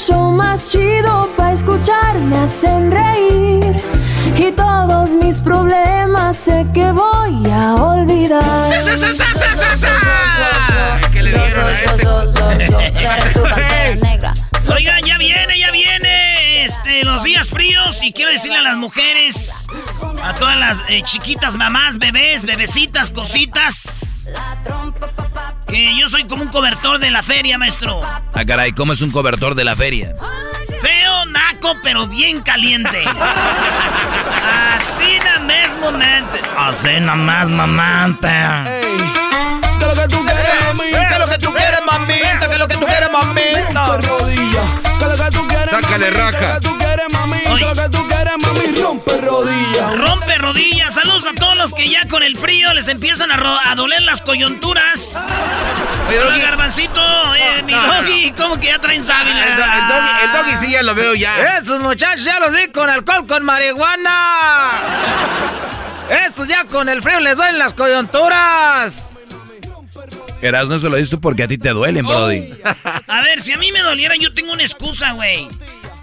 show más chido para escuchar. Me hacen reír y todos mis problemas sé que voy a olvidar. ¿Qué le dieron a este? Oigan, ya viene, ya viene este, los días fríos y quiero decirle a las mujeres, a todas las eh, chiquitas mamás, bebés, bebecitas, cositas, que yo soy como un cobertor de la feria, maestro. Ah, caray, ¿cómo es un cobertor de la feria? Feo, naco, pero bien caliente. Así na mismo mente. Así na más mamante. ¿Qué es lo que tú quieres, mamita? ¿Qué es lo que tú quieres, mamita? ¿Qué es lo que tú quieres, mamita? Sácale raja. ¿Qué es lo que tú quieres, mami? ¿Qué es lo que tú quieres, mami? Rompe rodillas. Rompe rodillas. Saludos a todos los que ya con el frío les empiezan a, ro- a doler las coyunturas. Hola, garbancito, eh, mi no, no, doggy, ¿cómo que ya traen sábila? El, do- el doggy, el doggy sí ya lo veo ya. Esos muchachos ya los vi con alcohol, con marihuana. Estos ya con el frío les duelen las coyunturas. Eras, no se lo dices tú porque a ti te duelen, Brody. A ver, si a mí me doliera, yo tengo una excusa, güey.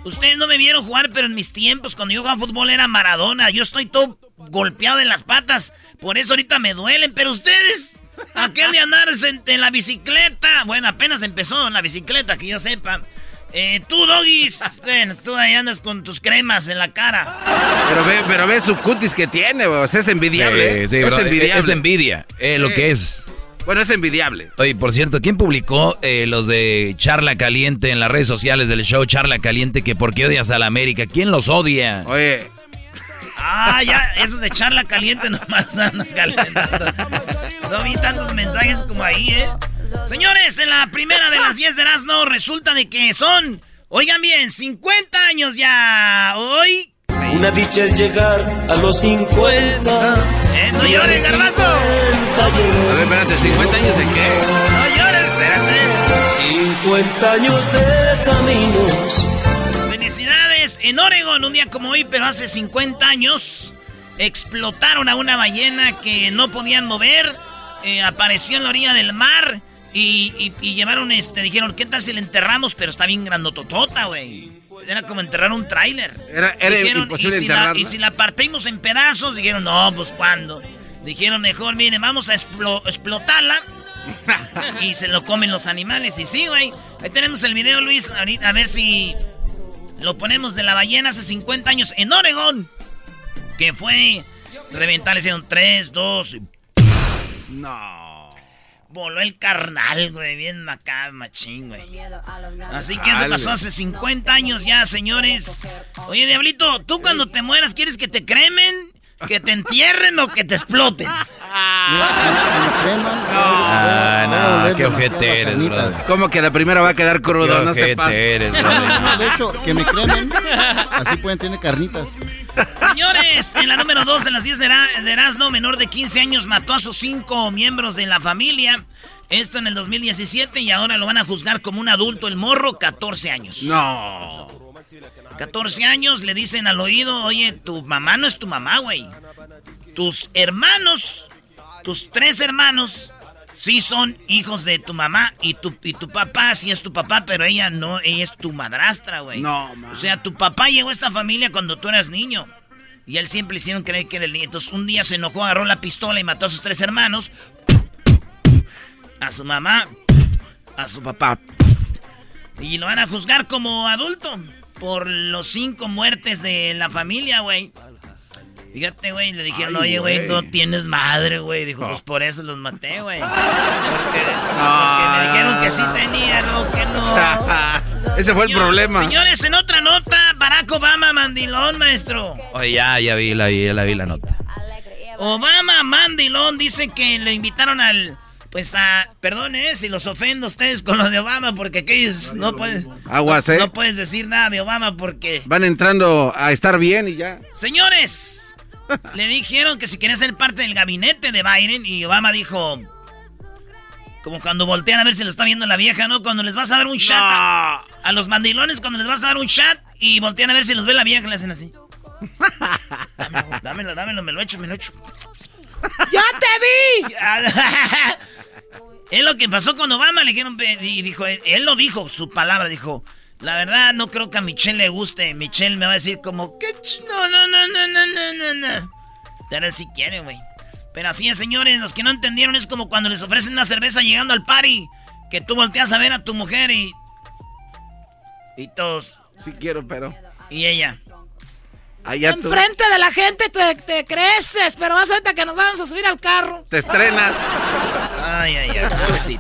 Ustedes no me vieron jugar, pero en mis tiempos, cuando yo jugaba fútbol, era Maradona. Yo estoy todo golpeado en las patas. Por eso ahorita me duelen. Pero ustedes, aquel de andar en, en la bicicleta. Bueno, apenas empezó en la bicicleta, que yo sepa. Eh, tú, Doggies. Bueno, tú ahí andas con tus cremas en la cara. Pero ve, pero ve su cutis que tiene, o sea, es envidiable. Sí, sí, es bro, envidiable. Es envidia, eh, lo que es. Bueno, es envidiable. Oye, por cierto, ¿quién publicó eh, los de Charla Caliente en las redes sociales del show Charla Caliente que por qué odias a la América? ¿Quién los odia? Oye, Ah, ya, esos de charla caliente nomás andan calentando. No vi tantos mensajes como ahí, ¿eh? Señores, en la primera de las 10 de Erasmo resulta de que son, oigan bien, 50 años ya. Hoy. Una dicha es llegar a los 50. Eh, no llores, garbanzo. a ver, espérate, ¿50 años de qué? No llores, espérate. 50 años de caminos. Felicidades. En Oregon, un día como hoy, pero hace 50 años, explotaron a una ballena que no podían mover. eh, apareció en la orilla del mar y, y- y llevaron, este, dijeron, ¿qué tal si la enterramos? Pero está bien grandototota, güey. Era como enterrar un tráiler. Era, era Dijeron, imposible ¿y si, la, y si la partimos en pedazos, dijeron, no, pues ¿cuándo? Dijeron, mejor, miren, vamos a explo- explotarla. y se lo comen los animales. Y sí, güey. Ahí tenemos el video, Luis. a ver si lo ponemos de la ballena hace 50 años en Oregón. Que fue reventar, le hicieron 3, 2 y No. Voló el carnal, güey. Bien macabro, machín, güey. Así que eso pasó hace 50 años ya, señores. Oye, Diablito, ¿tú cuando te mueras quieres que te cremen? ¿Que te entierren o que te exploten? Ah, no, qué ojete eres, bro. ¿Cómo que la primera va a quedar crudo? No se pasa. eres, No, de hecho, que me cremen. Así pueden tener carnitas. Señores, en la número 2 de las 10 de, de Erasmo, menor de 15 años, mató a sus cinco miembros de la familia. Esto en el 2017 y ahora lo van a juzgar como un adulto, el morro, 14 años. No. 14 años le dicen al oído, oye, tu mamá no es tu mamá, güey. Tus hermanos, tus tres hermanos, sí son hijos de tu mamá y tu, y tu papá sí es tu papá, pero ella no, ella es tu madrastra, güey. No, man. O sea, tu papá llegó a esta familia cuando tú eras niño. Y él siempre le hicieron creer que era el niño. Entonces un día se enojó, agarró la pistola y mató a sus tres hermanos. A su mamá, a su papá. Y lo van a juzgar como adulto por los cinco muertes de la familia, güey. Fíjate, güey, le dijeron, Ay, oye, güey, no tienes madre, güey. Dijo, pues por eso los maté, güey. Porque, porque me dijeron que sí tenía, no, que no. Ese fue el Señor- problema. Señores, en otra nota, Barack Obama, mandilón, maestro. Oye, ya, ya vi la, ya la vi la nota. Obama, mandilón, dice que le invitaron al... Pues a... Perdón, eh, si los ofendo a ustedes con lo de Obama, porque aquellos no puedes... Aguas, ¿eh? No puedes decir nada de Obama porque... Van entrando a estar bien y ya. Señores, le dijeron que si quería ser parte del gabinete de Biden y Obama dijo... Como cuando voltean a ver si lo está viendo la vieja, ¿no? Cuando les vas a dar un chat a, a los mandilones, cuando les vas a dar un chat y voltean a ver si los ve la vieja, le hacen así. Dámelo, dámelo, dámelo, me lo echo, me lo echo. ¡Ya te vi! es lo que pasó con Obama, le dijeron, y dijo, él lo dijo, su palabra, dijo, la verdad no creo que a Michelle le guste, Michelle me va a decir como, ¿qué? ch- No, no, no, no, no, no, no, no. Pero él sí quiere, güey. Pero así es, señores, los que no entendieron es como cuando les ofrecen una cerveza llegando al party, que tú volteas a ver a tu mujer y... Y todos... Sí quiero, pero... Y ella... Allá tú Enfrente de la gente te, te creces, pero vas ahorita que nos vamos a subir al carro. te estrenas. Ay, ay, ay.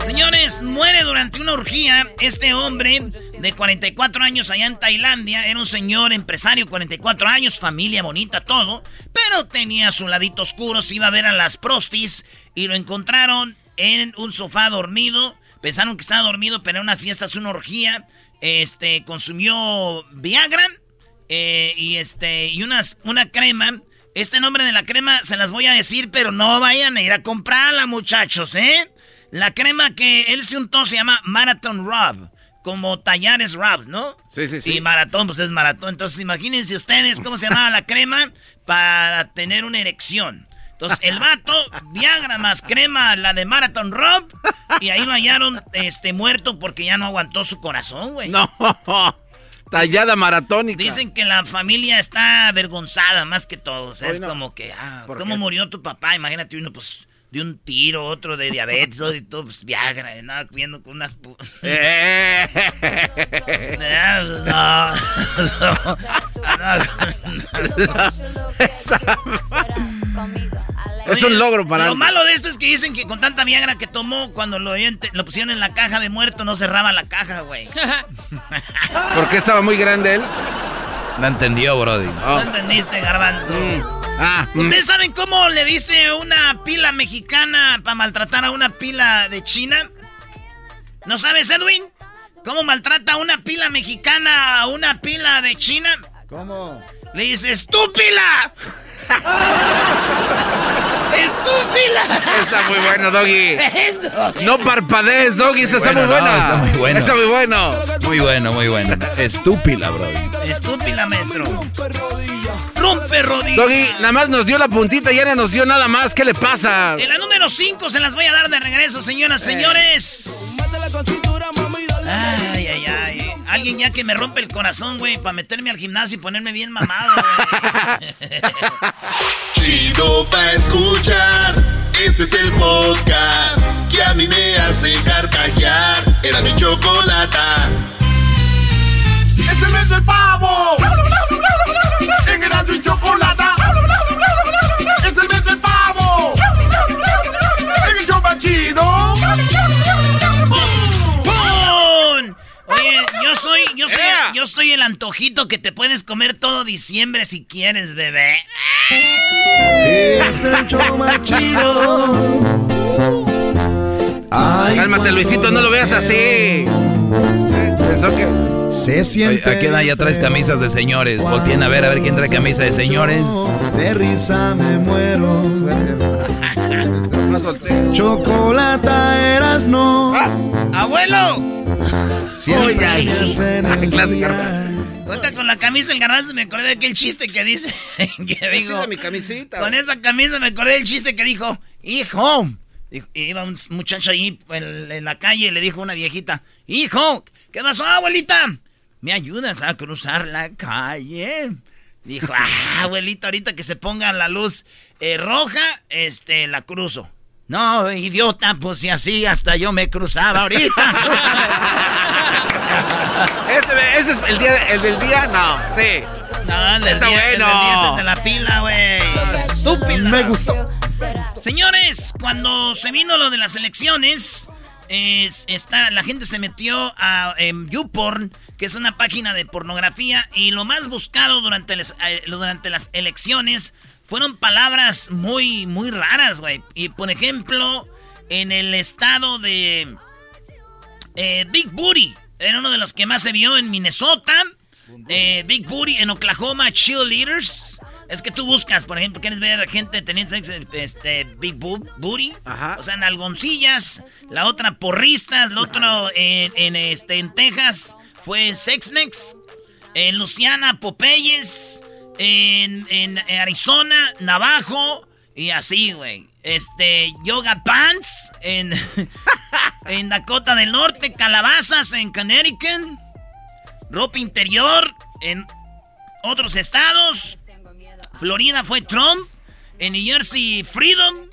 Señores, muere durante una orgía este hombre de 44 años allá en Tailandia. Era un señor empresario, 44 años, familia bonita, todo. Pero tenía su ladito oscuro, se iba a ver a las prostis y lo encontraron en un sofá dormido. Pensaron que estaba dormido, pero en una fiesta es una orgía. Este, consumió Viagra eh, y este, y unas, una crema. Este nombre de la crema se las voy a decir, pero no vayan a ir a comprarla, muchachos, ¿eh? La crema que él se untó se llama Marathon Rub. Como Tallares Rub, ¿no? Sí, sí, sí. Y maratón, pues es maratón. Entonces imagínense ustedes cómo se llamaba la crema para tener una erección. Entonces el vato, Viagra más crema, la de Marathon Rub. Y ahí lo hallaron este, muerto porque ya no aguantó su corazón, güey. No. Tallada maratónica. Dicen que la familia está avergonzada más que todo. O sea, es no. como que, ah, ¿Por ¿cómo qué? murió tu papá? Imagínate uno, pues, de un tiro, otro de diabetes, de todo, pues, Viagra, y nada, comiendo con unas... pu- Eh. Ah, Es un logro para Lo malo de esto es que dicen que con tanta Viagra que tomó, cuando lo, lo pusieron en la caja de muerto, no cerraba la caja, güey. Porque estaba muy grande él. No entendió, Brody. ¿No entendiste, garbanzo? Ah, mm. ¿Ustedes saben cómo le dice una pila mexicana para maltratar a una pila de China? ¿No sabes, Edwin? ¿Cómo maltrata una pila mexicana a una pila de China? ¿Cómo? Le dice, ¡estúpila! ¡Estúpila! Está muy bueno, Doggy. No parpadees, Doggy. Esa está Bueno, muy no, buena. está muy bueno. Está muy bueno. Muy bueno, muy bueno. Estúpida, Brody. Estúpila, maestro. Rompe rodillas. Doggy, nada más nos dio la puntita y ya no nos dio nada más. ¿Qué le pasa? En la número 5 se las voy a dar de regreso, señoras, señores. Ay, ay, ay. Alguien ya que me rompe el corazón, güey, para meterme al gimnasio y ponerme bien mamado, güey. Chido pa' escuchar. Este es el podcast que a mí me hace carcajear. Era mi chocolata. Este es el mes del pavo. En Erasmo y Chocolata. Yo soy, yo soy, yo soy el, an- antojito que te puedes comer todo diciembre si quieres, bebé. Es el show más chido. Ay, Cálmate, Luisito, no lo veas así. Pensó que. Se siente. Oye, ¿A qué edad ya traes camisas de señores? Volteen a ver, a ver quién trae camisa de señores. De risa me muero. Chocolata eras no. ¡Abuelo! Siempre Oye, ay. Ahorita con la camisa el garbanzo me acordé de aquel chiste que dice. que dijo. Chida mi camisita. Con esa camisa me acordé del chiste que dijo, hijo. Dijo- Iba un muchacho ahí en, en la calle y le dijo a una viejita, hijo, ¿qué pasó, abuelita? ¿Me ayudas a cruzar la calle? Dijo, ah, abuelita, ahorita que se ponga la luz eh, roja, este, la cruzo. No, idiota, pues si así hasta yo me cruzaba ahorita. Este, ese es el día, el del día, no, sí. No, el del Está día- el del bueno. día es el de la pila, güey. Estúpida. Me gustó. Señores, cuando se vino lo de las elecciones, es- está, la gente se metió a em, YouPorn, que es una página de pornografía, y lo más buscado durante, las- eh, durante las elecciones fueron palabras muy, muy raras, güey. Y por ejemplo, en el estado de eh, Big Booty, era uno de los que más se vio en Minnesota. Eh, Big Booty en Oklahoma, Cheerleaders. Es que tú buscas, por ejemplo, quieres ver gente teniendo sexo, este, Big Boob- Booty. Ajá. O sea, en algoncillas. La otra porristas. La otra en, en, este, en Texas fue Sexmex. En Luciana, Popeyes. En, en Arizona, Navajo. Y así, güey. Este, Yoga Pants. En, Dakota del Norte. Calabazas en Connecticut. Ropa interior en otros estados. Florida fue Trump. En New Jersey, Freedom.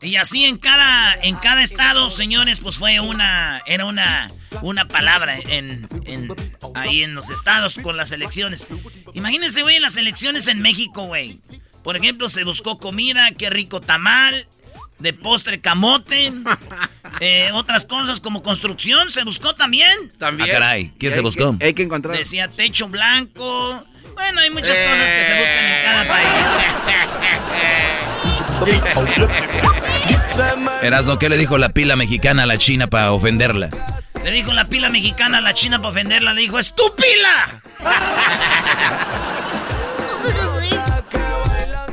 Y así en cada, en cada estado, señores, pues fue una, era una, una palabra en, en- ahí en los estados con las elecciones. Imagínense, güey, las elecciones en México, güey. Por ejemplo, se buscó comida, qué rico tamal, de postre camote, eh, otras cosas como construcción, se buscó también. También. Ah, caray, ¿qué Y se hay buscó? que- hay que encontrar. Decía techo blanco. Bueno, hay muchas cosas que se buscan en cada país. Erasno, ¿qué le dijo la pila mexicana a la china para ofenderla? Le dijo la pila mexicana a la china para ofenderla. Le dijo, ¡estúpila!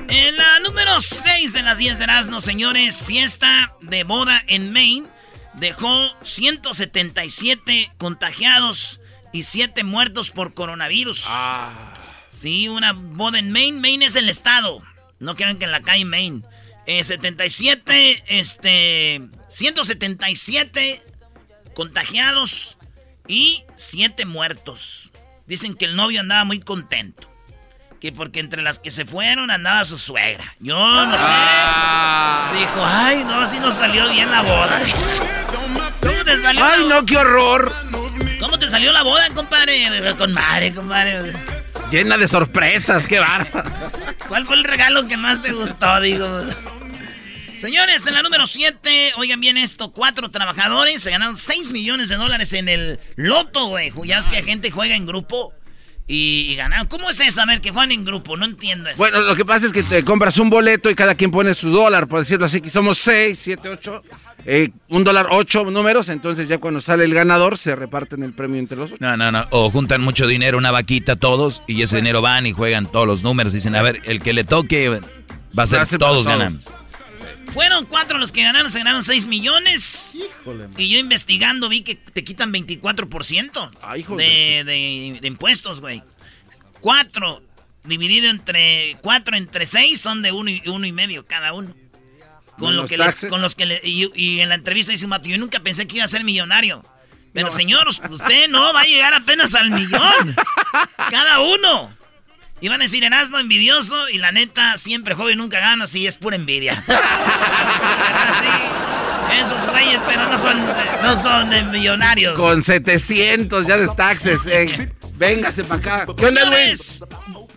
En la número 6 de las 10 de Erasmo, señores, fiesta de boda en Maine dejó 177 contagiados y 7 muertos por coronavirus. Sí, una boda en Maine. Maine es el estado. No crean que en la calle Maine. Eh, 77, este, 177 contagiados y 7 muertos. Dicen que el novio andaba muy contento. Que porque entre las que se fueron andaba su suegra. Yo no sé. Dijo, ay, no, así nos salió bien la boda. ¿Cómo te salió? Ay, no, qué horror. ¿Cómo te salió la boda, compadre? Con madre, compadre. Llena de sorpresas, qué bárbaro. ¿Cuál fue el regalo que más te gustó, digo? Señores, en la número 7, oigan bien esto, cuatro trabajadores se ganaron 6 millones de dólares en el loto, güey. Ya es que gente juega en grupo y, y ganaron. ¿Cómo es eso? A ver, que juegan en grupo, no entiendo eso. Bueno, lo que pasa es que te compras un boleto y cada quien pone su dólar, por decirlo así, que somos seis, siete, ocho, eh, un dólar, ocho números, entonces ya cuando sale el ganador se reparten el premio entre los ocho. No, no, no. O juntan mucho dinero, una vaquita todos, y ese dinero van y juegan todos los números. Dicen, a ver, el que le toque va a ser todos todos. ganamos. Fueron cuatro los que ganaron, se ganaron 6 millones. Y yo investigando vi que te quitan 24% Ah, de, de impuestos, güey. Cuatro dividido entre cuatro entre seis son de uno y, uno y medio cada uno. Con, lo que les- con los que le- y, y en la entrevista dice un vato, yo nunca pensé que iba a ser millonario. Pero señor, usted no va a llegar apenas al millón. Cada uno. Y van a decir, Erasmo envidioso y la neta, siempre joven nunca gana, sí, es pura envidia. Así, esos güeyes, pero no son, no son millonarios. Con 700 ya de taxes, eh. Véngase para acá. ¿Qué onda,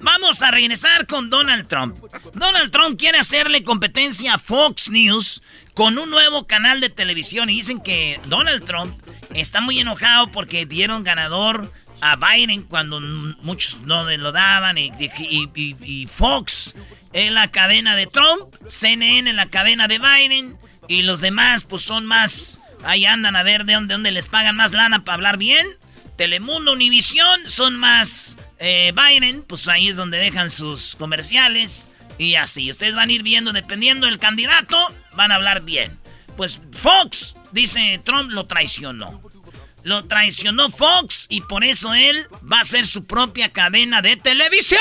vamos a regresar con Donald Trump. Donald Trump quiere hacerle competencia a Fox News con un nuevo canal de televisión y dicen que Donald Trump está muy enojado porque dieron ganador a Biden cuando muchos no lo daban y, Fox en la cadena de Trump, CNN en la cadena de Biden y los demás pues son más, ahí andan a ver de dónde les pagan más lana para hablar bien. Telemundo, Univisión son más eh, Biden, pues ahí es donde dejan sus comerciales y así. Ustedes van a ir viendo, dependiendo del candidato, van a hablar bien. Pues Fox, dice Trump, lo traicionó. Lo traicionó Fox y por eso él va a hacer su propia cadena de televisión.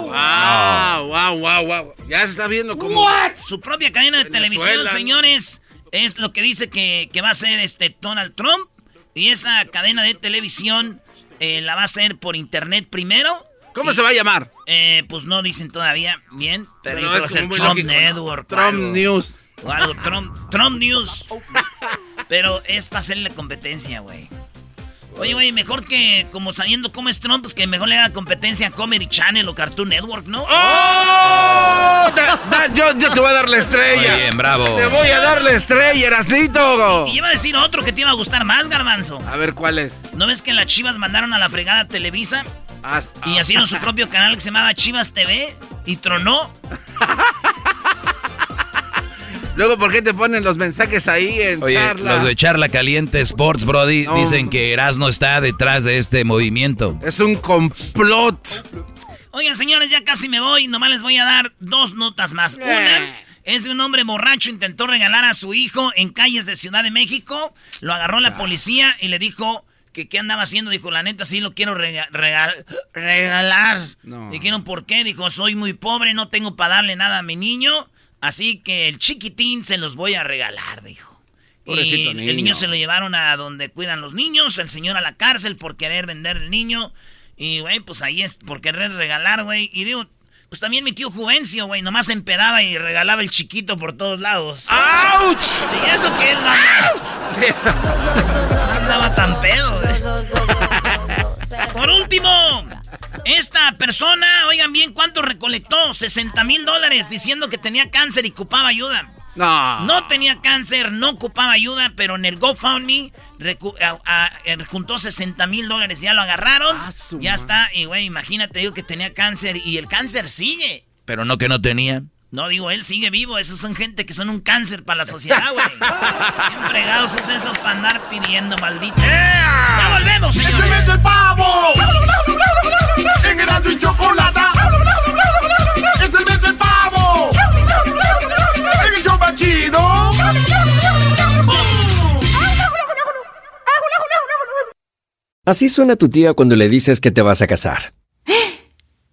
wow, wow, wow, wow. Ya se está viendo como su propia cadena de televisión, señores, es lo que dice que, va a hacer este Donald Trump y esa cadena de televisión eh, la va a hacer por internet primero. ¿Cómo se va a llamar? Eh, pues no dicen todavía bien, pero, va a ser Trump Network. Trump News. O algo, Trump, Trump News. Pero es para hacerle competencia, güey. Oye, güey, mejor que como sabiendo cómo es Trump, pues que mejor le haga competencia a Comedy Channel o Cartoon Network, ¿no? ¡Oh! yo, te voy a dar la estrella. bien, bravo. Te voy a dar la estrella, Erasnito. Y, iba a decir otro que te iba a gustar más, Garbanzo. A ver, ¿cuál es? ¿No ves que las chivas mandaron a la fregada Televisa? Ah, y ah. hicieron su propio canal que se llamaba Chivas TV y tronó. Luego, ¿por qué te ponen los mensajes ahí en Oye, charla? Los de Charla Caliente Sports, Brody, dicen que Erasmo está detrás de este movimiento. Es un complot. Oigan, señores, ya casi me voy. Nomás les voy a dar dos notas más. Eh. Una es de un hombre borracho intentó regalar a su hijo en calles de Ciudad de México. Lo agarró la policía y le dijo que qué andaba haciendo. Dijo, la neta, sí lo quiero regalar. No. Dijeron, ¿por qué? Dijo, soy muy pobre, no tengo para darle nada a mi niño. Así que el chiquitín se los voy a regalar, dijo. y El niño se lo llevaron a donde cuidan los niños, el señor a la cárcel por querer vender el niño. Y, güey, pues ahí es por querer regalar, güey. Y digo, pues también mi tío Juvencio, güey, nomás se empedaba y regalaba el chiquito por todos lados. ¡Auch! Y eso que él no andaba tan pedo, güey. Por último, esta persona, oigan bien, ¿cuánto recolectó? 60 mil dólares diciendo que tenía cáncer y ocupaba ayuda. No. No tenía cáncer, no ocupaba ayuda, pero en el GoFundMe juntó 60 mil dólares. Ya lo agarraron. Ah, ya está. Y, güey, imagínate, digo que tenía cáncer y el cáncer sigue. Pero no que no tenía. No, digo, él sigue vivo. Esos son gente que son un cáncer para la sociedad, güey. ¿Qué fregados es eso para andar pidiendo, maldito? ¡Ya volvemos, señores! el pavo! ¡En y chocolate! ¡Es el mes del pavo! ¡En el show chido! Así suena tu tía cuando le dices que te vas a casar.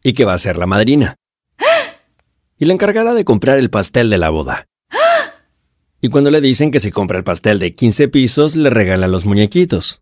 Y que va a ser la madrina y la encargada de comprar el pastel de la boda. Y cuando le dicen que si compra el pastel de 15 pisos, le regalan los muñequitos.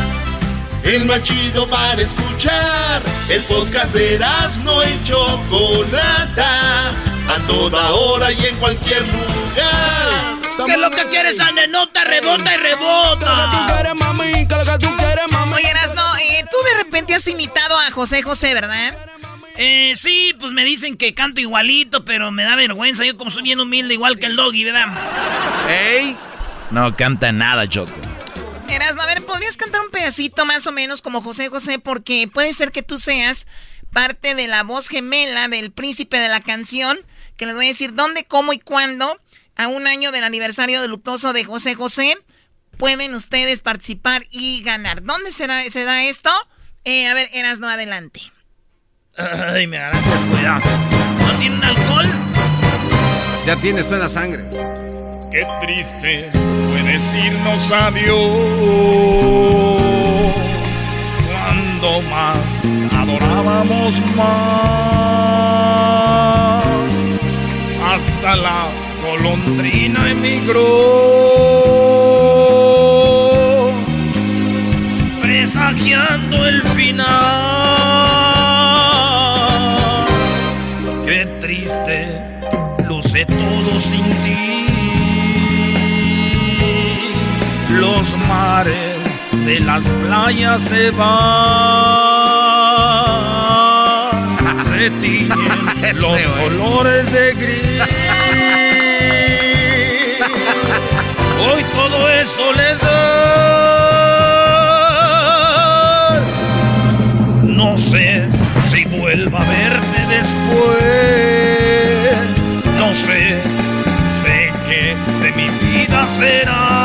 el más chido para escuchar. El podcast de Erasmo y Chocolata, a toda hora y en cualquier lugar. ¿Qué es lo que quieres, Anenota? Rebota y rebota. Oye, Erasmo, eh, tú de repente has imitado a José José, ¿verdad? Eh, sí, pues me dicen que canto igualito, pero me da vergüenza. Yo como soy bien humilde, igual que el doggy, ¿verdad? ¿Ey? No canta nada, Choco. Erasmo, a ver, ¿podrías cantar un pedacito más o menos como José José? Porque puede ser que tú seas parte de la voz gemela del príncipe de la canción, que les voy a decir dónde, cómo y cuándo, a un año del aniversario de luctoso de José José, pueden ustedes participar y ganar. ¿Dónde será, se da esto? Eh, a ver, Erasmo, adelante. Ay, me agarraste cuidado. ¿No tienen alcohol? Ya tienes toda la sangre. Qué triste fue decirnos adiós cuando más adorábamos más. Hasta la golondrina emigró, presagiando el final. Mares de las playas se van, se tiñen los colores de gris. Hoy todo es soledad. No sé si vuelva a verte después. No sé, sé que de mi vida será.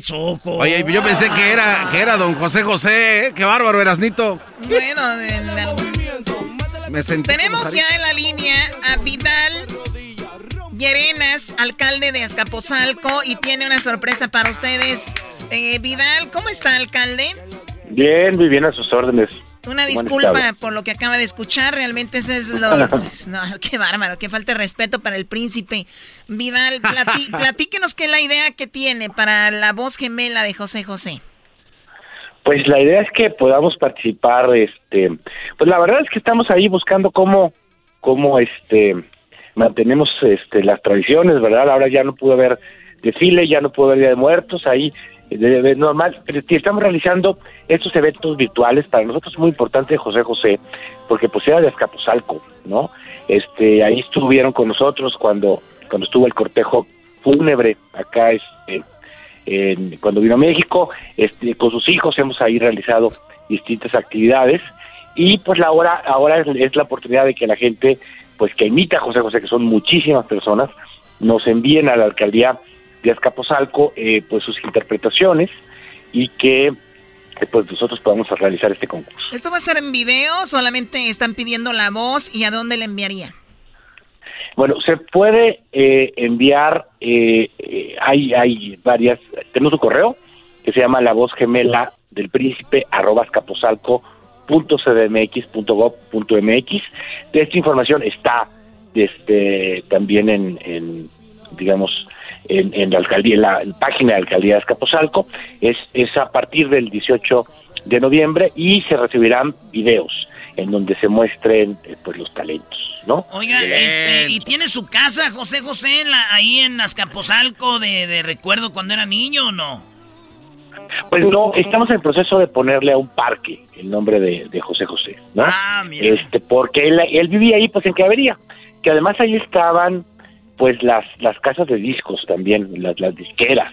Choco. Oye, yo pensé que era, que era don José José, ¿eh? Qué bárbaro, Erasnito. Bueno, de Me sentí tenemos ya en la línea a Vidal Llerenas, alcalde de Azcapotzalco, y tiene una sorpresa para ustedes. Eh, Vidal, ¿cómo está, alcalde? Bien, muy bien a sus órdenes. Una ¿Cómo han disculpa por lo que acaba de escuchar, realmente ese es los... No, qué bárbaro, qué falta de respeto para el príncipe. Vidal, platí- platíquenos qué es la idea que tiene para la voz gemela de José José. Pues la idea es que podamos participar, este, pues la verdad es que estamos ahí buscando cómo, cómo, este, mantenemos, este, las tradiciones, ¿verdad? Ahora ya no pudo haber desfile, ya no pudo haber Día de Muertos, ahí normal, estamos realizando estos eventos virtuales para nosotros es muy importante José José, porque pues era de Azcapotzalco, ¿no? Este, ahí estuvieron con nosotros cuando, cuando estuvo el cortejo fúnebre acá, este, en- cuando vino a México, este, con sus hijos hemos ahí realizado distintas actividades y pues la hora, ahora es, es la oportunidad de que la gente, pues que imita a José José, que son muchísimas personas, nos envíen a la alcaldía de Azcapotzalco eh, pues sus interpretaciones y que eh, pues nosotros podamos realizar este concurso. ¿Esto va a estar en video? ¿Solamente están pidiendo la voz y a dónde la enviarían? Bueno, se puede eh, enviar, eh, eh, hay, hay varias, tenemos un correo que se llama la voz gemela del príncipe arroba escaposalco punto cdmx punto gov punto mx. De esta información está este, también en, en, digamos, en, en la alcaldía, en la página de la alcaldía de Escaposalco. Es, es a partir del 18 de noviembre y se recibirán videos en donde se muestren eh, pues los talentos, ¿no? Oiga, este, ¿y tiene su casa José José en la- ahí en Azcapotzalco de, de recuerdo cuando era niño o no? Pues no, estamos en el proceso de ponerle a un parque el nombre de, de José José, ¿no? Ah, mira. Este, porque él, él vivía ahí, pues en Clavería, que además ahí estaban, pues las, las casas de discos también, las, las disqueras.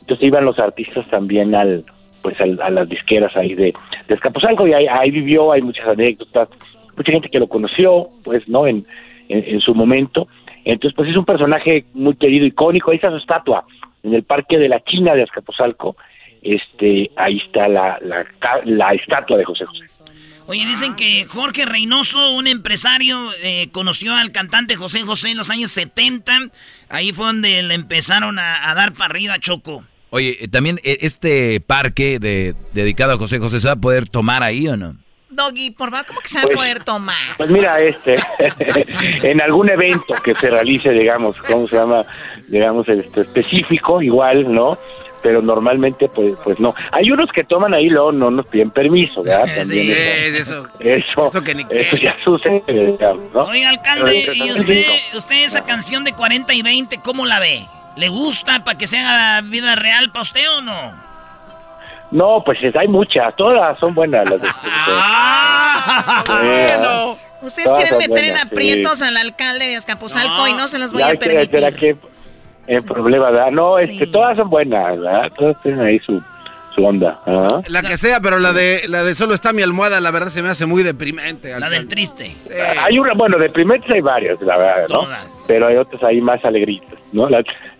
Entonces iban los artistas también al, pues al- a las disqueras ahí de, de Escaposalco y ahí, ahí vivió, hay muchas anécdotas, mucha gente que lo conoció, pues, ¿no? En, en, en su momento. Entonces, pues es un personaje muy querido, icónico. Ahí está su estatua, en el Parque de la China de Azcapotzalco. Este, ahí está la, la, la estatua de José José. Oye, dicen que Jorge Reynoso, un empresario, eh, conoció al cantante José José en los años 70. Ahí fue donde le empezaron a, a dar para arriba, Choco. Oye, eh, también eh, este parque de, dedicado a José José, ¿se va a poder tomar ahí o no? Doggy, por favor, ¿cómo que se va a Pues- poder tomar? Pues mira, este, en algún evento que se realice, digamos, ¿cómo se llama? digamos, este, específico, igual, ¿no? Pero normalmente, pues, pues no. Hay unos que toman ahí, luego no nos piden permiso, ¿verdad? También eso, eso, eso, ya sucede, ¿no? Oiga, alcalde, ¿y usted, usted esa canción de 40 y 20, cómo la ve? ¿Le gusta para que sea vida real para usted o no? No, pues hay muchas, todas son buenas las de ah, bueno. Ustedes quieren meter en aprietos al alcalde de Azcapotzalco y no se los voy a permitir. ¿Será en problema, ¿verdad? No, es que todas son buenas, ¿verdad? Todas tienen ahí su, su onda. La que sea, pero la de la de solo está mi almohada, la verdad se me hace muy deprimente. La del triste. Hay una, bueno, deprimentes hay varios, la verdad, ¿no? Pero hay otras ahí más alegritas, ¿no?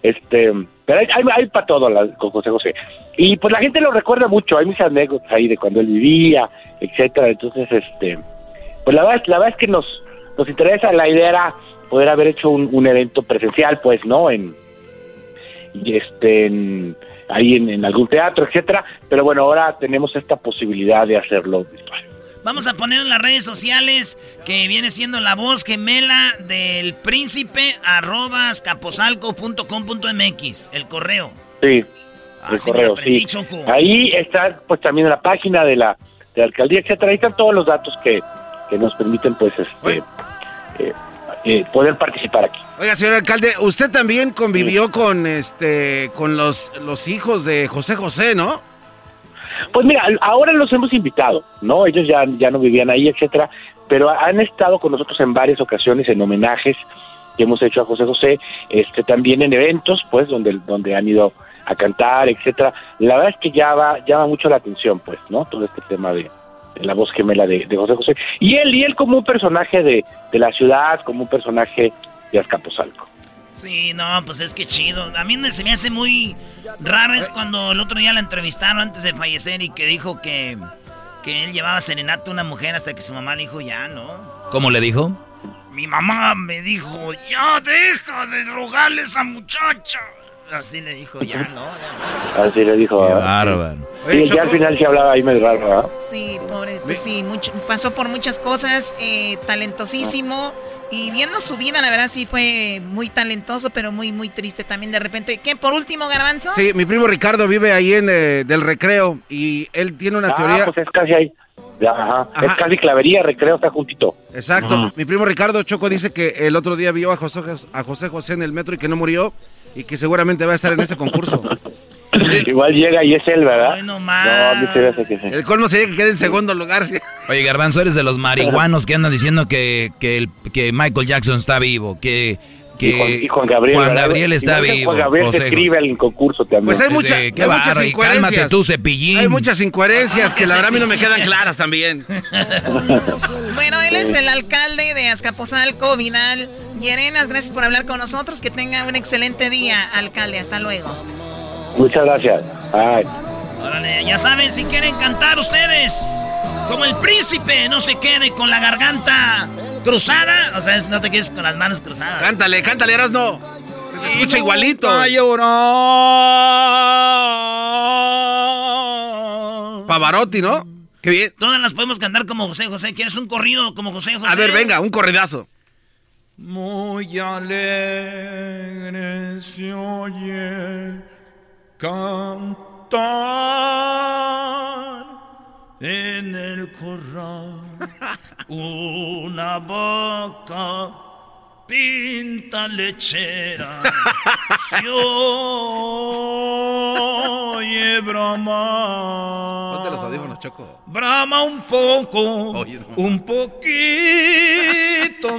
este, pero hay, hay, para todo con José José. Y pues la gente lo recuerda mucho, hay muchas anécdotas ahí de cuando él vivía, etcétera. Entonces, este, pues la verdad, la verdad es que nos, nos interesa, la idea era poder haber hecho un, un evento presencial, pues, ¿no? En, y este, en, ahí en, algún teatro, etcétera. Pero bueno, ahora tenemos esta posibilidad de hacerlo virtual. Vamos a poner en las redes sociales que viene siendo la voz gemela del príncipe arroba mx el correo. Sí, ah, el correo, sí. Ahí está pues también la página de la, de alcaldía, etcétera. Ahí están todos los datos que, que nos permiten pues este eh, eh, poder participar aquí. Oiga, señor alcalde, usted también convivió con este con los los hijos de José José, ¿no? Pues mira, ahora los hemos invitado, ¿no? Ellos ya, ya no vivían ahí, etcétera, pero han estado con nosotros en varias ocasiones en homenajes que hemos hecho a José José, este también en eventos, pues donde donde han ido a cantar, etcétera. La verdad es que llama llama mucho la atención, pues, ¿no? Todo este tema de la voz gemela de, José José. Y él, y él como un personaje de, la ciudad, como un personaje de Azcapotzalco. Sí, no, pues es que chido. A mí se me hace muy raro es cuando el otro día la entrevistaron antes de fallecer y que dijo que, que él llevaba serenata a una mujer hasta que su mamá le dijo ya, ¿no? ¿Cómo le dijo? Mi mamá me dijo, ya deja de drogarle a esa muchacha. Así le dijo, ya no. Así le dijo. Qué bárbaro. Y ya al final se hablaba ahí medio raro, ¿verdad? Sí, pobre, pues sí, mucho, pasó por muchas cosas, eh, talentosísimo. Y viendo su vida, la verdad sí fue muy talentoso, pero muy, muy triste también de repente. ¿Qué? Por último, Garbanzo. Sí, mi primo Ricardo vive ahí en eh, del recreo y él tiene una ah, teoría. Pues es casi ahí. Ajá. Es casi clavería, recreo está juntito. Exacto. Mi primo Ricardo Choco dice que el otro día vio a José, a José José en el metro y que no murió y que seguramente va a estar en este concurso. Igual llega y es él, ¿verdad? no, que El colmo sería que quede en segundo lugar. Oye, Garbanzo, eres de los marihuanos que andan diciendo que, que, el, que Michael Jackson está vivo, que y Juan, Gabriel, Juan Gabriel está vivo. Juan Gabriel se escribe al concurso también. Pues hay, mucha, hay muchas incoherencias. tú, cepillín. Hay muchas incoherencias que la verdad a mí no me quedan claras también. bueno, él es el alcalde de Azcapotzalco, Vinal. Yerenas, gracias por hablar con nosotros. Que tenga un excelente día, alcalde. Hasta luego. Muchas gracias. Órale, ya saben, si quieren cantar ustedes, como el príncipe, no se quede con la garganta cruzada. O sea, no te quedes con las manos cruzadas. Cántale, cántale, Erasno. Se te escucha igualito. Pavarotti, ¿no? Qué bien. Todas las podemos cantar como José José. ¿Quieres un corrido como José José? A ver, venga, un corridazo. Muy alegre se oye cantar en el corral una vaca pinta lechera se oye brama Ponte los audífonos, Choco. Brama un poco, un poquito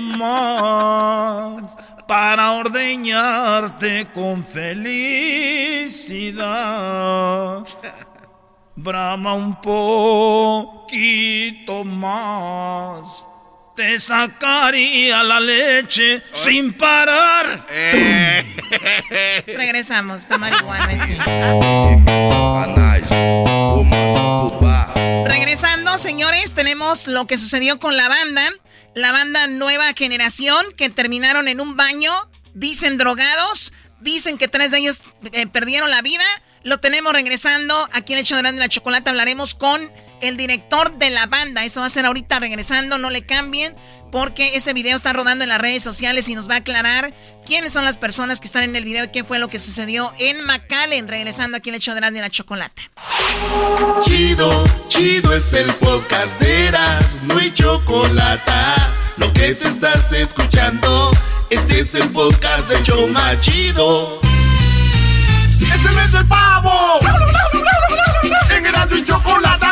más para ordeñarte con felicidad. Brama un poquito más. Te sacaría la leche sin parar. Eh. Regresamos, está marihuana este. Regresando, señores, tenemos lo que sucedió con la banda la banda Nueva Generación que terminaron en un baño, dicen drogados, dicen que tres de ellos eh, perdieron la vida. Lo tenemos regresando aquí en hecho de la chocolate. Hablaremos con el director de la banda. Eso va a ser ahorita regresando, no le cambien, porque ese video está rodando en las redes sociales y nos va a aclarar quiénes son las personas que están en el video y qué fue lo que sucedió en McAllen, regresando aquí el hecho de y la chocolate. Chido, chido es el podcast de Eras, no hay chocolate. Lo que te estás escuchando, este es el podcast de Choma Chido. ¡Este es el pavo! En Erasmo y chocolate.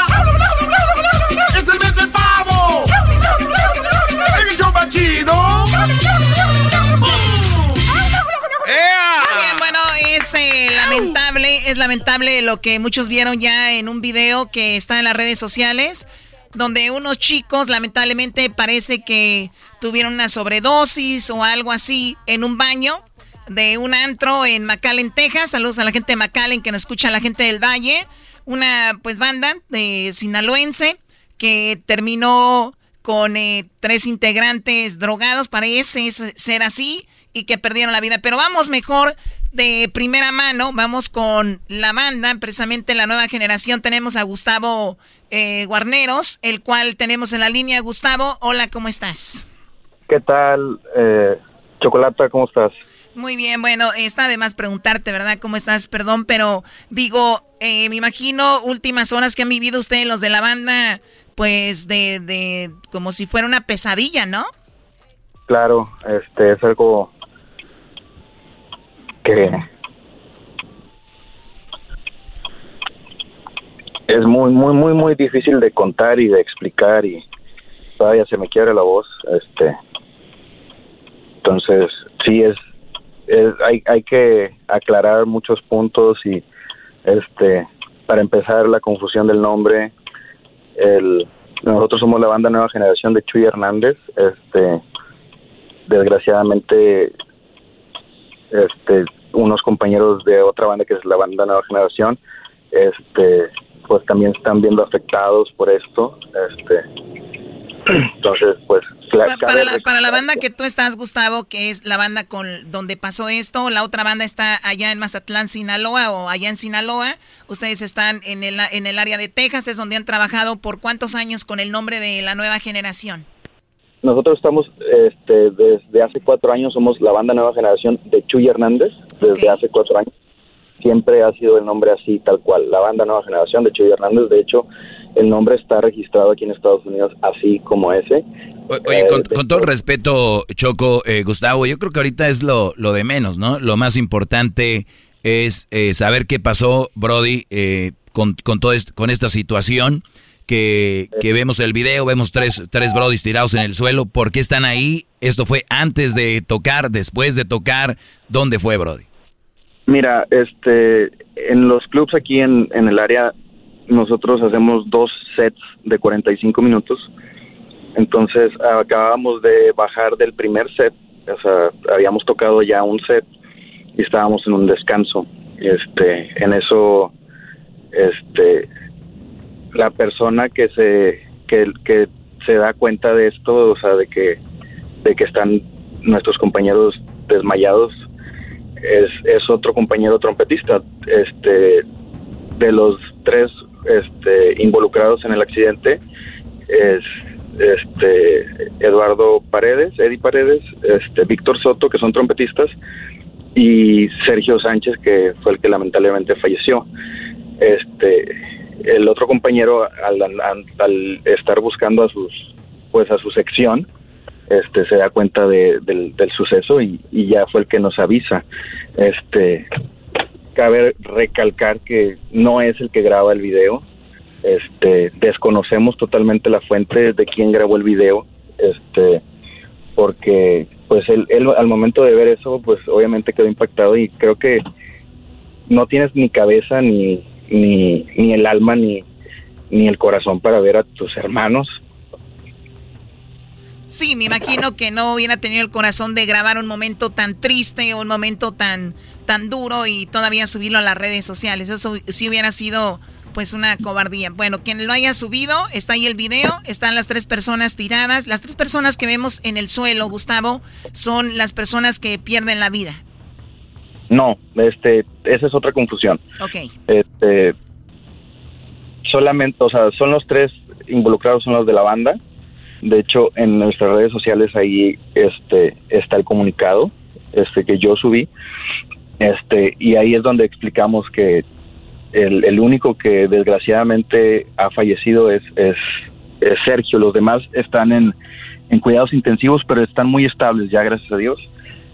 ¡Este es el pavo! En el Choma Chido. bien, bueno, es eh, lamentable, es lamentable lo que muchos vieron ya en un video que está en las redes sociales, donde unos chicos lamentablemente parece que tuvieron una sobredosis o algo así en un baño de un antro en McAllen, Texas. Saludos a la gente de McAllen que nos escucha, a la gente del Valle. Una pues banda de sinaloense que terminó con eh, tres integrantes drogados, parece ser así y que perdieron la vida. Pero vamos mejor de primera mano, vamos con la banda, precisamente la nueva generación. Tenemos a Gustavo eh, Guarneros, el cual tenemos en la línea. Gustavo, hola, ¿cómo estás? ¿Qué tal? Eh, Chocolata, ¿cómo estás? Muy bien, bueno, está de más preguntarte, ¿verdad? ¿Cómo estás? Perdón, pero digo, eh, me imagino últimas horas que han vivido ustedes los de la banda, pues de, de como si fuera una pesadilla, ¿no? Claro, este es algo que es muy, muy, muy, muy difícil de contar y de explicar y todavía se me quiere la voz, este, entonces sí es, hay, hay que aclarar muchos puntos y este, para empezar la confusión del nombre, el, nosotros somos la banda Nueva Generación de Chuy Hernández, este, desgraciadamente este, unos compañeros de otra banda que es la banda Nueva Generación, este, pues también están viendo afectados por esto, este, entonces, pues... para, la, para la banda que tú estás, Gustavo, que es la banda con donde pasó esto, la otra banda está allá en Mazatlán, Sinaloa, o allá en Sinaloa, ustedes están en el, en el área de Texas, es donde han trabajado por cuántos años con el nombre de la nueva generación. Nosotros estamos, este, desde hace cuatro años, somos la banda Nueva Generación de Chuy Hernández, desde hace cuatro años. Siempre ha sido el nombre así, tal cual, la banda Nueva Generación de Chuy Hernández. De hecho, el nombre está registrado aquí en Estados Unidos así como ese. oye, con, todo el respeto, Choco, eh, Gustavo, yo creo que ahorita es lo, lo de menos, ¿no? Lo más importante es eh, saber qué pasó, Brody, eh, con, con, todo con esta situación que, vemos el video, vemos tres, tres brodis tirados en el suelo. ¿Por qué están ahí? ¿Esto fue antes de tocar, después de tocar? ¿Dónde fue, Brody? Mira, este, en los clubs aquí en, en el área, nosotros hacemos dos sets de 45 minutos. Entonces, acabamos de bajar del primer set, o sea, habíamos tocado ya un set y estábamos en un descanso. Este, en eso, este, la persona que se que, que se da cuenta de esto, o sea, de que de que están nuestros compañeros desmayados es, es otro compañero trompetista, este de los tres este involucrados en el accidente es este Eduardo Paredes, Eddie Paredes, este Víctor Soto que son trompetistas y Sergio Sánchez que fue el que lamentablemente falleció. Este el otro compañero al, estar buscando a sus pues a su sección este se da cuenta del, suceso y, ya fue el que nos avisa este cabe recalcar que no es el que graba el video este desconocemos totalmente la fuente de quién grabó el video este porque pues él, él al momento de ver eso pues obviamente quedó impactado y creo que no tienes ni cabeza ni ni, ni el alma ni, ni el corazón para ver a tus hermanos. Sí, me imagino que no hubiera tenido el corazón de grabar un momento tan triste, un momento tan, tan duro y todavía subirlo a las redes sociales. Eso sí hubiera sido pues una cobardía. Bueno, quien lo haya subido, está ahí el video, están las tres personas tiradas. Las tres personas que vemos en el suelo, Gustavo, son las personas que pierden la vida. No, este, esa es otra confusión. Ok. Este, solamente, o sea, son los tres involucrados, son los de la banda. De hecho, en nuestras redes sociales ahí este está el comunicado este que yo subí. Este, y ahí es donde explicamos que el, único que desgraciadamente ha fallecido es, es, es Sergio. Los demás están en, en cuidados intensivos, pero están muy estables ya, gracias a Dios.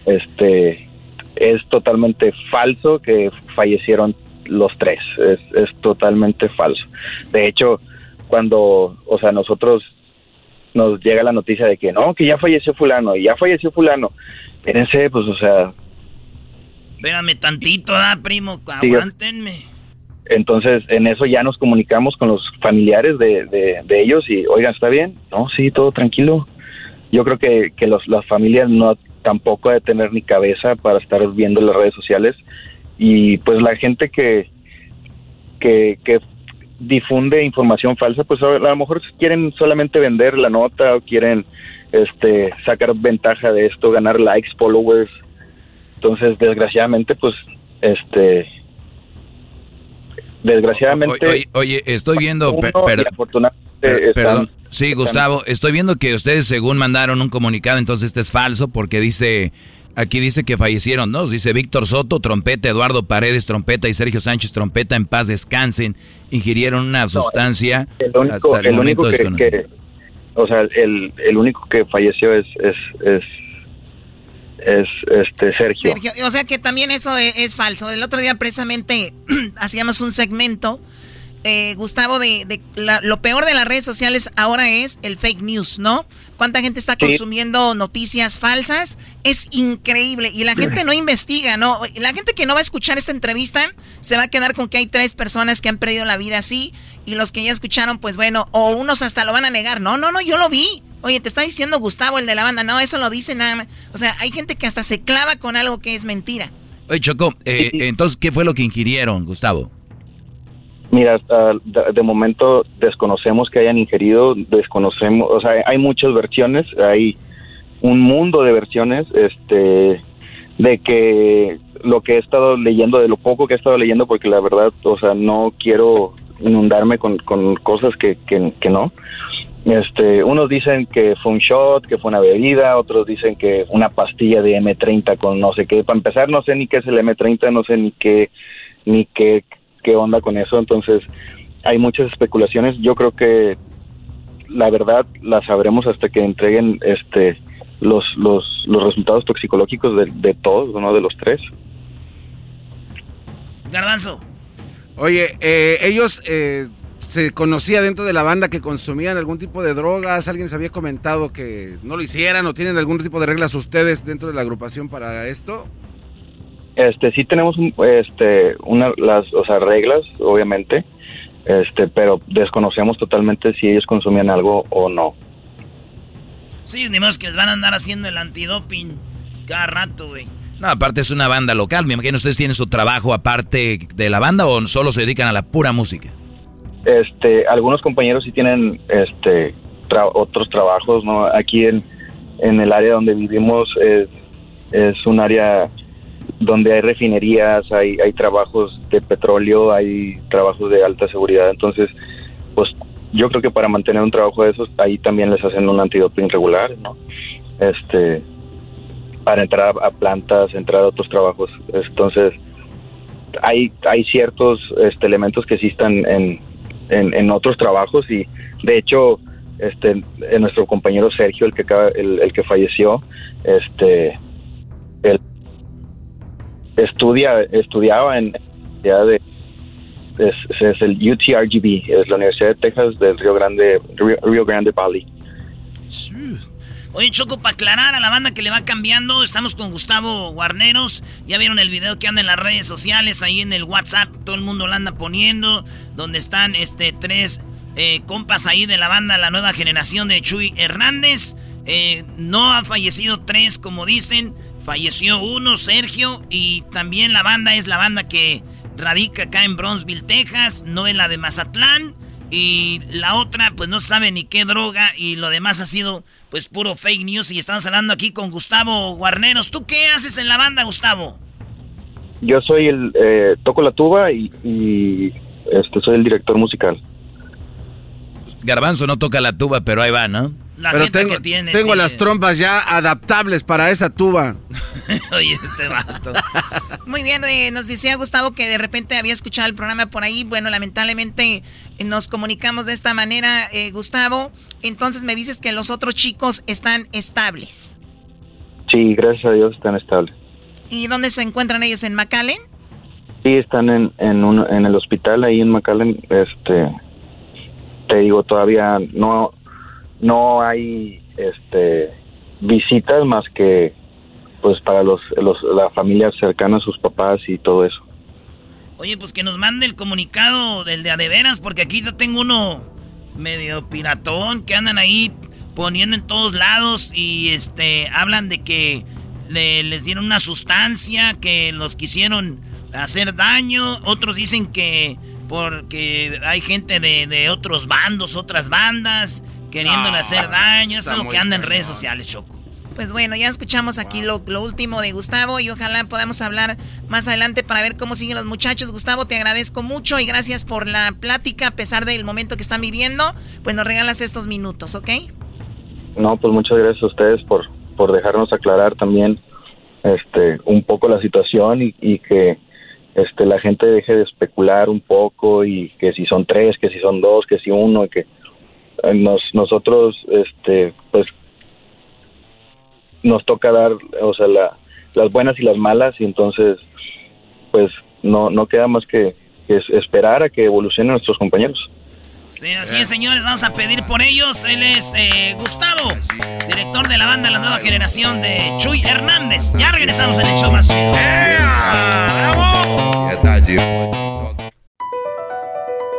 Este, es totalmente falso que fallecieron los tres, es, es totalmente falso. De hecho, cuando, o sea, nosotros nos llega la noticia de que no, que ya falleció fulano, y ya falleció fulano, espérense, pues, o sea... Espérame tantito, ¿ah, primo? Aguántenme. Entonces, en eso ya nos comunicamos con los familiares de, de, ellos y, oigan, ¿está bien? No, sí, todo tranquilo. Yo creo que, que los, las familias no tampoco de tener ni cabeza para estar viendo las redes sociales y pues la gente que, que, que difunde información falsa, pues a lo mejor quieren solamente vender la nota o quieren este sacar ventaja de esto, ganar likes, followers. Entonces, desgraciadamente, pues este desgraciadamente Oye, estoy viendo perdón. Sí, Gustavo, estoy viendo que ustedes según mandaron un comunicado, entonces este es falso porque dice Aquí dice que fallecieron dos. Dice Víctor Soto, trompeta, Eduardo Paredes, trompeta y Sergio Sánchez, trompeta, en paz descansen. Ingirieron una sustancia el único, hasta el, momento que, o sea, el, el, único que falleció es, es, es, es este Sergio. Sergio. O sea que también eso es, es falso. El otro día precisamente hacíamos un segmento eh, Gustavo, de, lo peor de las redes sociales ahora es el fake news, ¿no? ¿Cuánta gente está consumiendo noticias falsas? Es increíble. Y la gente no investiga, ¿no? La gente que no va a escuchar esta entrevista se va a quedar con que hay tres personas que han perdido la vida así. Y los que ya escucharon, pues bueno, o unos hasta lo van a negar. No, no, no, yo lo vi. Oye, te está diciendo Gustavo, el de la banda. No, eso lo dice nada más. O sea, hay gente que hasta se clava con algo que es mentira. Oye, Choco, eh, entonces, ¿qué fue lo que ingirieron, Gustavo? Mira, de momento desconocemos que hayan ingerido, desconocemos, o sea, hay muchas versiones, hay un mundo de versiones, este, de que lo que he estado leyendo, de lo poco que he estado leyendo, porque la verdad, o sea, no quiero inundarme con, con cosas que, que, que no. Este, unos dicen que fue un shot, que fue una bebida, otros dicen que una pastilla de M30 con no sé qué. Para empezar, no sé ni qué es el M30, no sé ni qué, ni qué qué onda con eso. Entonces, hay muchas especulaciones. Yo creo que la verdad la sabremos hasta que entreguen este los los, los resultados toxicológicos de, de todos, uno de los tres. Garbanzo. Oye, eh, ellos eh, se conocía dentro de la banda que consumían algún tipo de drogas. Alguien se había comentado que no lo hicieran o tienen algún tipo de reglas ustedes dentro de la agrupación para esto. Este, sí tenemos este, una, las, o sea, reglas, obviamente, este, pero desconocemos totalmente si ellos consumían algo o no. Sí, ni más que les van a andar haciendo el antidoping cada rato, güey. No, aparte es una banda local. Me imagino ustedes tienen su trabajo aparte de la banda o solo se dedican a la pura música. Este, algunos compañeros sí tienen, este, otros trabajos, ¿no? Aquí en, en el área donde vivimos es, es un área donde hay refinerías, hay, hay trabajos de petróleo, hay trabajos de alta seguridad, entonces, pues yo creo que para mantener un trabajo de esos, ahí también les hacen un antidoping regular, ¿no? Este, para entrar a, plantas, entrar a otros trabajos, entonces, hay, hay ciertos este, elementos que sí están en, en, otros trabajos y, de hecho, este, nuestro compañero Sergio, el que el, el que falleció, este, el estudia, estudiaba en de es, el UTRGB, es la Universidad de Texas del Río Grande, Río, Grande Valley. Oye, Choco, para aclarar a la banda que le va cambiando, estamos con Gustavo Guarneros. Ya vieron el video que anda en las redes sociales, ahí en el WhatsApp, todo el mundo lo anda poniendo, donde están este tres eh, compas ahí de la banda, la nueva generación de Chuy Hernández. Eh, no han fallecido tres, como dicen. Falleció uno, Sergio, y también la banda es la banda que radica acá en Bronzeville, Texas, no es la de Mazatlán. Y la otra, pues no sabe ni qué droga, y lo demás ha sido, pues puro fake news. Y estamos hablando aquí con Gustavo Guarneros. ¿Tú qué haces en la banda, Gustavo? Yo soy el, eh, toco la tuba y, este, soy el director musical. Garbanzo no toca la tuba, pero ahí va, ¿no? La Pero gente tengo, que tiene. tengo sí. las trompas ya adaptables para esa tuba. Oye, este vato. Muy bien, eh, nos decía Gustavo que de repente había escuchado el programa por ahí. Bueno, lamentablemente eh, nos comunicamos de esta manera, eh, Gustavo. Entonces me dices que los otros chicos están estables. Sí, gracias a Dios están estables. ¿Y dónde se encuentran ellos? ¿En McAllen? Sí, están en, en, un- en el hospital ahí en McAllen. Este, te digo, todavía no, no hay este, visitas más que pues para los, los, la familia cercana, sus papás y todo eso. Oye, pues que nos mande el comunicado del de adeveras, porque aquí yo tengo uno medio piratón que andan ahí poniendo en todos lados y este hablan de que le- les dieron una sustancia que los quisieron hacer daño. Otros dicen que porque hay gente de, de otros bandos, otras bandas, queriéndole No, hacer daño. Es lo que anda en redes sociales, Choco. Pues bueno, ya escuchamos aquí lo, lo último de Gustavo y ojalá podamos hablar más adelante para ver cómo siguen los muchachos. Gustavo, te agradezco mucho y gracias por la plática a pesar del momento que están viviendo. Pues nos regalas estos minutos, ¿ok? No, pues muchas gracias a ustedes por, por dejarnos aclarar también este un poco la situación y, y que este la gente deje de especular un poco y que si son tres, que si son dos, que si uno, y que eh, nos, nosotros este pues nos toca dar, o sea, la- las buenas y las malas y entonces pues no no queda más que, que es- esperar a que evolucionen nuestros compañeros. Sí, así es, señores, vamos a pedir por ellos. Él es eh, Gustavo, director de la banda La Nueva Generación de Chuy Hernández. Ya regresamos en el show más chido.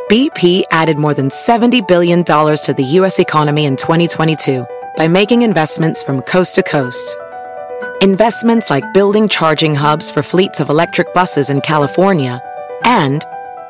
BP added more than $70 billion to the U.S. economy in 2022 by making investments from coast to coast. Investments like building charging hubs for fleets of electric buses in California and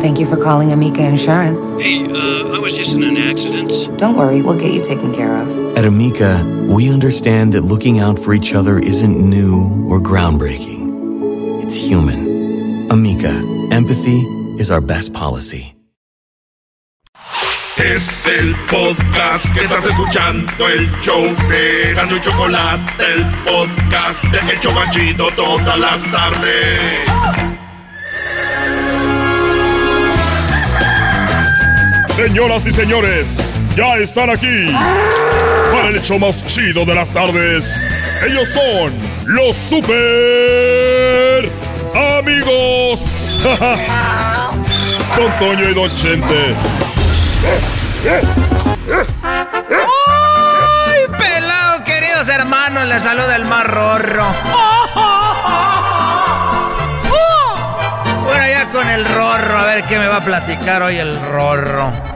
Thank you for calling Amica Insurance. Hey, uh, I was just in an accident. Don't worry, we'll get you taken care of. At Amica, we understand that looking out for each other isn't new or groundbreaking. It's human. Amica, empathy is our best policy. Es el podcast que estás escuchando, el show de Gano y Chocolate, el podcast de El Chobachito todas las tardes. Señoras y señores, ya están aquí para el hecho más chido de las tardes. Ellos son los super amigos. Don Toño y Don Chente. ¡Ay, pelado, queridos hermanos! Les saluda el más rorro. Bueno, ya con el rorro, a ver qué me va a platicar hoy el rorro.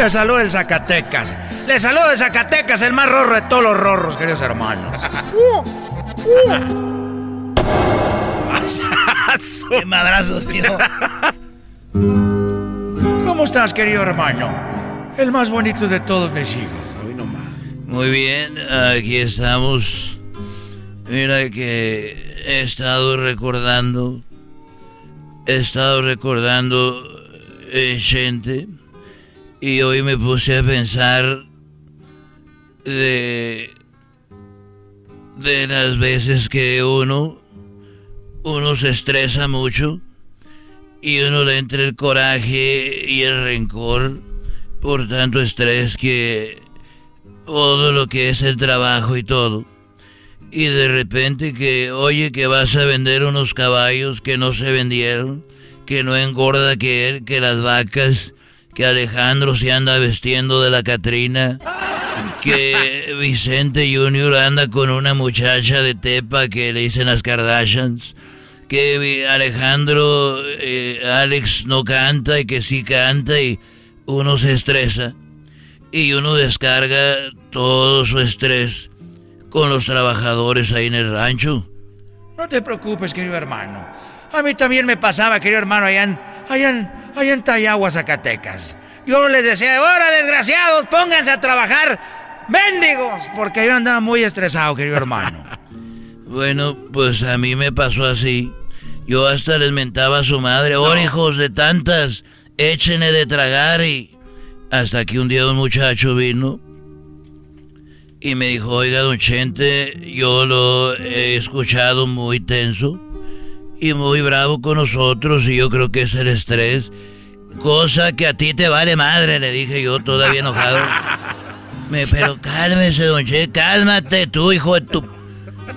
Les saluda el Zacatecas. Les saluda el Zacatecas, el más rorro de todos los rorros, queridos hermanos. ¡Qué madrazos, tío! ¿Cómo estás, querido hermano? El más bonito de todos mis hijos. Muy bien, aquí estamos. Mira que he estado recordando, he estado recordando eh, gente y hoy me puse a pensar de de las veces que uno uno se estresa mucho y uno le entra el coraje y el rencor por tanto estrés que todo lo que es el trabajo y todo. Y de repente que, oye, que vas a vender unos caballos que no se vendieron, que no engorda que él, que las vacas, que Alejandro se anda vestiendo de la Catrina, que Vicente Junior anda con una muchacha de Tepa que le dicen las Kardashians, que Alejandro, eh, Alex no canta y que sí canta y uno se estresa y uno descarga todo su estrés con los trabajadores ahí en el rancho. No te preocupes, querido hermano. A mí también me pasaba, querido hermano, allá en, allá en, allá en Tayagua, Zacatecas. Yo les decía, ahora desgraciados, pónganse a trabajar, mendigos, porque yo andaba muy estresado, querido hermano. bueno, pues a mí me pasó así. Yo hasta les mentaba a su madre, oh, hijos de tantas, échenle de tragar y... Hasta que un día un muchacho vino y me dijo, oiga, don Chente, yo lo he escuchado muy tenso y muy bravo con nosotros y yo creo que es el estrés. Cosa que a ti te vale madre, le dije yo todavía enojado. Me, pero cálmese, don Chente, cálmate tú, hijo de tu...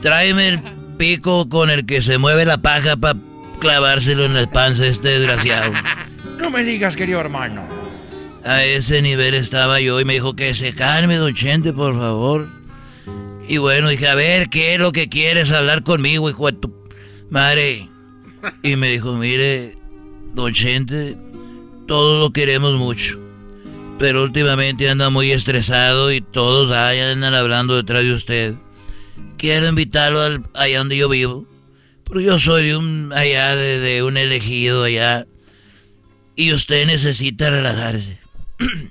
Tráeme el pico con el que se mueve la paja para clavárselo en la panza este desgraciado. No me digas, querido hermano. A ese nivel estaba yo y me dijo que se calme, don Chente, por favor. Y bueno, dije, a ver, ¿qué es lo que quieres hablar conmigo, hijo de tu madre? Y me dijo, mire, don Chente, todos lo queremos mucho. Pero últimamente anda muy estresado y todos andan hablando detrás de usted. Quiero invitarlo al, allá donde yo vivo. Pero yo soy de un, allá, de, de un elegido allá. Y usted necesita relajarse.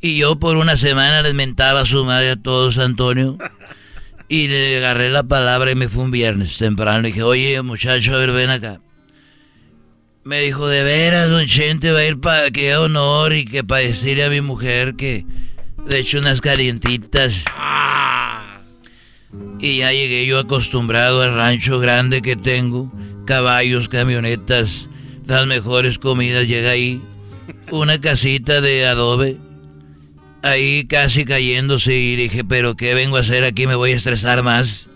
y yo por una semana les mentaba a su madre a todos, Antonio. Y le agarré la palabra y me fue un viernes temprano. Le dije, oye, muchacho, a ver, ven acá. Me dijo, de veras, don Chente va a ir para qué honor y que para decirle a mi mujer que de hecho unas calientitas. Y ya llegué yo acostumbrado al rancho grande que tengo. Caballos, camionetas, las mejores comidas. Llega ahí una casita de adobe. Ahí casi cayéndose y dije, pero ¿qué vengo a hacer aquí? Me voy a estresar más.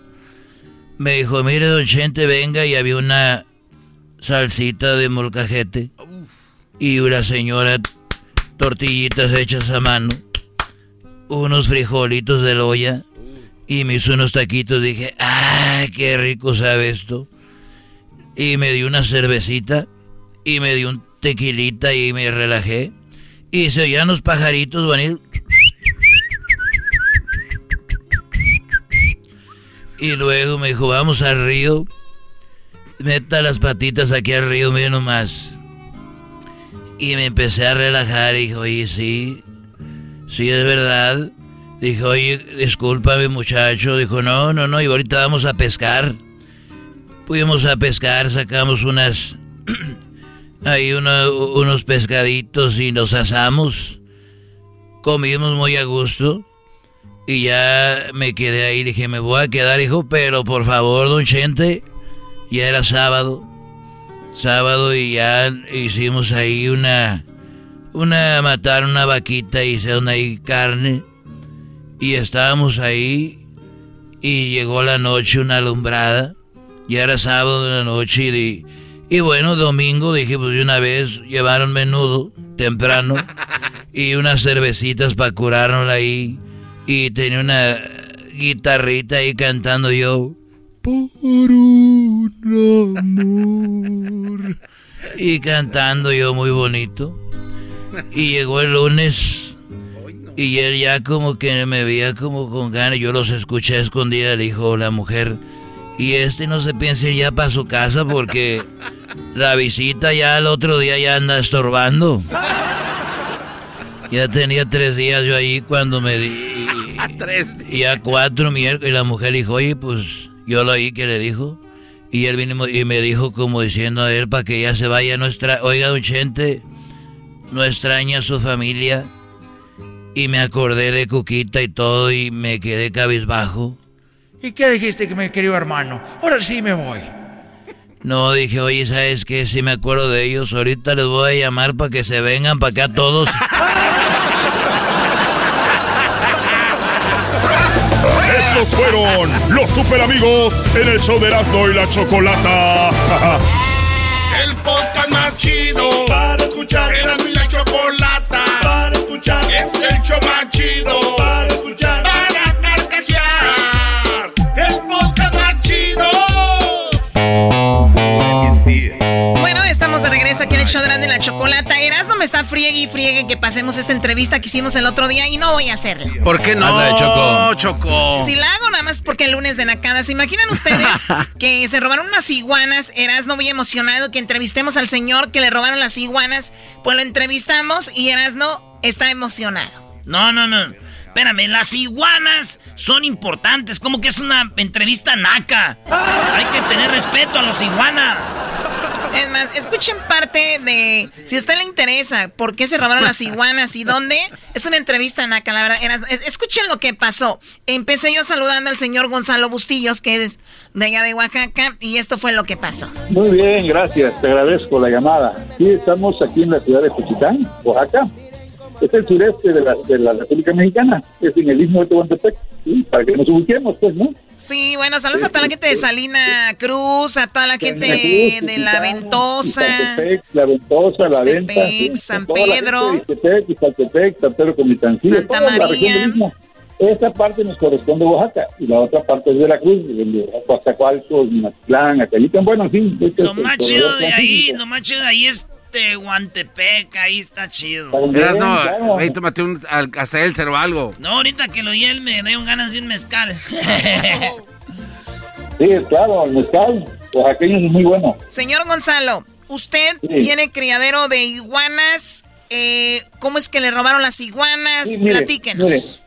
Me dijo, mire, don Chente, venga. Y había una salsita de molcajete. Y una señora, tortillitas hechas a mano. Unos frijolitos de olla. Y me hizo unos taquitos. Dije, ¡ay, qué rico sabe esto! Y me dio una cervecita. Y me dio un tequilita y me relajé. Y se oían los pajaritos venir. Y luego me dijo, vamos al río. Meta las patitas aquí al río, mire nomás. Y me empecé a relajar y dijo, oye, sí, sí es verdad. Dijo, oye, discúlpame muchacho. Dijo, no, no, no, y ahorita vamos a pescar. Fuimos a pescar, sacamos unas Hay unos pescaditos y nos asamos. Comimos muy a gusto. Y ya me quedé ahí. Dije, me voy a quedar, hijo, pero por favor, don Chente. Ya era sábado. Sábado y ya hicimos ahí una. Una. Matar una vaquita y hicieron ahí carne. Y estábamos ahí. Y llegó la noche una alumbrada. Ya era sábado de la noche y y bueno, domingo dije, pues de una vez llevaron menudo temprano y unas cervecitas para curarnos ahí. Y tenía una guitarrita ahí cantando yo. Por un amor. Y cantando yo muy bonito. Y llegó el lunes. Y él ya como que me veía como con ganas. Yo los escuché escondida, le dijo la mujer. Y este no se piensa ir ya para su casa porque la visita ya el otro día ya anda estorbando. Ya tenía tres días yo ahí cuando me di. tres días. Ya cuatro miércoles. Y la mujer dijo, oye, pues yo lo oí que le dijo. Y él vino y me dijo como diciendo a él para que ya se vaya nuestra... Oiga, don Chente, no extraña a su familia. Y me acordé de Cuquita y todo y me quedé cabizbajo. ¿Y qué dijiste, mi querido hermano? Ahora sí me voy. No, dije, oye, ¿sabes qué? Si me acuerdo de ellos. Ahorita les voy a llamar para que se vengan para acá todos. Estos fueron los super amigos en el show de Erasmo y la Chocolata. el podcast más chido para escuchar. Erasmo y la Chocolata para escuchar. Es el show más chido para escuchar. Bueno, estamos de la chocolate. neta, Erasmo me está friegue y friegue que pasemos esta entrevista que hicimos el otro día y no voy a hacerla. ¿Por qué no? Choco. Choco. Si la hago nada más porque el lunes de Nakada. ¿Se imaginan ustedes que se robaron unas iguanas? Erasmo muy emocionado que entrevistemos al señor que le robaron las iguanas. Pues lo entrevistamos y Erasmo está emocionado. No, no, no. Espérame, las iguanas son importantes. Como que es una entrevista naca. Hay que tener respeto a los iguanas. Es más, escuchen parte de. Si a usted le interesa por qué se robaron las iguanas y dónde, es una entrevista naca, la verdad. escuchen lo que pasó. Empecé yo saludando al señor Gonzalo Bustillos, que es de allá de Oaxaca, y esto fue lo que pasó. Muy bien, gracias. Te agradezco la llamada. Sí, estamos aquí en la ciudad de Juchitán, Oaxaca es el sureste de la, de la República Mexicana, es en el istmo de Tehuantepec, ¿sí? para que nos ubiquemos, pues, ¿no? Sí, bueno, saludos a toda la gente de Salina Cruz, a toda la gente de La Ventosa. La Ventosa, La Venta. San Pedro. San Pedro Comitancillo, Santa María. Esta parte nos corresponde a Oaxaca y la otra parte es de la Cruz, de Coatzacoalcos, Mazatlán, Acayucan, bueno, en fin. Este lo más chido de ahí, lo más chido de ahí es Guantepec, ahí está chido. Verás, no, ahí tómate un alcacelser o algo. No, ahorita que lo él me dé un ganas de un mezcal. sí, claro, el mezcal oaxaqueño es muy bueno. Señor Gonzalo, usted tiene criadero de iguanas. Eh, ¿Cómo es que le robaron las iguanas? Platíquenos.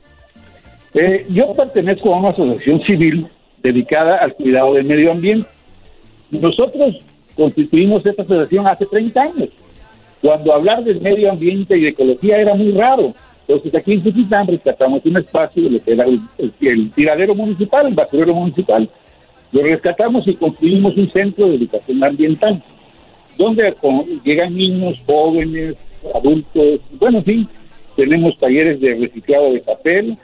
Eh, yo pertenezco a una asociación civil dedicada al cuidado del medio ambiente. Nosotros constituimos esta asociación hace 30 años, cuando hablar del medio ambiente y de ecología era muy raro. Entonces aquí en Cuchitán rescatamos un espacio, lo que era el, tiradero municipal, el basurero municipal. Lo rescatamos y construimos un centro de educación ambiental, donde llegan niños, jóvenes, adultos, bueno, sí, tenemos talleres de reciclado de papel,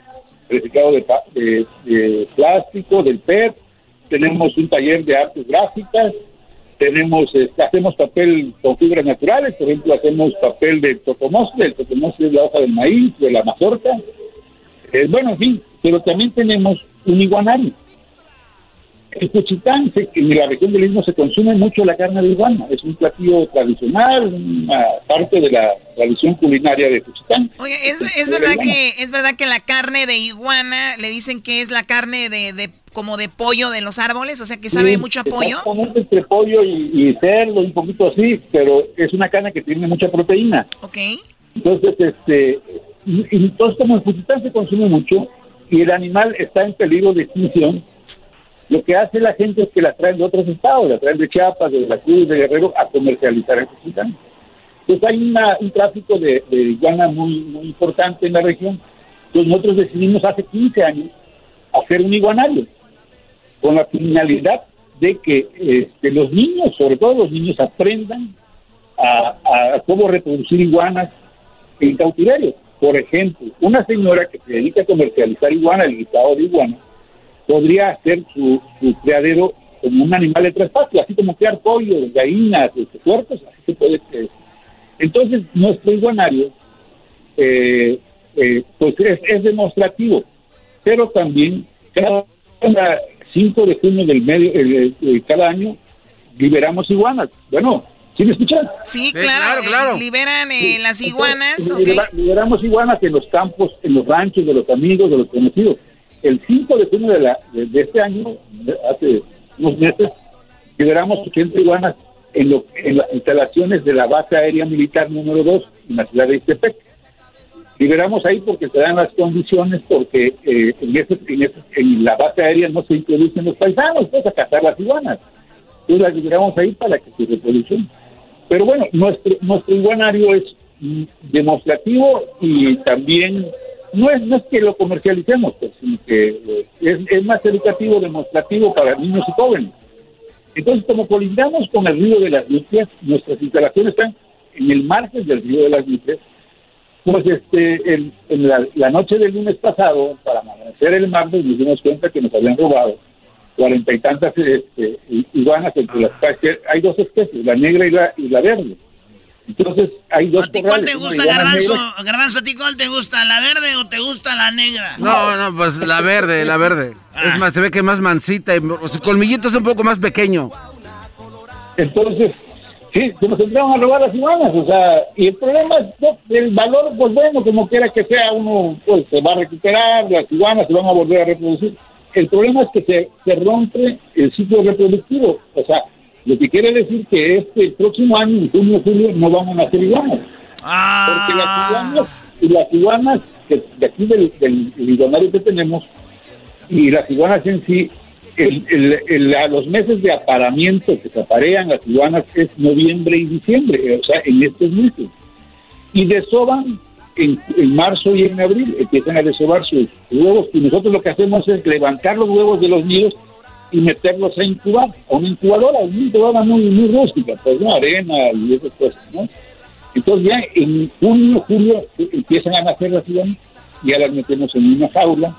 reciclado de, de plástico, del PET, tenemos un taller de artes gráficas, tenemos, este, hacemos papel con fibras naturales, por ejemplo, hacemos papel de totomostle, el totomostle es la hoja del maíz, de la mazorca, eh, bueno, en fin, pero también tenemos un iguanario. En Cuchitán, en la región del Istmo, se consume mucho la carne de iguana. Es un platillo tradicional, una parte de la tradición culinaria de Cuchitán. Oye, ¿es, es verdad, que, ¿es verdad que la carne de iguana le dicen que es la carne de, de como de pollo de los árboles, o sea que sabe mucho a pollo. entre pollo y, cerdo, un poquito así, pero es una carne que tiene mucha proteína. Ok. Entonces, este, entonces como en Fuchitán se consume mucho y el animal está en peligro de extinción, lo que hace la gente es que la traen de otros estados, la traen de Chiapas, de la Cruz, de Guerrero, a comercializar en Fuchitán. Entonces hay un tráfico de, de iguana muy, muy importante en la región. Entonces nosotros decidimos hace 15 años hacer un iguanario con la finalidad de que este, los niños, sobre todo los niños, aprendan a, cómo reproducir iguanas en cautiverio. Por ejemplo, una señora que se dedica a comercializar iguanas, el guisado de iguanas, podría hacer su, criadero como un animal de tres así como crear pollo, gallinas, este, puercos, así se puede crear. Entonces, nuestro iguanario, eh, eh, pues es, es, demostrativo, pero también cada 5 de junio del medio, cada año liberamos iguanas. Bueno, ¿sí me escuchan? Sí, claro, claro. liberan eh, las iguanas. liberamos iguanas en los campos, en los ranchos de los amigos, de los conocidos. El 5 de junio de, la, de, este año, hace unos meses, liberamos 80 iguanas en, en las instalaciones de la base aérea militar número 2 en la ciudad de Istepec liberamos ahí porque se dan las condiciones, porque eh, en, la base aérea no se introducen los paisanos, pues a cazar las iguanas. Entonces las liberamos ahí para que se reproducen. Pero bueno, nuestro, nuestro iguanario es mm, demostrativo y también no es, no es que lo comercialicemos, pues, sino que eh, es, es, más educativo, demostrativo para niños y jóvenes. Entonces, como colindamos con el río de las Nutrias, nuestras instalaciones están en el margen del río de las Nutrias, pues este, en, la, noche del lunes pasado, para amanecer el martes, nos dimos cuenta que nos habían robado cuarenta y tantas este, iguanas entre las especies. Hay dos especies, la negra y la verde. Entonces, hay dos ¿A ti cuál te gusta, Garbanzo? Garbanzo, ¿a ti cuál te gusta, la verde o te gusta la negra? No, no, pues la verde, la verde. Es ah. más, se ve que más mansita y su colmillito es un poco más pequeño. Entonces, Sí, se nos entraron a robar las iguanas, o sea, y el problema es el valor, pues bueno, como quiera que sea, uno pues se va a recuperar, las iguanas se van a volver a reproducir. El problema es que se, se rompe el ciclo reproductivo, o sea, lo que quiere decir que este próximo año, en junio, julio, no van a nacer iguanas. Porque las iguanas, y las iguanas de, aquí del, del que tenemos, y las iguanas en sí, el, a los meses de aparamiento que se aparean las iguanas es noviembre y diciembre, o sea, en estos meses. Y desoban en, en, marzo y en abril, empiezan a desovar sus huevos y nosotros lo que hacemos es levantar los huevos de los nidos y meterlos a incubar, a una incubadora, una incubadora muy, muy rústica, pues no arena y esas cosas, ¿no? Entonces ya en junio, julio empiezan a nacer las iguanas, ya las metemos en una jaula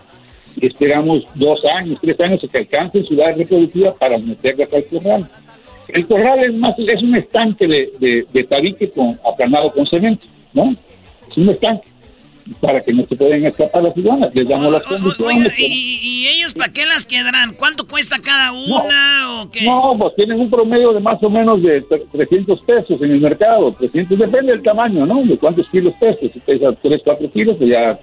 esperamos dos años, tres años que alcance su edad reproductiva para meterlas al corral. El corral es más es un estanque de, de, de tabique con, aplanado con cemento, ¿no? Es un estanque para que no se puedan escapar las iguanas. Les damos las condiciones. ¿y, ellos para qué las quedarán? ¿Cuánto cuesta cada una o qué? No, pues tienen un promedio de más o menos de 300 pesos en el mercado. 300, depende del tamaño, ¿no? De cuántos kilos pesos. Si pesa 3, 4 kilos, pues ya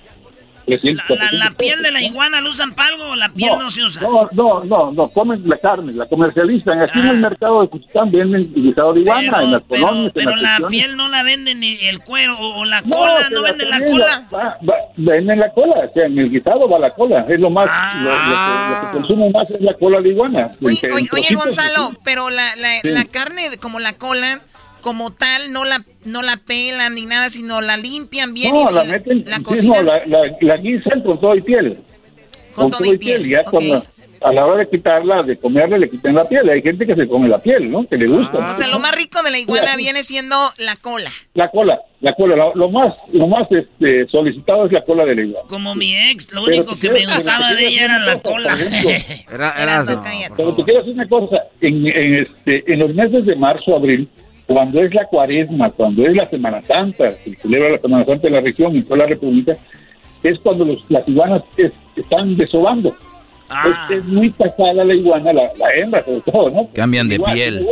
la, piel de la iguana la usan para algo o la piel no, se usa? No, no, no, no, comen la carne, la comercializan. Aquí en el ah. mercado de Cuchitán venden guisado de iguana, pero, en las colonias. Pero, la piel no la venden ni el cuero o, la cola, ¿no venden la cola? venden la cola, o sea, en el guisado va la cola. Es lo más, lo, que, ah. consumen más es la cola de iguana. Oye, oye, Gonzalo, pero la, la, la carne como la cola como tal no la no la pelan ni nada, sino la limpian bien no, la, meten, la, cocinan. No, la, la, la, guisan con todo y piel. Con, todo, y piel. Y ya a la hora de quitarla, de comerla, le quitan la piel. Hay gente que se come la piel, ¿no? Que le gusta. O sea, lo más rico de la iguana viene siendo la cola. La cola, la cola. Lo, más, lo más este, solicitado es la cola de la iguana. Como mi ex, lo único que me gustaba de ella era la cola. era, era, Pero te quiero decir una cosa. En, en, este, en los meses de marzo, abril, cuando es la cuaresma, cuando es la Semana Santa, se celebra la Semana Santa de la región y toda la República, es cuando los, las iguanas están desobando. Ah. Es, muy pasada la iguana, la, hembra sobre todo, ¿no? Cambian de piel.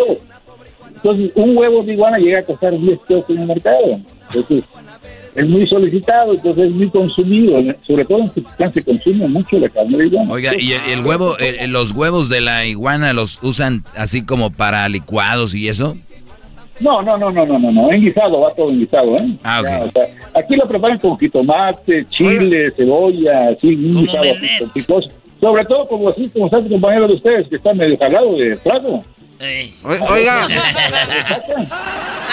Entonces, un huevo de iguana llega a costar 10 pesos en el mercado. Entonces, es muy solicitado, entonces es muy consumido. Sobre todo en Tucumán se consume mucho la carne de iguana. Oiga, ¿y el, huevo, los huevos de la iguana los usan así como para licuados y eso? No, no, no, no, no, no, no, en guisado, va todo en guisado, ¿eh? Ah, ok. aquí lo preparan con jitomate, chile, cebolla, así, un guisado Sobre todo como así, como están compañeros de ustedes, que están medio jalados de plato. Oiga.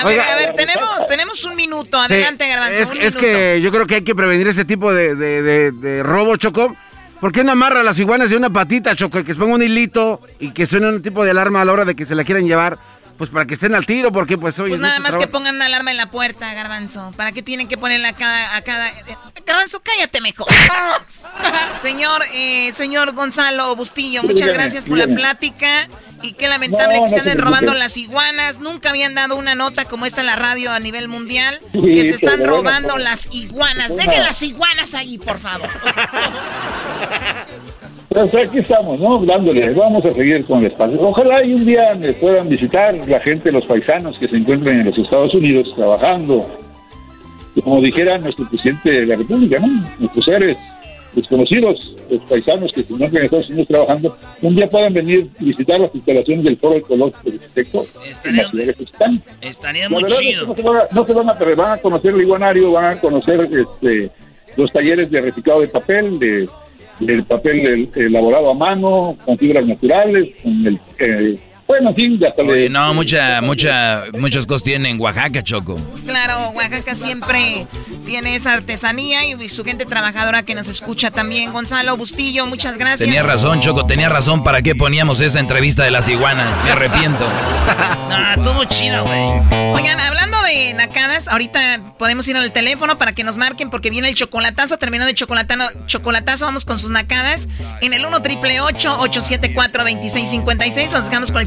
a ver, a ver, tenemos, tenemos un minuto. Adelante, sí, Es, que yo creo que hay que prevenir ese tipo de, de, de, robo, Choco. ¿Por qué no amarra las iguanas de una patita, Choco? Que se ponga un hilito y que suene un tipo de alarma a la hora de que se la quieran llevar. Pues para que estén al tiro, porque pues hoy Pues nada más que pongan una alarma en la puerta, Garbanzo. ¿Para qué tienen que ponerla a cada... A cada... Garbanzo, cállate mejor. señor, eh, señor Gonzalo Bustillo, muchas gracias por la plática. Y qué lamentable que se anden robando las iguanas. Nunca habían dado una nota como esta en la radio a nivel mundial. que se están robando las iguanas. Dejen las iguanas ahí, por favor. Aquí estamos, ¿no? Dándole, vamos a seguir con el espacio. Ojalá y un día me puedan visitar la gente, los paisanos que se encuentran en los Estados Unidos trabajando. Como dijera nuestro presidente de la República, ¿no? Nuestros seres desconocidos, los paisanos que se encuentran en Estados Unidos trabajando, un día puedan venir y visitar las instalaciones del Foro Ecológico de Texto estaría, Estaría muy chido. No se, van a, no se van a, van a conocer el iguanario, van a conocer este, los talleres de reciclado de papel, de el papel elaborado a mano, con fibras naturales, con el... Eh, bueno, en fin, ya está. no, mucha, mucha, muchas cosas tienen en Oaxaca, Choco. Claro, Oaxaca siempre tiene esa artesanía y su gente trabajadora que nos escucha también. Gonzalo Bustillo, muchas gracias. Tenía razón, Choco, tenía razón. ¿Para qué poníamos esa entrevista de las iguanas? Me arrepiento. ah, todo chido, güey. Oigan, hablando de nacadas, ahorita podemos ir al teléfono para que nos marquen porque viene el chocolatazo. Terminando el chocolatazo, vamos con sus nacadas. En el 1 triple 874 2656 Nos dejamos con el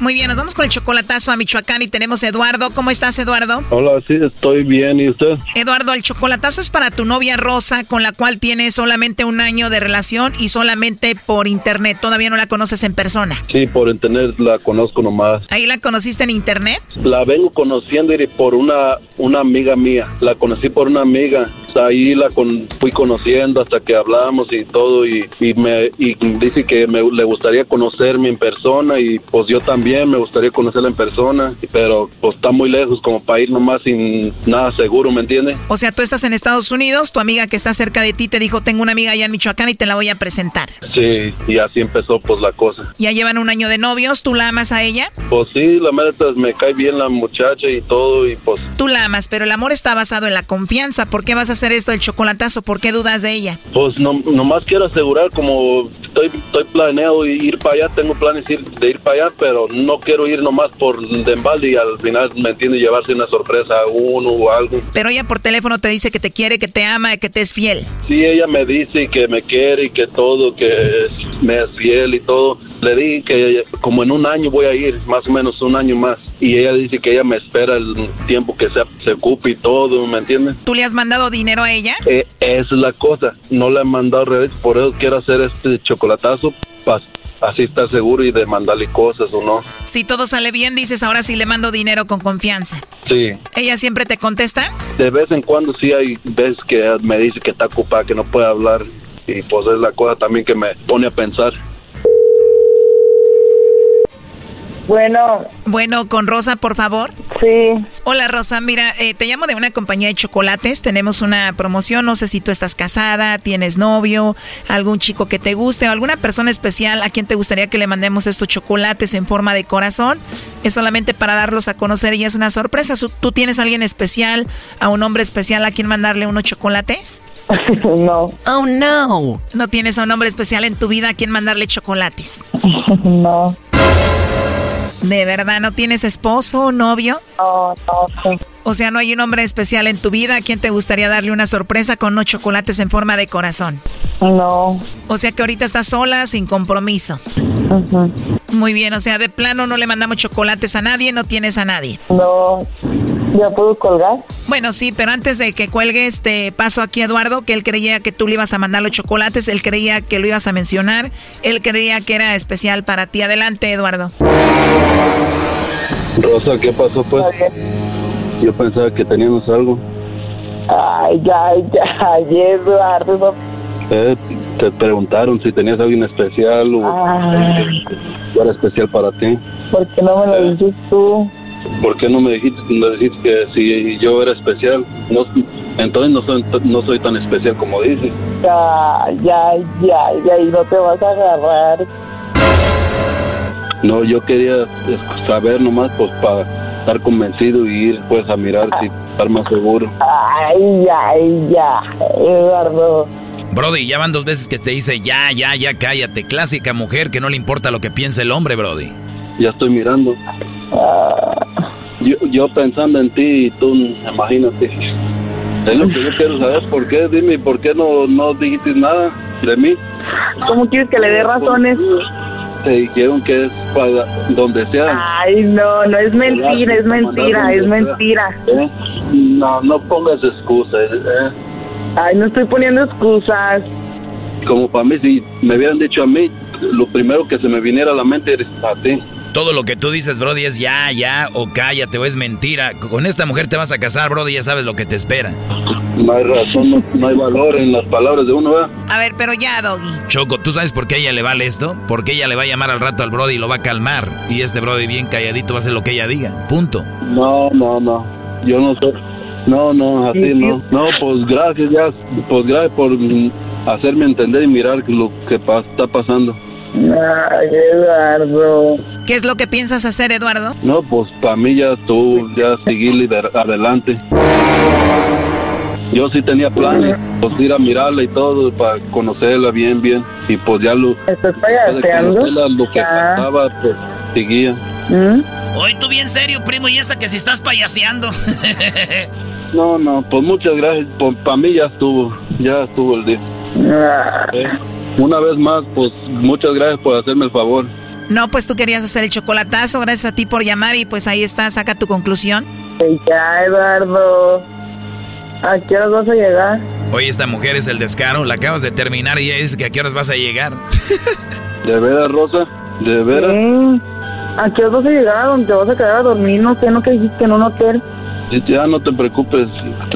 Muy bien, nos vamos con el chocolatazo a Michoacán y tenemos a Eduardo. ¿Cómo estás, Eduardo? Hola, sí, estoy bien. ¿Y usted? Eduardo, el chocolatazo es para tu novia Rosa, con la cual tienes solamente un año de relación y solamente por internet. Todavía no la conoces en persona. Sí, por internet la conozco nomás. ¿Ahí la conociste en internet? La vengo conociendo por una, una amiga mía. La conocí por una amiga. Ahí la con, fui conociendo hasta que hablamos y todo y, y me y dice que me, le gustaría conocerme en persona y pues yo también me gustaría conocerla en persona, pero pues está muy lejos como para ir nomás sin nada seguro, ¿me entiende? O sea, tú estás en Estados Unidos, tu amiga que está cerca de ti te dijo, tengo una amiga allá en Michoacán y te la voy a presentar. Sí, y así empezó pues la cosa. Ya llevan un año de novios, ¿tú la amas a ella? Pues sí, la verdad me cae bien la muchacha y todo y pues... Tú la amas, pero el amor está basado en la confianza. ¿Por qué vas a hacer esto del chocolatazo? ¿Por qué dudas de ella? Pues no, nomás quiero asegurar como estoy, estoy planeado ir para allá, tengo planes de ir para allá, pero no quiero ir nomás por de embalde y al final, ¿me entiende? Llevarse una sorpresa a uno o algo. Pero ella por teléfono te dice que te quiere, que te ama, que te es fiel. Sí, ella me dice que me quiere y que todo, que me es fiel y todo. Le dije que como en un año voy a ir, más o menos un año más. Y ella dice que ella me espera el tiempo que se, se ocupe y todo, ¿me entiendes? ¿Tú le has mandado dinero a ella? Eh, esa es la cosa. No le he mandado redes, por eso quiero hacer este chocolatazo para así estar seguro y de mandarle cosas o no. Si todo sale bien, dices ahora sí le mando dinero con confianza. Sí. ¿Ella siempre te contesta? De vez en cuando sí hay veces que me dice que está ocupada, que no puede hablar. Y pues es la cosa también que me pone a pensar. Bueno. Bueno, con Rosa, por favor. Sí. Hola, Rosa. Mira, eh, te llamo de una compañía de chocolates. Tenemos una promoción. No sé si tú estás casada, tienes novio, algún chico que te guste o alguna persona especial a quien te gustaría que le mandemos estos chocolates en forma de corazón. Es solamente para darlos a conocer y es una sorpresa. ¿Tú tienes a alguien especial, a un hombre especial a quien mandarle unos chocolates? no. Oh, no. ¿No tienes a un hombre especial en tu vida a quien mandarle chocolates? no. ¿De verdad no tienes esposo o novio? No, no, sí. O sea, no hay un hombre especial en tu vida a quien te gustaría darle una sorpresa con unos chocolates en forma de corazón. No. O sea que ahorita estás sola, sin compromiso. Muy bien, o sea, de plano no le mandamos chocolates a nadie, no tienes a nadie. No. ¿Ya puedo colgar? Bueno, sí, pero antes de que cuelgues, te paso aquí a Eduardo, que él creía que tú le ibas a mandar los chocolates, él creía que lo ibas a mencionar, él creía que era especial para ti. Adelante, Eduardo. Rosa, ¿qué pasó pues? Yo pensaba que teníamos algo. Ay, ya, ya, Eduardo. Eh, te preguntaron si tenías alguien especial o Ay. era especial para ti. ¿Por qué no me lo dices tú? ¿Por qué no me dijiste, me dijiste que si yo era especial? No, entonces no soy, no soy tan especial como dices. Ya, ya, ya, ya, y no te vas a agarrar. No, yo quería saber nomás pues para estar convencido y ir pues a mirar si estar más seguro. Ay, ay, ya, Eduardo. Brody, ya van dos veces que te dice ya, ya, ya, cállate. Clásica mujer que no le importa lo que piense el hombre, Brody. Ya estoy mirando. Yo, yo pensando en ti y tú, imagínate. Es lo que yo quiero saber. ¿Por qué? Dime, ¿por qué no, no dijiste nada de mí? ¿Cómo quieres que le dé razones? Te dijeron que es para donde sea. Ay, no, no es mentira, es mentira, es mentira. ¿Eh? No, no pongas excusas. ¿eh? Ay, no estoy poniendo excusas. Como para mí, si me hubieran dicho a mí, lo primero que se me viniera a la mente era a ti. Todo lo que tú dices, Brody, es ya, ya, o cállate, o es mentira. Con esta mujer te vas a casar, Brody, ya sabes lo que te espera. No hay razón, no, no hay valor en las palabras de uno, ¿verdad? A ver, pero ya, Doggy. Choco, ¿tú sabes por qué ella le vale esto? Porque ella le va a llamar al rato al Brody y lo va a calmar. Y este Brody bien calladito va a hacer lo que ella diga. Punto. No, no, no. Yo no soy. No, no, así no. No, pues gracias, ya. Pues gracias por hacerme entender y mirar lo que pa- está pasando. Ay, Eduardo. ¿Qué es lo que piensas hacer, Eduardo? No, pues para mí ya tú, ya seguir adelante. Yo sí tenía planes, pues ir a mirarla y todo, para conocerla bien, bien. Y pues ya lo... ¿Estás payaseando? Lo que pasaba, pues seguía. ¿Mm? Hoy tú bien serio, primo, y esta que si estás payaseando. no, no, pues muchas gracias. Pues, para mí ya estuvo, ya estuvo el día. Ah. Eh, una vez más, pues muchas gracias por hacerme el favor. No, pues tú querías hacer el chocolatazo, gracias a ti por llamar y pues ahí está, saca tu conclusión. Ya, Eduardo. ¿A qué horas vas a llegar? Oye, esta mujer es el descaro, la acabas de terminar y ella dice que a qué horas vas a llegar. ¿De veras, Rosa? ¿De veras? ¿A qué horas vas a llegar? ¿A dónde te vas a quedar a dormir? No sé, ¿no que dijiste en un hotel? Ya no te preocupes,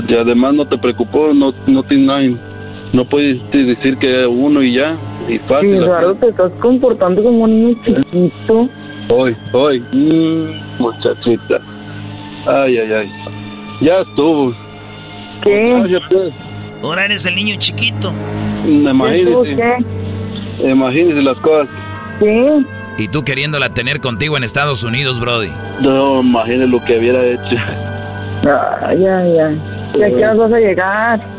y además no te preocupó, no, no tienes nada. No puedes decir que uno y ya, y fácil. Sí, claro, te estás comportando como un niño chiquito. Hoy, hoy, mm, muchachita. Ay, ay, ay. Ya estuvo. ¿Qué? Ahora eres el niño chiquito. Imagínese. ¿Qué? Imagínese las cosas. ¿Qué? Y tú queriéndola tener contigo en Estados Unidos, Brody. No, imagínese lo que hubiera hecho. Ay, ay, ay. ¿Y a qué vas a llegar?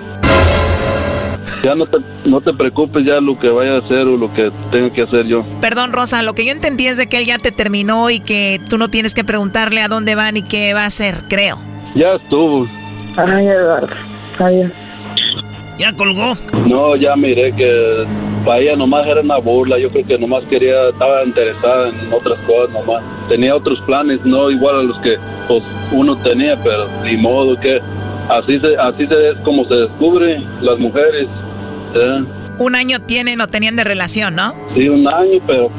Ya no te, no te preocupes ya lo que vaya a hacer o lo que tenga que hacer yo. Perdón, Rosa, lo que yo entendí es de que él ya te terminó y que tú no tienes que preguntarle a dónde van y qué va a hacer, creo. Ya estuvo. Ay, Eduardo. Ay, ¿Ya colgó? No, ya miré que para ella nomás era una burla. Yo creo que nomás quería, estaba interesada en otras cosas nomás. Tenía otros planes, no igual a los que pues, uno tenía, pero ni modo que así se, así se es como se descubre las mujeres. ¿Eh? Un año tienen o tenían de relación, ¿no? Sí, un año, pero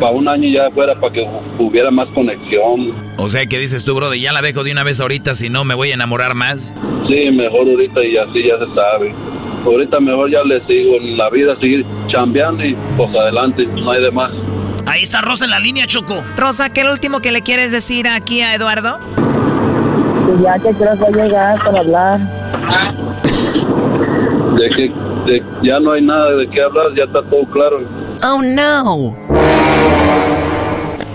para un año ya fuera para que hubiera más conexión. O sea, ¿qué dices tú, brother? Ya la dejo de una vez ahorita, si no me voy a enamorar más. Sí, mejor ahorita y así ya se sabe. Ahorita mejor ya le sigo en la vida, seguir chambeando y pues adelante, no hay de más. Ahí está Rosa en la línea, Choco. Rosa, ¿qué es lo último que le quieres decir aquí a Eduardo? Que ya que creo que llegar para hablar. De que de, ya no hay nada de qué hablar, ya está todo claro. Oh no.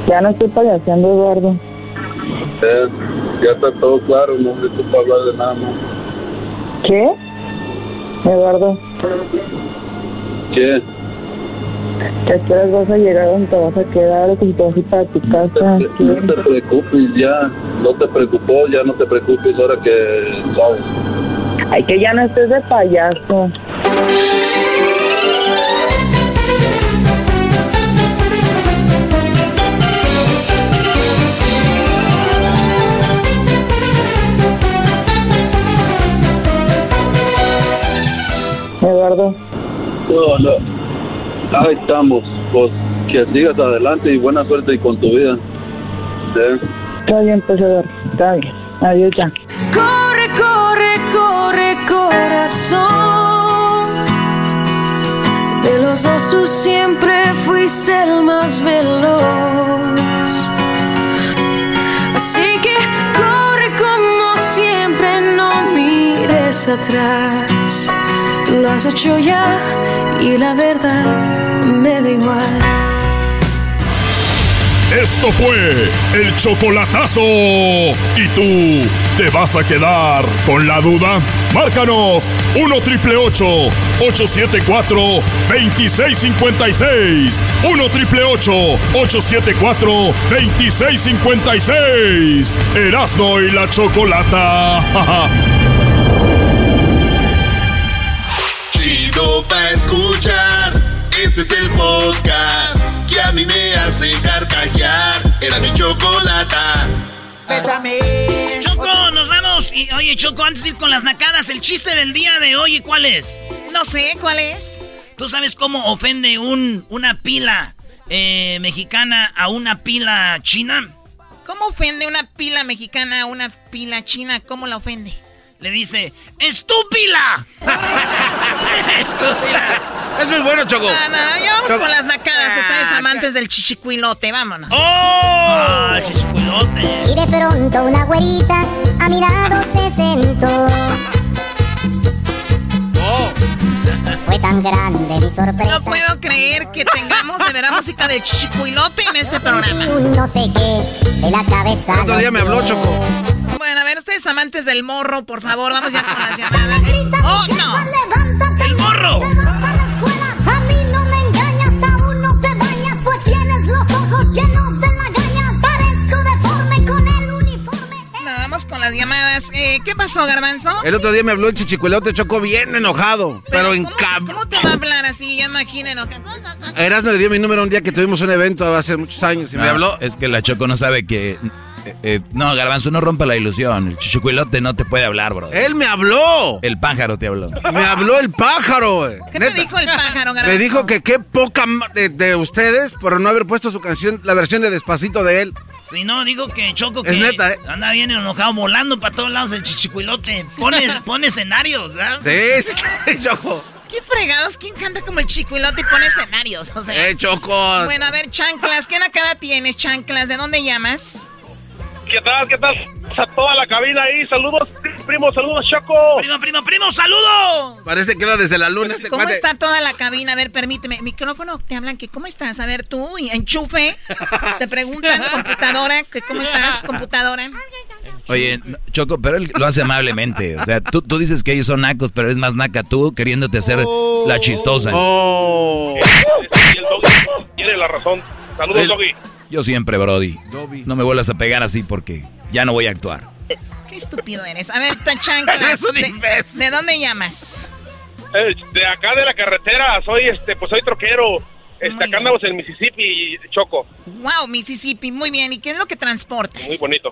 Ya no estoy payaseando, Eduardo. Eh, ya está todo claro, no necesito hablar de nada más. ¿Qué? Eduardo. ¿Qué? ¿A qué horas vas a llegar donde te vas a quedar o te vas a ir para tu casa? No te, no te preocupes, ya. No te preocupó, ya no te preocupes ahora que sabes. Ay, que ya no estés de payaso. Eduardo. No, no. Ahí estamos. Pues que sigas adelante y buena suerte con tu vida. ¿Sí? Está bien, pues Eduardo. Está bien. Adiós ya. Corazón. De los dos tú siempre fuiste el más veloz. Así que corre como siempre, no mires atrás. Lo has hecho ya y la verdad me da igual. Esto fue el chocolatazo. ¿Y tú te vas a quedar con la duda? Márcanos 1 triple 874 2656. 1 triple 874 2656. Erasno y la chocolata. Chido pa' escuchar. Este es el podcast que a mí me hace carcajear. Era mi chocolata. Bésame. Choco, nos vamos. Y, oye, Choco, antes de ir con las nacadas, el chiste del día de hoy, ¿cuál es? No sé, ¿cuál es? ¿Tú sabes cómo ofende un, una pila eh, mexicana a una pila china? ¿Cómo ofende una pila mexicana a una pila china? ¿Cómo la ofende? Le dice, ¡estúpila! ¡Estúpila! Es muy bueno, Choco. No, no, no, ya vamos con las nacadas. Ustedes amantes del chichicuilote, vámonos. ¡Oh! Ah, chichicuilote. Y de pronto una güerita a mi lado se sentó. Fue tan grande mi sorpresa. No puedo creer que tengamos de verdad música de chicuilote en este programa. No sé qué, de la cabeza. Otro día me habló Choco. Bueno, a ver, ustedes amantes del morro, por favor, vamos ya con las llamadas. ¡Oh, no! ¡El morro! Eh, ¿Qué pasó, Garbanzo? El otro día me habló el chichicuelote Choco bien enojado. Pero, en cab... ¿Cómo te va a hablar así? Ya imaginen. Erasmo le dio mi número un día que tuvimos un evento hace muchos años y me No, habló. Es que la Choco no sabe que. Eh, eh, no, Garbanzo, no rompa la ilusión. El chichicuilote no te puede hablar, bro. Él me habló. El pájaro te habló. Me habló el pájaro. ¿Qué te dijo el pájaro, Garbanzo? Me dijo que qué poca de, de ustedes por no haber puesto su canción, la versión de Despacito de él. Si no, digo que Choco que Es neta, ¿eh? anda bien enojado, volando para todos lados el chichicuilote. Pone, pone escenarios, ¿verdad? Sí, sí, sí, Choco. ¿Qué fregados? ¿Quién canta como el chicuilote y pone escenarios? O sea. Eh, Choco. Bueno, a ver, chanclas, ¿qué cara tienes, chanclas? ¿De dónde llamas? ¿Qué tal? ¿Qué tal? A toda la cabina ahí. Saludos, primo. Saludos, Choco. Primo, primo, primo, saludo. Parece que era desde la luna este ¿Cómo cuate. está toda la cabina? A ver, permíteme. Micrófono, te hablan que ¿cómo estás? A ver, tú, y enchufe. Te preguntan, computadora, que ¿cómo estás, computadora? Oye, Choco, pero él lo hace amablemente. O sea, tú, tú dices que ellos son nacos, pero eres más naca tú queriéndote hacer la chistosa. Oh. Y el Doggy tiene la razón. Saludos, Doggy. Yo siempre, Brody. No me vuelvas a pegar así porque ya no voy a actuar. Qué estúpido eres. A ver, ta chanclas. Eres un ¿de. ¿De dónde llamas? Eh, de acá de la carretera. Soy, este, pues soy troquero. Este, acá andamos en Mississippi, Choco. Wow, Mississippi. Muy bien. ¿Y qué es lo que transportas? Muy bonito.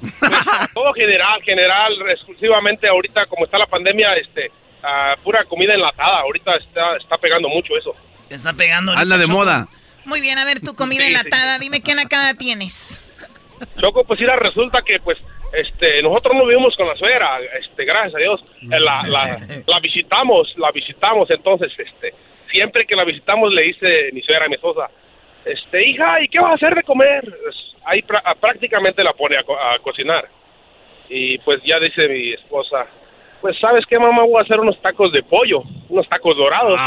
Pues, todo general, general, exclusivamente ahorita como está la pandemia, este, ah, pura comida enlatada. Ahorita está, está pegando mucho eso. Te está pegando. Anda de moda. Muy bien, a ver, tu comida Sí, sí, enlatada. Dime qué nacada tienes. Choco, pues mira, resulta que pues este nosotros no vivimos con la suegra, este gracias a Dios, eh, la, la, la visitamos, la visitamos, entonces este siempre que la visitamos le dice mi suegra a mi esposa, este hija, ¿y qué vas a hacer de comer? Ahí prá- a- prácticamente la pone a, co- a cocinar. Y pues ya dice mi esposa, pues sabes qué mamá, voy a hacer unos tacos de pollo, unos tacos dorados.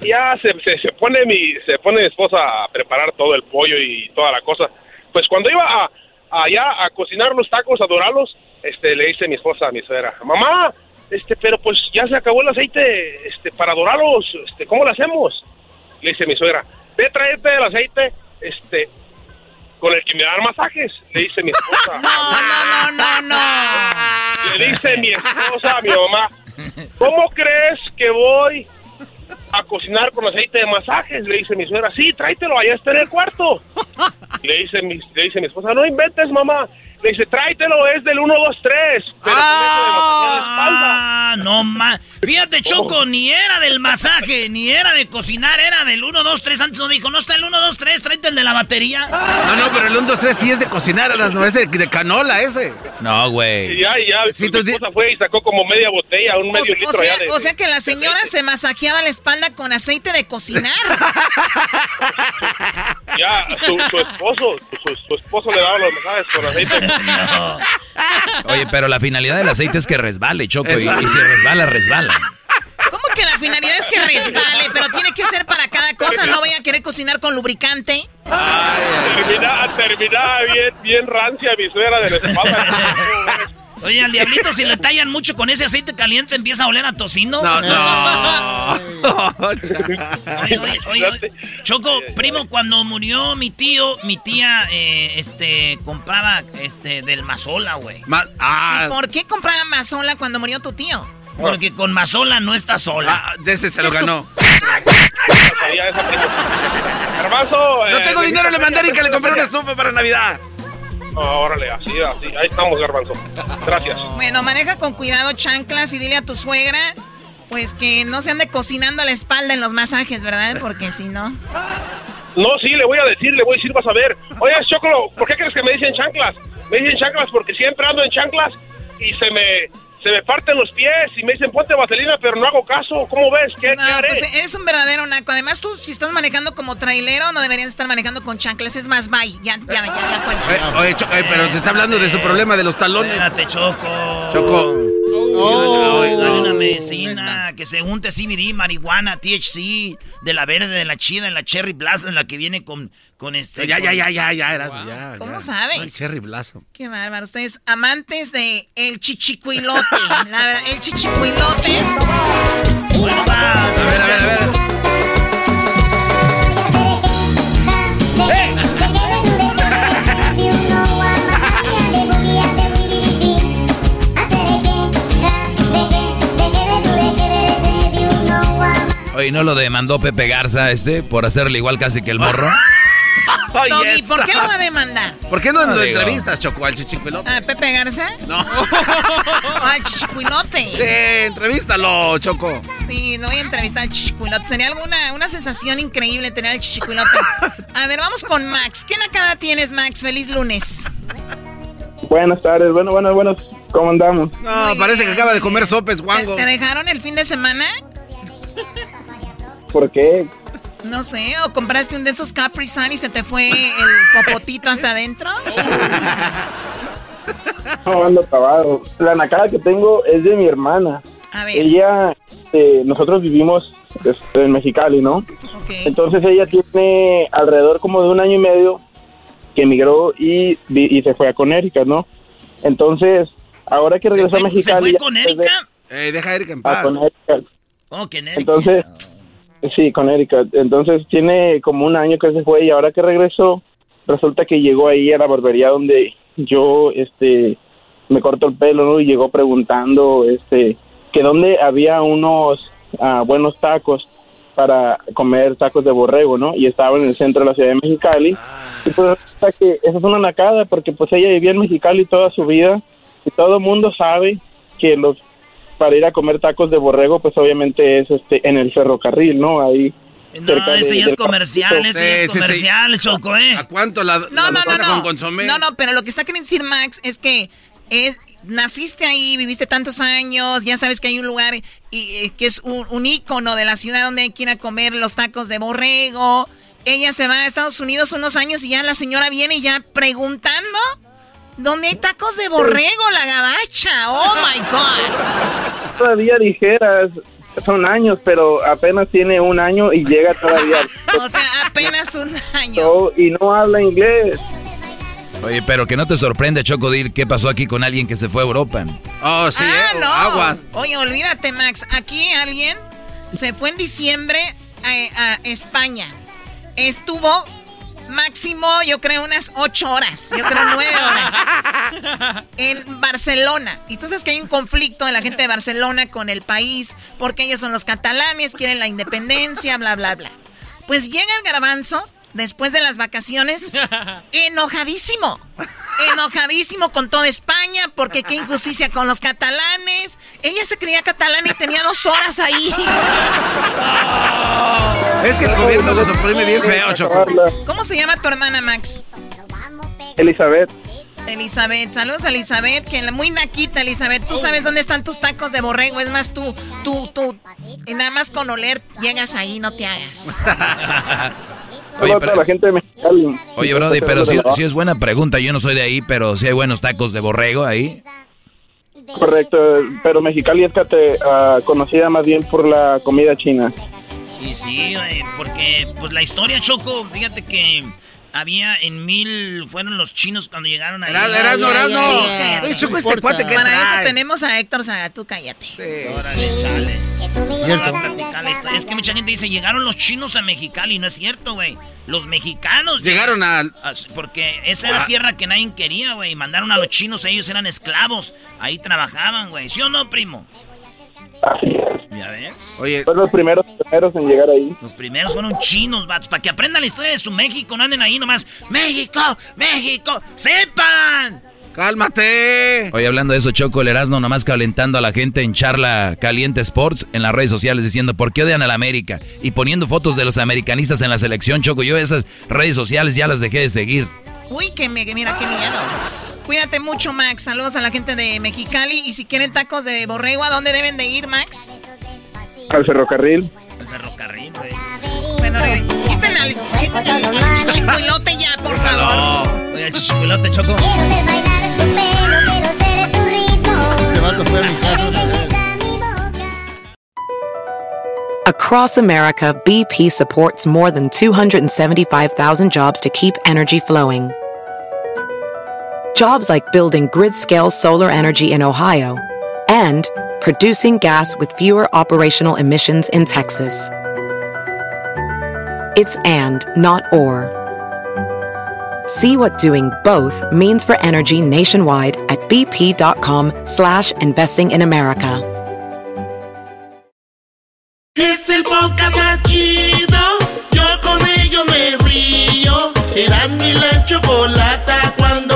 Y ya se, se, se pone mi se pone mi esposa a preparar todo el pollo y toda la cosa. Pues cuando iba a, allá a cocinar los tacos, a dorarlos, este le dice mi esposa a mi suegra, mamá, este, pero pues ya se acabó el aceite, este, para dorarlos, este, ¿cómo lo hacemos? Le dice mi suegra, ve tráete el aceite, este, con el que me dan masajes, le dice mi esposa. No, no, no, no. Le dice mi esposa a mi mamá, ¿cómo crees que voy a cocinar con aceite de masajes? Le dice mi suegra, sí, tráetelo, allá está en el cuarto. Le dice mi, le dice mi esposa, no inventes, mamá. Le dice, tráetelo, es del 1, 2, 3. Pero eso de la espalda. Ah, no más. Fíjate, Choco, ni era del masaje, ni era de cocinar, era del 1, 2, 3. Antes no dijo, no está el 1, 2, 3, tráete el de la batería. No, no, pero el 1, 2, 3 sí es de cocinar, Erasmo, es de, de canola ese. No, güey. ya, y ya, Sí, di- esposa fue y sacó como media botella, un O medio sea, o litro sea, allá de... o sea que la señora se masajeaba la espalda con aceite de cocinar. Ya, su, su esposo, su, su esposo le daba los masajes con aceite. Oye, pero la finalidad del aceite es que resbale, Choco. Y, si resbala, resbala. ¿Cómo que la finalidad es que resbale? Pero tiene que ser para cada cosa. No vaya a querer cocinar con lubricante. Terminaba, terminaba bien, bien rancia mi suegra de la espalda. Oye, al diablito, si le tallan mucho con ese aceite caliente, empieza a oler a tocino. No, no. Oye, oye, oye, oye. Choco, primo, cuando murió mi tío, mi tía, eh, este, compraba, este, del Mazola, güey. Ma- ¿Y ah, por qué compraba mazola cuando murió tu tío? Porque con Mazola no está sola. ah, de ese se lo ganó. Garbanzo. No eh, tengo me dinero, le mandé y que le compré una estufa para Navidad. No, órale, así, así. Ahí estamos, Garbanzo. Gracias. Bueno, maneja con cuidado chanclas y dile a tu suegra, pues que no se ande cocinando la espalda en los masajes, ¿verdad? Porque si no... No, sí, le voy a decir, le voy a decir, vas a ver. Oye, Chocolo, ¿por qué crees que me dicen chanclas? Me dicen chanclas porque siempre ando en chanclas y se me se me parten los pies y me dicen ponte vaselina, pero no hago caso. ¿Cómo ves? ¿Qué, No, pues eres un verdadero naco. Además, tú, si estás manejando como trailero, no deberías estar manejando con chanclas. Es más, bye. Ya, ya, ya, ya cuenta. Eh, oye, Cho- eh, pero te está hablando de su problema de los talones. Espérate, Choco. Choco. Oh. Dale una medicina que se junte CBD, marihuana, THC, de la verde, de la chida, en la cherry en la que viene con, con este... Ya, ya, ya, ya, ya, Erasmo, ya. ¿Cómo sabes? Ay, Cherry Blazo. Qué bárbaro. Ustedes amantes de el chichicuilote. La verdad, el chichicuilote. Bueno, va. A ver, a ver, a ver. Oye, ¿no lo demandó Pepe Garza este por hacerle igual casi que el morro? Doggy, ¿por qué lo va a demandar? ¿Por qué no No lo digo. entrevistas, Choco, al chichicuelote? ¿A Pepe Garza? No. Al chichicuilote. Sí, entrevístalo, Choco. Sí, no voy a entrevistar al chichicuilote. Sería alguna una sensación increíble tener al chichicuilote. A ver, vamos con Max. ¿Qué nacada tienes, Max? Feliz lunes. Buenas tardes, bueno, bueno, bueno, ¿cómo andamos? No, parece que acaba de comer sopes, ¿Te, guango. te dejaron el fin de semana? ¿Por qué? No sé, o compraste un de esos Capri Sun y se te fue el popotito hasta adentro. No, ando acabado. La nacada que tengo es de mi hermana. A ver. Ella, eh, nosotros vivimos este, en Mexicali, ¿no? Ok. Entonces ella tiene alrededor como de un año y medio que emigró y, se fue a Connecticut, ¿no? Entonces, ahora que regresó a Mexicali... ya después de- Eh, deja a Erika en a paz. Connecticut. Oh, que. Entonces, sí, Connecticut. Entonces tiene como un año que se fue y ahora que regresó, resulta que llegó ahí a la barbería donde yo, este, me corto el pelo, ¿no? Y llegó preguntando, este, que dónde había unos ah, buenos tacos para comer tacos de borrego, ¿no? Y estaba en el centro de la ciudad de Mexicali. Y pues resulta que eso es una nacada porque pues ella vivía en Mexicali toda su vida y todo el mundo sabe que los para ir a comer tacos de borrego, pues obviamente es este en el ferrocarril, ¿no? Ahí. No, cerca este de- ya es comercial, este ya es comercial, Choco, ¿eh? ¿A cuánto la, No, la no, no, no. con consomé? No, no, pero lo que está queriendo decir Max es que es, naciste ahí, viviste tantos años, ya sabes que hay un lugar y, eh, que es un, un ícono de la ciudad donde hay que ir a comer los tacos de borrego. Ella se va a Estados Unidos unos años y ya la señora viene ya preguntando dónde hay tacos de borrego, la gabacha. Oh my God. Todavía dijeras, son años, pero apenas tiene un año y llega todavía. O sea, apenas un año. So, y no habla inglés. Oye, pero que no te sorprende, Choco, qué pasó aquí con alguien que se fue a Europa. Oh, sí, ah, eh, no. aguas. Oye, olvídate, Max. Aquí alguien se fue en diciembre a, a España. Estuvo máximo, yo creo, unas ocho horas. Yo creo nueve horas. En Barcelona. Y tú sabes que hay un conflicto de la gente de Barcelona con el país, porque ellos son los catalanes, quieren la independencia, bla, bla, bla. Pues llega el garbanzo después de las vacaciones, enojadísimo. Enojadísimo con toda España, porque qué injusticia con los catalanes. Ella se creía catalana y tenía dos horas ahí. Es que el gobierno los oprime bien feo, Choco. ¿Cómo se llama tu hermana, Max? Elizabeth. Elizabeth, saludos a Elizabeth, que la muy naquita Elizabeth, tú sabes dónde están tus tacos de borrego, es más tú, tú, tú, y nada más con oler llegas ahí, no te hagas. Oye, pero- la gente de Mexicali. Oye, Brody, pero sí, sí es buena pregunta. Yo no soy de ahí, pero sí hay buenos tacos de borrego ahí. Correcto, pero Mexicali es cate- ah, conocida más bien por la comida china. Y sí, güey, porque pues la historia, Choco, fíjate que había en mil, fueron los chinos cuando llegaron a... Erasmo, Erasmo, Erasmo. Sí, Choco, este cuate que Para trae. eso tenemos a Héctor Zaga, tú cállate. Órale, chale. A. Es que mucha gente dice, llegaron los chinos a Mexicali, no es cierto, güey. Los mexicanos Llegaron al... Así- Porque esa era Ah. tierra que nadie quería, güey. Mandaron a los chinos, ellos eran esclavos. Ahí trabajaban, güey. ¿Sí o no, primo? Ya ves. Oye, Fueron los primeros, primeros en llegar ahí. Los primeros fueron chinos, vatos. Para que aprendan la historia de su México. No anden ahí nomás. ¡México! ¡México! ¡Sepan! ¡Cálmate! Oye, hablando de eso, Choco, el Erasmo nomás calentando a la gente en charla caliente Sports en las redes sociales diciendo por qué odian a la América y poniendo fotos de los americanistas en la selección, Choco. Yo esas redes sociales ya las dejé de seguir. Uy, que me, mira qué miedo. Cuídate mucho, Max. Saludos a la gente de Mexicali. Y si quieren tacos de borrego, ¿a dónde deben de ir, Max? Al ferrocarril. Al ferrocarril, güey. Bueno, quiten al, chichicuilote ya, por favor. No, oye, el chichicuilote, Choco. Across America, BP supports more than 275,000 jobs to keep energy flowing. Jobs like building grid scale solar energy in Ohio and producing gas with fewer operational emissions in Texas. It's and, not or. See what doing both means for energy nationwide at bp.com slash investing in America. Es el podcast chido. Yo con ello me río. Eras mi la chocolata. Cuando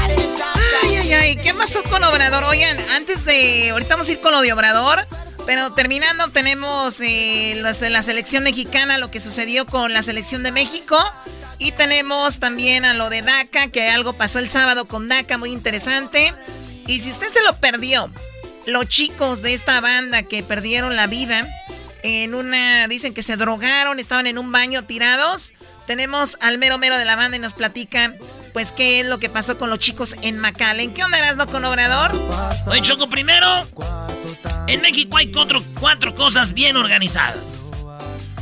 Ay. ¿Qué pasó con Obrador? Oigan, antes de. Ahorita vamos a ir con lo de Obrador. Pero terminando, tenemos eh, los de la selección mexicana, lo que sucedió con la selección de México. Y tenemos también a lo de DACA, que algo pasó el sábado con DACA, muy interesante. Y si usted se lo perdió, los chicos de esta banda que perdieron la vida en una. Dicen que se drogaron, estaban en un baño tirados. Tenemos al mero mero de la banda y nos platica. Pues qué es lo que pasó con los chicos en McAllen. ¿Qué onda, no con Obrador? Oye, Choco, primero, en México hay cuatro, cuatro cosas bien organizadas.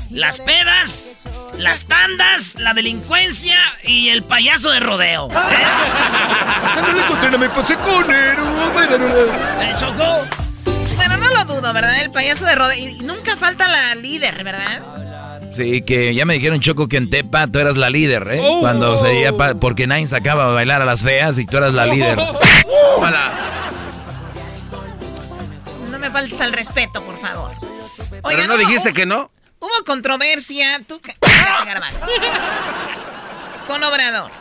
Las pedas, las tandas, la delincuencia y el payaso de rodeo. no lo encontré, no me pasé con él. ¿Eh, Choco? Bueno, no lo dudo, ¿verdad? El payaso de rodeo. Y nunca falta la líder, ¿verdad? Sí, que ya me dijeron, Choco, que en Tepa tú eras la líder, ¿eh? Oh. Cuando se iba pa- porque nadie sacaba a bailar a las feas y tú eras la líder. Hola. No me faltes al respeto, por favor. Pero no hubo- dijiste que no. Hubo controversia. Tú. Con Obrador.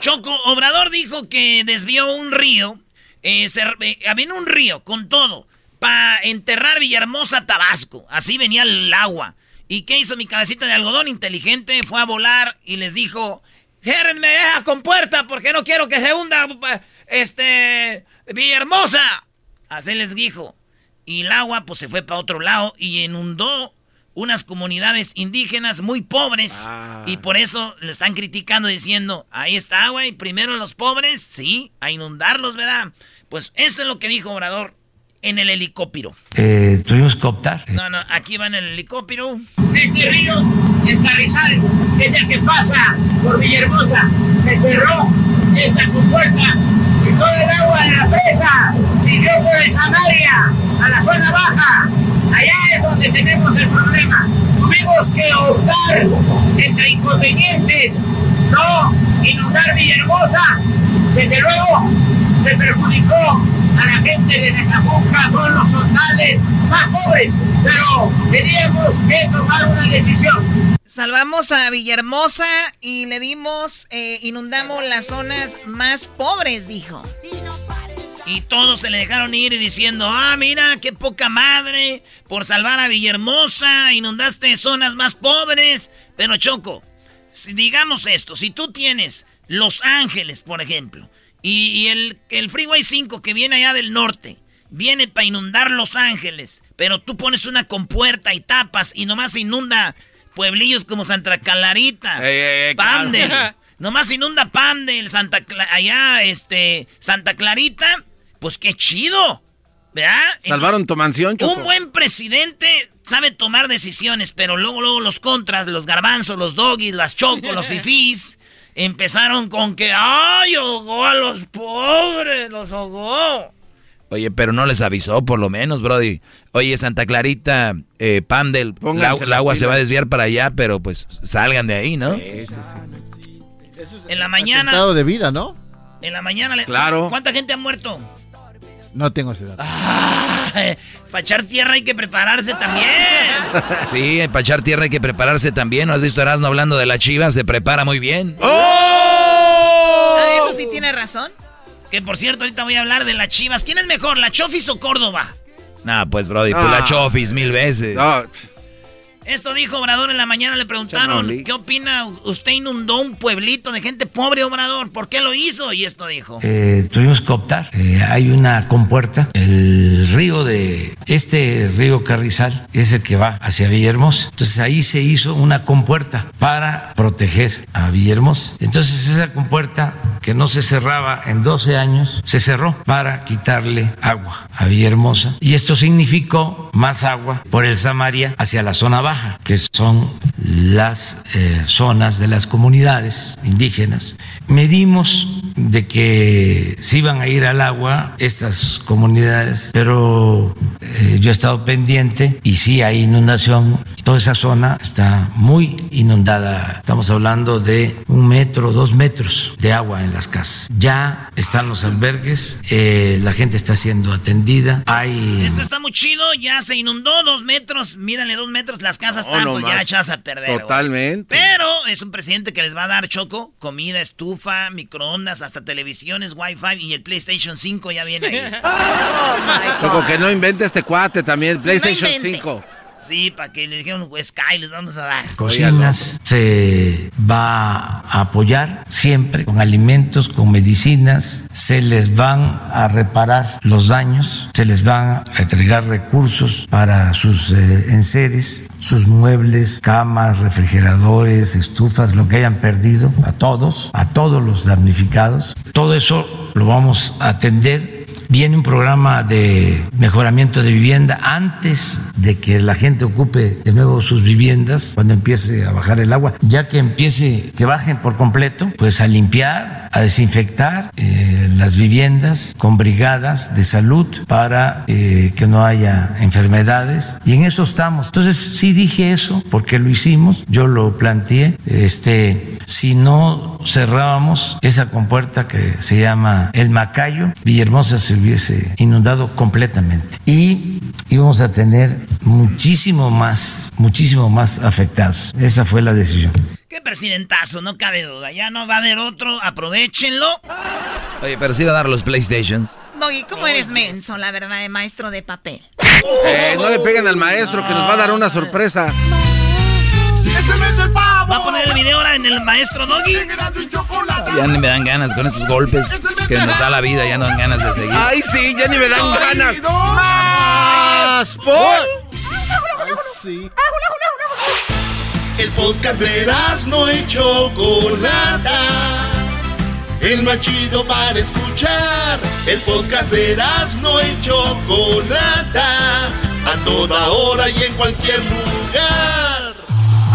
Choco, Obrador dijo que desvió un río. Eh, se- eh, había un río con todo. Para enterrar Villahermosa, Tabasco. Así venía el agua. ¿Y qué hizo mi cabecita de algodón inteligente? Fue a volar y les dijo: Ciérrenme esa compuerta porque no quiero que se hunda este Villahermosa. Así les dijo. Y el agua pues se fue para otro lado y inundó unas comunidades indígenas muy pobres. Y por eso le están criticando diciendo, ahí está, güey, primero los pobres, sí, a inundarlos, ¿verdad? Pues eso es lo que dijo Obrador en el helicóptero. Eh, tuvimos que optar. No, no, aquí va en el helicóptero. Este río, el Carrizal, es el que pasa por Villahermosa. Se cerró esta compuerta y todo el agua de la presa siguió por el Samaria a la zona baja. Allá es donde tenemos el problema. Tuvimos que optar entre inconvenientes, no inundar Villahermosa. Desde luego se perjudicó a la gente de Necamuca, son los chotales más pobres, pero teníamos que tomar una decisión. Salvamos a Villahermosa y le dimos, eh, inundamos las zonas más pobres, dijo. Y todos se le dejaron ir diciendo, ah, mira, qué poca madre, por salvar a Villahermosa, inundaste zonas más pobres. Pero Choco, digamos esto, si tú tienes Los Ángeles, por ejemplo, y, y el, el Freeway 5 que viene allá del norte, viene para inundar Los Ángeles, pero tú pones una compuerta y tapas y nomás inunda pueblillos como Santa Clarita, Ey, ey, ey, Pandel, claro. nomás inunda Pandel, Santa Cla- allá, este, Santa Clarita, pues qué chido, ¿verdad? Salvaron tu mansión, Choco. Un buen presidente sabe tomar decisiones, pero luego, luego los contras, los garbanzos, los doggies, las chocos, los fifís, empezaron con que, ¡ay, ahogó a los pobres! ¡Los ahogó! Oye, pero no les avisó por lo menos, Brody. Oye, Santa Clarita, eh, Pandel, la, el agua se va a desviar para allá, pero pues salgan de ahí, ¿no? Sí, sí, En la mañana... Estado de vida, ¿no? En la mañana... Le... Claro. ¿Cuánta gente ha muerto? No tengo ese dato. Ah, para echar tierra hay que prepararse también. Sí, para echar tierra hay que prepararse también. ¿No has visto a Erasmo hablando de la chiva? Se prepara muy bien. ¡Oh! Ah, eso sí tiene razón. Que por cierto, ahorita voy a hablar de las chivas. ¿Quién es mejor, la Chofis o Córdoba? Nah, pues, Brody, pues la Chofis mil veces. Esto dijo Obrador en la mañana, le preguntaron, ¿qué opina? Usted inundó un pueblito de gente pobre, Obrador, ¿por qué lo hizo? Y esto dijo. Eh, tuvimos que optar, eh, hay una compuerta, el río de, este río Carrizal es el que va hacia Villahermosa, entonces ahí se hizo una compuerta para proteger a Villahermosa. Entonces esa compuerta que no se cerraba en 12 años, se cerró para quitarle agua a Villahermosa y esto significó más agua por el Samaria hacia la zona baja que son las eh, zonas de las comunidades indígenas. Medimos de que se iban a ir al agua estas comunidades, pero eh, yo he estado pendiente y sí hay inundación. Toda esa zona está muy inundada. Estamos hablando de un metro, dos metros de agua en las casas. Ya están los albergues, eh, la gente está siendo atendida. Hay... Esto está muy chido, ya se inundó dos metros, mírale dos metros, las casas están pues, ya echadas a perder. Totalmente. Pero es un presidente que les va a dar choco, comida, estufa, microondas, hasta televisiones, wifi y el PlayStation 5 ya viene ahí. oh, Choco, que no invente este cuate también, PlayStation 5. Sí, para que le dijeron Sky les vamos a dar. Cocinas se va a apoyar siempre con alimentos, con medicinas, se les van a reparar los daños, se les van a entregar recursos para sus eh, enseres, sus muebles, camas, refrigeradores, estufas, lo que hayan perdido, a todos, a todos los damnificados. Todo eso lo vamos a atender Viene un programa de mejoramiento de vivienda antes de que la gente ocupe de nuevo sus viviendas, cuando empiece a bajar el agua, ya que empiece, que bajen por completo, pues a limpiar, a desinfectar eh, las viviendas con brigadas de salud para eh, que no haya enfermedades. Y en eso estamos. Entonces sí dije eso porque lo hicimos, yo lo planteé. Este, si no cerrábamos esa compuerta que se llama El Macayo, Villahermosa se hubiese inundado completamente. Y íbamos a tener muchísimo más, muchísimo más afectados. Esa fue la decisión. Qué presidentazo, no cabe duda. Ya no va a haber otro, aprovechenlo. Oye, pero sí va a dar los PlayStations. Doggy, ¿cómo eres menso, la verdad, de maestro de papel? Eh, no le peguen al maestro que nos va a dar una sorpresa. ¿Va a poner el video ahora en el maestro Doggy? Ya ni me dan ganas con esos golpes que nos da la vida, ya no dan ganas de seguir. Ay, sí, ya ni me dan ganas. Más por. sí. El podcast de no y Chocolata. El más chido para escuchar. El podcast de no y Chocolata. A toda hora y en cualquier lugar.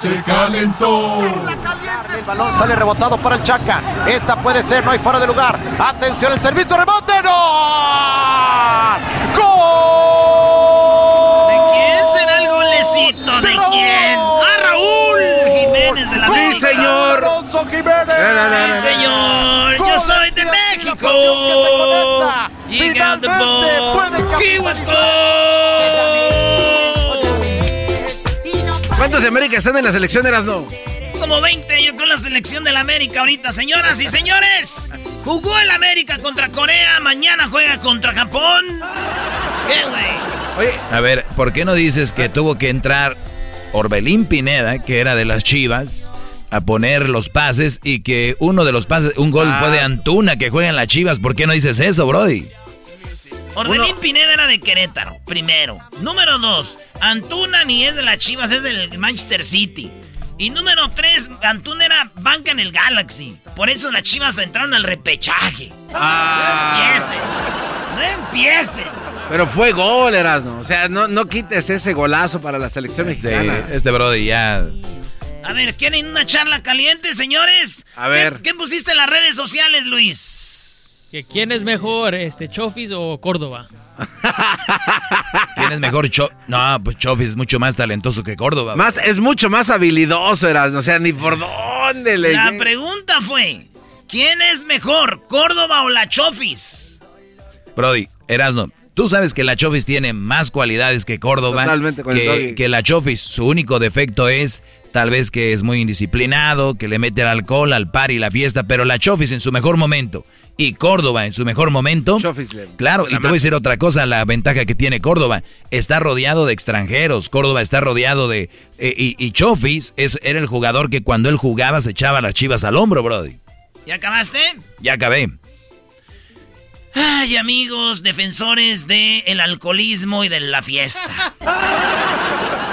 se calentó. El balón sale rebotado para el Chaca. Esta puede ser, no hay fuera de lugar. Atención, el servicio, rebote, no. ¡Gol! ¿De quién será el golecito? ¿De quién? ¡A Raúl Jiménez de la Sí, señor. Sí, señor. Yo soy de México. You got the ball. He was ¿Cuántos de América están en la selección de las no? Como 20 yo con la selección de la América ahorita, señoras y señores. Jugó el América contra Corea, mañana juega contra Japón. ¿Qué, güey? Oye, a ver, ¿por qué no dices que tuvo que entrar Orbelín Pineda, que era de las Chivas, a poner los pases y que uno de los pases, un gol fue de Antuna que juega en las Chivas? ¿Por qué no dices eso, Brody? Orbelín Pineda era de Querétaro, primero. Número dos, Antuna ni es de las Chivas, es del Manchester City. Y número tres, Antuna era banca en el Galaxy. Por eso las Chivas entraron al repechaje. Ah. No empiece. No empiece. Pero fue gol, Erasmo. O sea, no, no quites ese golazo para la selección Sí, mexicana. este Brody ya. A ver, ¿quieren una charla caliente, señores? A ver. ¿Qué, qué pusiste en las redes sociales, Luis? ¿Que ¿Quién es mejor, este Chofis o Córdoba? ¿Quién es mejor? Cho no, pues Chofis es mucho más talentoso que Córdoba. Más, es mucho más habilidoso, Erasmo. O sea, ni por dónde le. La pregunta fue, ¿quién es mejor, Córdoba o la Chofis? Brody, Erasno, tú sabes que la Chofis tiene más cualidades que Córdoba. Totalmente que, que la Chofis, su único defecto es tal vez que es muy indisciplinado, que le mete el alcohol al par y la fiesta, pero la Chofis en su mejor momento y Córdoba en su mejor momento. Claro, y te voy a decir otra cosa, la ventaja que tiene Córdoba, está rodeado de extranjeros, Córdoba está rodeado de... eh, y, y Chofis es, era el jugador que cuando él jugaba se echaba las chivas al hombro, Brody. ¿Ya acabaste? Ya acabé. Ay, amigos, defensores del alcoholismo y de la fiesta.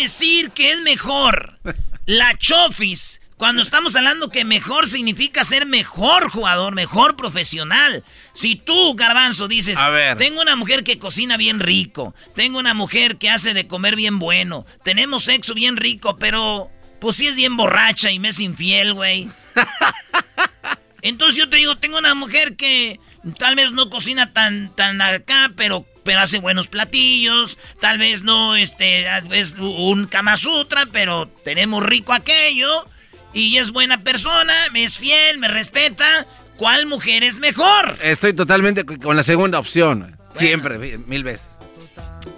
¿Cómo van a decir que es mejor la Chofis cuando estamos hablando que mejor significa ser mejor jugador, mejor profesional? Si tú, Garbanzo, dices, A ver. tengo una mujer que cocina bien rico, tengo una mujer que hace de comer bien bueno, tenemos sexo bien rico, pero pues sí es bien borracha y me es infiel, güey. Entonces yo te digo, tengo una mujer que tal vez no cocina tan, tan acá, pero, pero hace buenos platillos. Tal vez no este, es un Kama Sutra, pero tenemos rico aquello. Y es buena persona, me es fiel, me respeta. ¿Cuál mujer es mejor? Estoy totalmente con la segunda opción. Siempre, mil veces.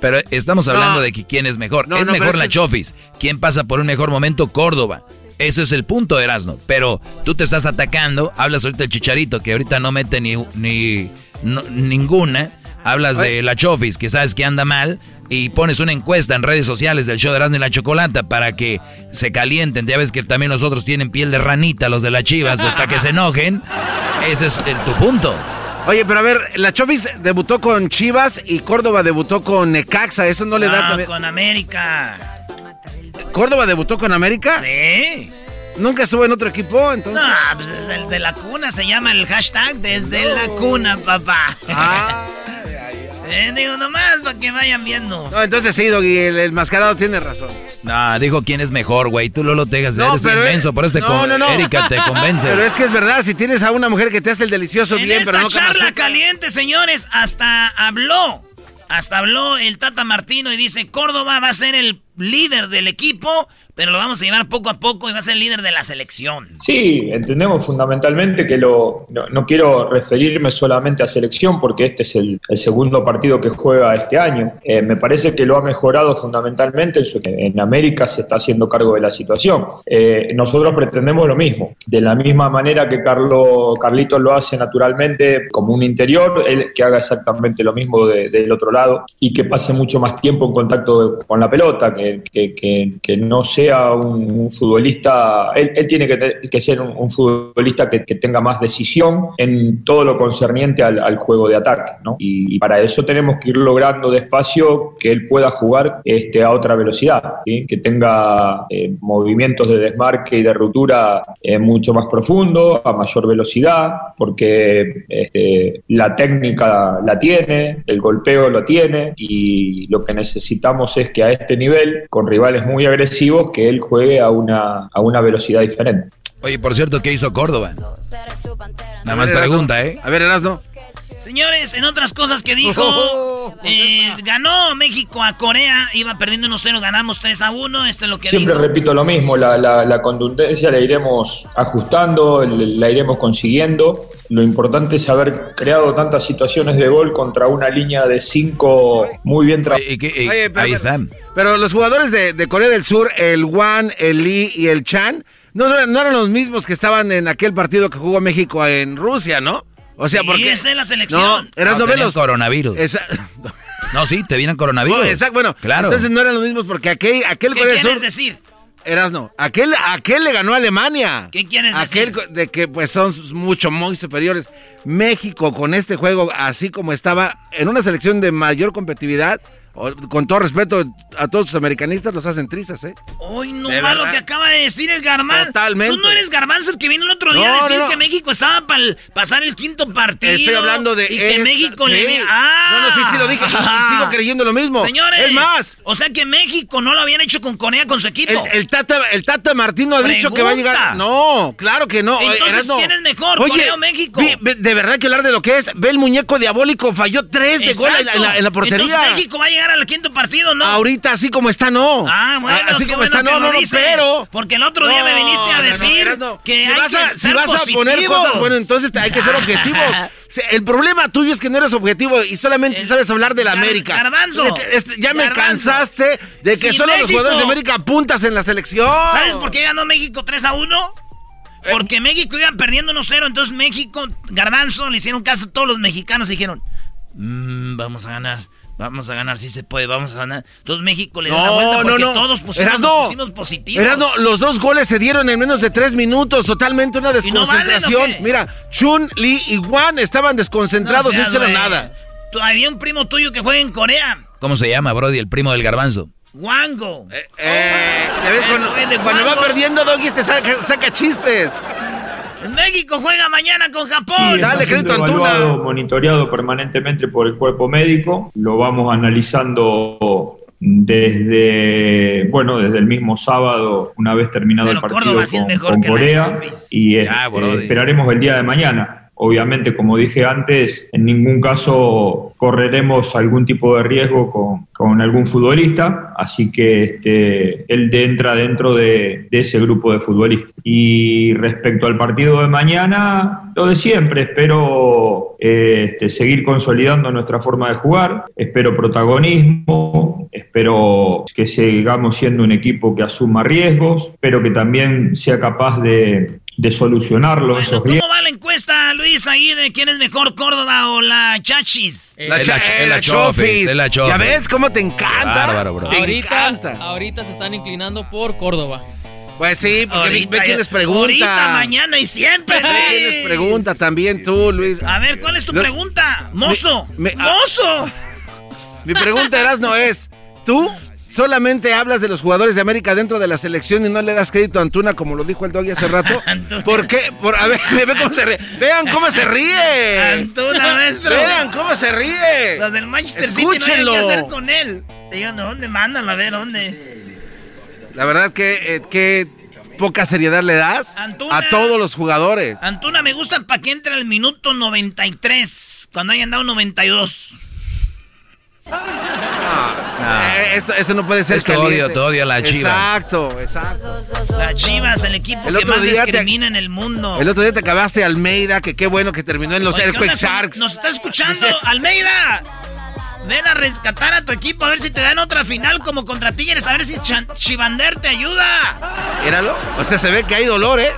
Pero estamos hablando No. de que quién es mejor. No, es no, mejor es la que- Chofis. ¿Quién pasa por un mejor momento? Córdoba. Ese es el punto, Erasno. Pero tú te estás atacando. Hablas ahorita del Chicharito, que ahorita no mete ni, ni no- ninguna. Hablas de la Chofis, que sabes que anda mal. Y pones una encuesta en redes sociales del show de Erasmo y la Chocolata para que se calienten. Ya ves que también los otros tienen piel de ranita, los de las chivas, pues para que se enojen. Ese es eh, tu punto. Oye, pero a ver, la Chofis debutó con Chivas y Córdoba debutó con Necaxa. Eso no le da Ah, con América. ¿Córdoba debutó con América? Sí. ¿Nunca estuvo en otro equipo? Entonces. No, pues desde de la cuna se llama el hashtag desde la cuna, papá. Ah. Eh, digo, nomás para que vayan viendo. No, entonces sí, Doggy, el, el mascarado tiene razón. No, dijo quién es mejor, güey. Tú no lo dejas. No, eres un pero es- inmenso, por eso te no, con- no, no. Erika te convence. Pero es que es verdad, si tienes a una mujer que te hace el delicioso En bien, esta pero no charla caliente, señores, hasta habló. Hasta habló el Tata Martino y dice, Córdoba va a ser el líder del equipo, pero lo vamos a llevar poco a poco y va a ser líder de la selección. Sí, entendemos fundamentalmente que lo, no, quiero referirme solamente a selección porque este es el, el segundo partido que juega este año. Eh, me parece que lo ha mejorado fundamentalmente en, su- América se está haciendo cargo de la situación. Eh, nosotros pretendemos lo mismo. De la misma manera que Carlo, Carlitos lo hace naturalmente como un interior, él que haga exactamente lo mismo de- del otro lado y que pase mucho más tiempo en contacto con la pelota, que- que- que no sea un, un futbolista, él, él tiene que, que ser un, un futbolista que tenga más decisión en todo lo concerniente al, al juego de ataque, ¿no? Y, y para eso tenemos que ir logrando despacio que él pueda jugar este, a otra velocidad, ¿sí? que tenga eh, movimientos de desmarque y de ruptura eh, mucho más profundo, a mayor velocidad, porque este, la técnica la tiene, el golpeo lo tiene y lo que necesitamos es que a este nivel, con rivales muy agresivos, que él juegue a una, a una velocidad diferente. Oye, por cierto, ¿qué hizo Córdoba? Nada más pregunta, ¿eh? A ver, Erasno. Señores, en otras cosas que dijo, eh, ganó México a Corea, iba perdiendo 1-0, ganamos 3-1, esto es lo que Siempre dijo. repito lo mismo, la, la- la contundencia la iremos ajustando, la iremos consiguiendo. Lo importante es haber creado tantas situaciones de gol contra una línea de cinco muy bien trabajadas. Oye, pero- pero- Pero los jugadores de, de Corea del Sur, el Wan, el Lee y el Chan, no, eran- no eran los mismos que estaban en aquel partido que jugó México en Rusia, ¿no? O sea, Sí, porque... esa es la selección. No, eran No, novelos. coronavirus. Esa- No, sí, te vienen coronavirus. No, exacto, bueno, claro. entonces no eran los mismos porque aquel, aquel ¿Qué quieres Sur... decir? Erasno, aquel, aquel le ganó a Alemania. ¿Qué quieres aquel decir? de que pues son mucho, muy superiores. México con este juego, así como estaba, en una selección de mayor competitividad, con todo respeto a todos los americanistas, los hacen trizas, ¿eh? Hoy no De más lo verdad. que acaba de decir el Garbanzo. Totalmente. Tú no eres Garbanzo el que vino el otro día No, a decir no, no. que México estaba para pasar el quinto partido. Estoy hablando de... Y que México sí. le... ¡Ah! No, no, sí, sí lo dije, y sigo creyendo lo mismo. Señores. Es más, O sea que México no lo habían hecho con Corea con su equipo. El, el Tata, el Tata Martino ha dicho que va a llegar. No, claro que no. Entonces, Erasno. ¿quién es mejor, Oye, Corea o México? vi- de verdad que hablar de lo que es. Ve el muñeco diabólico, falló tres de gol en la, en la- en la portería. Entonces México va a llegar al quinto partido, ¿no? Ahorita, así como está, no. Ah, bueno, así como bueno está, no, no, no, pero. Porque el otro día me viniste a No, no, no, decir que si hay vas a, que si ser vas a poner cosas, bueno, entonces hay que ser objetivos. El problema tuyo es que no eres objetivo y solamente sabes hablar de la América. Garbanzo. Ya me Garbanzo. cansaste de que solo los jugadores de América puntas en la selección. ¿Sabes por qué ganó México 3 a 1? Porque México iba perdiendo 1-0, entonces México, Garbanzo, le hicieron caso a todos los mexicanos y dijeron, "Mm, vamos a ganar, vamos a ganar, sí se puede, vamos a ganar. Entonces México le dio la vuelta No, no, porque no. todos pusimos, nos pusimos positivos. Erasno, los dos goles se dieron en menos de tres minutos, totalmente una ¿Y no valen, desconcentración. Mira, Chun, Lee y Juan estaban desconcentrados, no, hicieron nada. Había un primo tuyo que juega en Corea, ¿Cómo se llama, Brody, el primo del garbanzo? Wango. Eh, ves, cuando, va perdiendo, Doggy te saca, saca chistes. México juega mañana con Sí, Japón. está siendo evaluado, monitoreado permanentemente por el cuerpo médico. Lo vamos analizando desde, bueno, desde el mismo sábado, una vez terminado Pero el partido Córdoba sí es con, mejor con Corea. Y este, Ya, esperaremos el día de mañana. Obviamente, como dije antes, en ningún caso correremos algún tipo de riesgo con, algún futbolista, así que este, él entra dentro de, de ese grupo de futbolistas. Y respecto al partido de mañana, lo de siempre, espero eh, este, seguir consolidando nuestra forma de jugar, espero protagonismo, espero que sigamos siendo un equipo que asuma riesgos, espero que también sea capaz de, de solucionarlo esos riesgos. ¿Cómo va la encuesta, Luis, ahí de quién es mejor, Córdoba o la Chachis? La cha- eh, la Chofis, la. ¿Ya ves cómo te encanta? Bárbaro, bro. Te Ahorita, encanta. ahorita se están inclinando por Córdoba. Pues sí, porque ve- ve Ahorita, quién les pregunta. Ahorita, mañana y siempre, Ve quién les Luis. pregunta también tú, Luis. A ver, ¿cuál es tu Lo- pregunta? ¡Mozo! Me- me-. ¡Mozo! Mi pregunta, Erasno, es: ¿tú solamente hablas de los jugadores de América dentro de la selección y no le das crédito a Antuna, como lo dijo el Doggy hace rato? ¿Por qué? Por, a ver, ve cómo se ríe. Vean cómo se ríe. Antuna, maestro. Vean cómo se ríe. Los del Manchester City no qué hacer con él. Digan, ¿dónde mandan? A ver, ¿dónde? La verdad que, eh, que poca seriedad le das Antuna. a todos los jugadores. Antuna me gusta para que entre al minuto 93, cuando hayan dado 92. Eh, eso, eso no puede ser Es caliente. odio, tu odio a la Chivas. Exacto, exacto. Las Chivas, el equipo El que otro más día te- discrimina en el mundo. El otro día te acabaste Almeida, que qué bueno que terminó en los Oye, ¿qué onda Earthquake con- Sharks. Nos está escuchando, Almeida. Ven a rescatar a tu equipo, a ver si te dan otra final como contra Tigres, a ver si Chivander te ayuda. Míralo. O sea, se ve que hay dolor, ¿eh?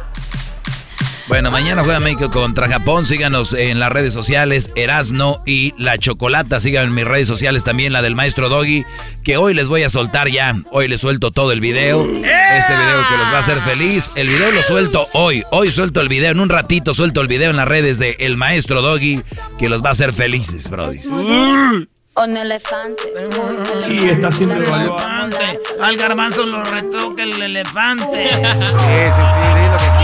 Bueno, mañana juega México contra Japón. Síganos en las redes sociales, Erasno y La Chocolata. Síganme en mis redes sociales también, la del maestro Doggy, que hoy les voy a soltar ya. Hoy les suelto todo el video. Este video que los va a hacer feliz. El video lo suelto hoy. Hoy suelto el video. En un ratito suelto el video en las redes de El Maestro Doggy, que los va a hacer felices, brody. Un elefante. Sí, está siendo evaluado. Elefante. Al garbanzo lo retoca el elefante. Sí, sí, sí, lo que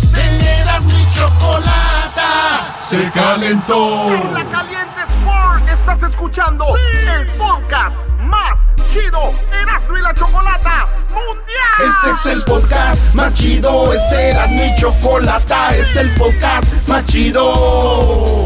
teneras mi chocolata, se calentó. La Caliente Sport, estás escuchando el podcast más chido Erasmo y la Chocolata Mundial. Este es el podcast más chido, este era mi chocolata, este es el podcast más chido.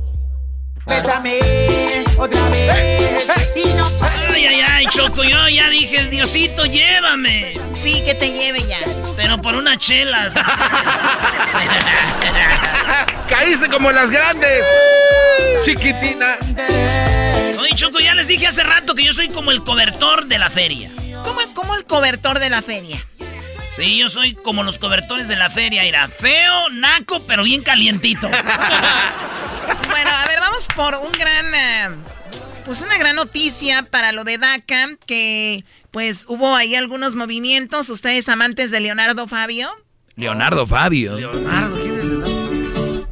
Bésame otra vez. Y no Ay, ay, ay, Choco, yo ya dije, Diosito, llévame. Sí, que te lleve ya. Pero por unas chelas. Caíste como las grandes. Chiquitina. Oye, Choco, ya les dije hace rato que yo soy como el cobertor de la feria. ¿Cómo, cómo el cobertor de la feria? Sí, yo soy como los cobertores de la feria. Era feo, naco, pero bien calientito. Bueno, a ver, vamos por un gran. eh, pues una gran noticia para lo de DACA, que pues hubo ahí algunos movimientos. Ustedes amantes de Leonardo Fabio. Leonardo Fabio.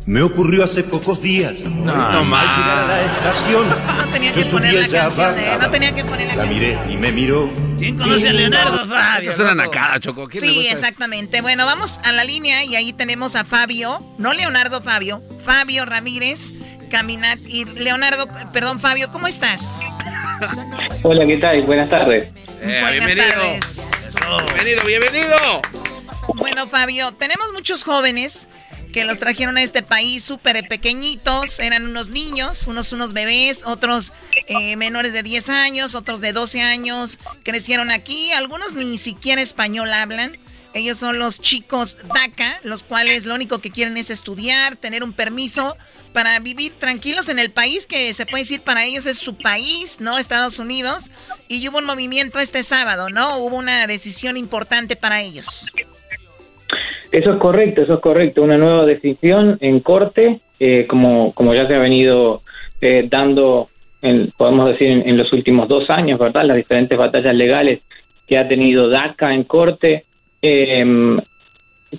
Me ocurrió hace pocos días. no Al más. llegar a la estación, No tenía yo que poner la canción, eh, bajaba. no tenía que poner la La canción. miré y me miró. ¿Quién conoce a Leonardo Fabio? Es una nacada, Choco. ¿Quién le Sí, gusta exactamente. Bueno, vamos a la línea y ahí tenemos a Fabio, no Leonardo Fabio, Fabio Ramírez, Caminat y Leonardo, perdón, Fabio, ¿cómo estás? Hola, ¿qué tal? Buenas tardes. Eh, Buenas bienvenido. tardes. Bienvenido, bienvenido. Bueno, Fabio, tenemos muchos jóvenes que los trajeron a este país súper pequeñitos, eran unos niños, unos unos bebés, otros eh, menores de 10 años, otros de 12 años, crecieron aquí, algunos ni siquiera español hablan. Ellos son los chicos DACA, los cuales lo único que quieren es estudiar, tener un permiso para vivir tranquilos en el país, que se puede decir para ellos es su país, ¿no? Estados Unidos. Y hubo un movimiento este sábado, ¿no? Hubo una decisión importante para ellos. Eso es correcto, eso es correcto. Una nueva decisión en corte, eh, como, como ya se ha venido eh, dando, en- podemos decir, en, los últimos dos años, ¿verdad? Las diferentes batallas legales que ha tenido DACA en corte. Eh,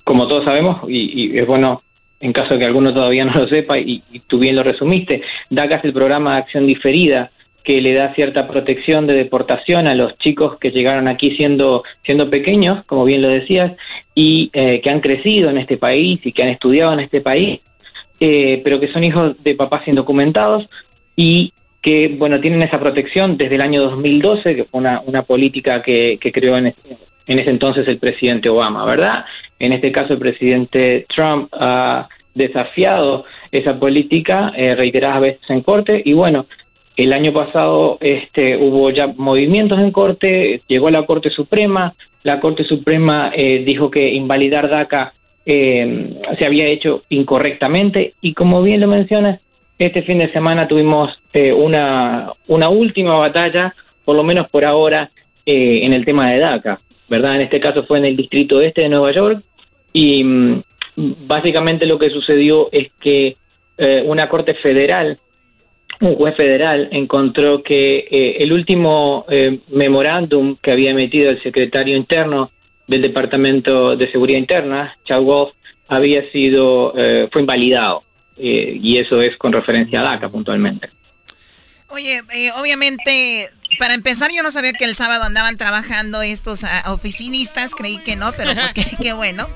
como todos sabemos, y, y es bueno en caso de que alguno todavía no lo sepa, y, y tú bien lo resumiste, DACA es el programa de acción diferida que le da cierta protección de deportación a los chicos que llegaron aquí siendo, siendo pequeños, como bien lo decías, y eh, que han crecido en este país y que han estudiado en este país, eh, pero que son hijos de papás indocumentados y que, bueno, tienen esa protección desde el año 2012, que fue una, una política que, creó en, ese- en ese entonces el presidente Obama, ¿verdad? En este caso el presidente Trump ha desafiado esa política eh, reiteradas veces en corte y bueno, el año pasado este, hubo ya movimientos en corte, llegó a la Corte Suprema, la Corte Suprema eh, dijo que invalidar DACA eh, se había hecho incorrectamente y como bien lo mencionas, este fin de semana tuvimos eh, una, una última batalla, por lo menos por ahora, eh, en el tema de DACA, ¿verdad? En este caso fue en el Distrito Este de Nueva York y mm, básicamente lo que sucedió es que eh, una corte federal un juez federal encontró que eh, el último eh, memorándum que había emitido el secretario interno del Departamento de Seguridad Interna, Chad Wolf, había sido, eh, fue invalidado. Eh, y eso es con referencia a DACA puntualmente. Oye, eh, obviamente, para empezar, yo no sabía que el sábado andaban trabajando estos ah, oficinistas, creí que no, pero pues qué, bueno.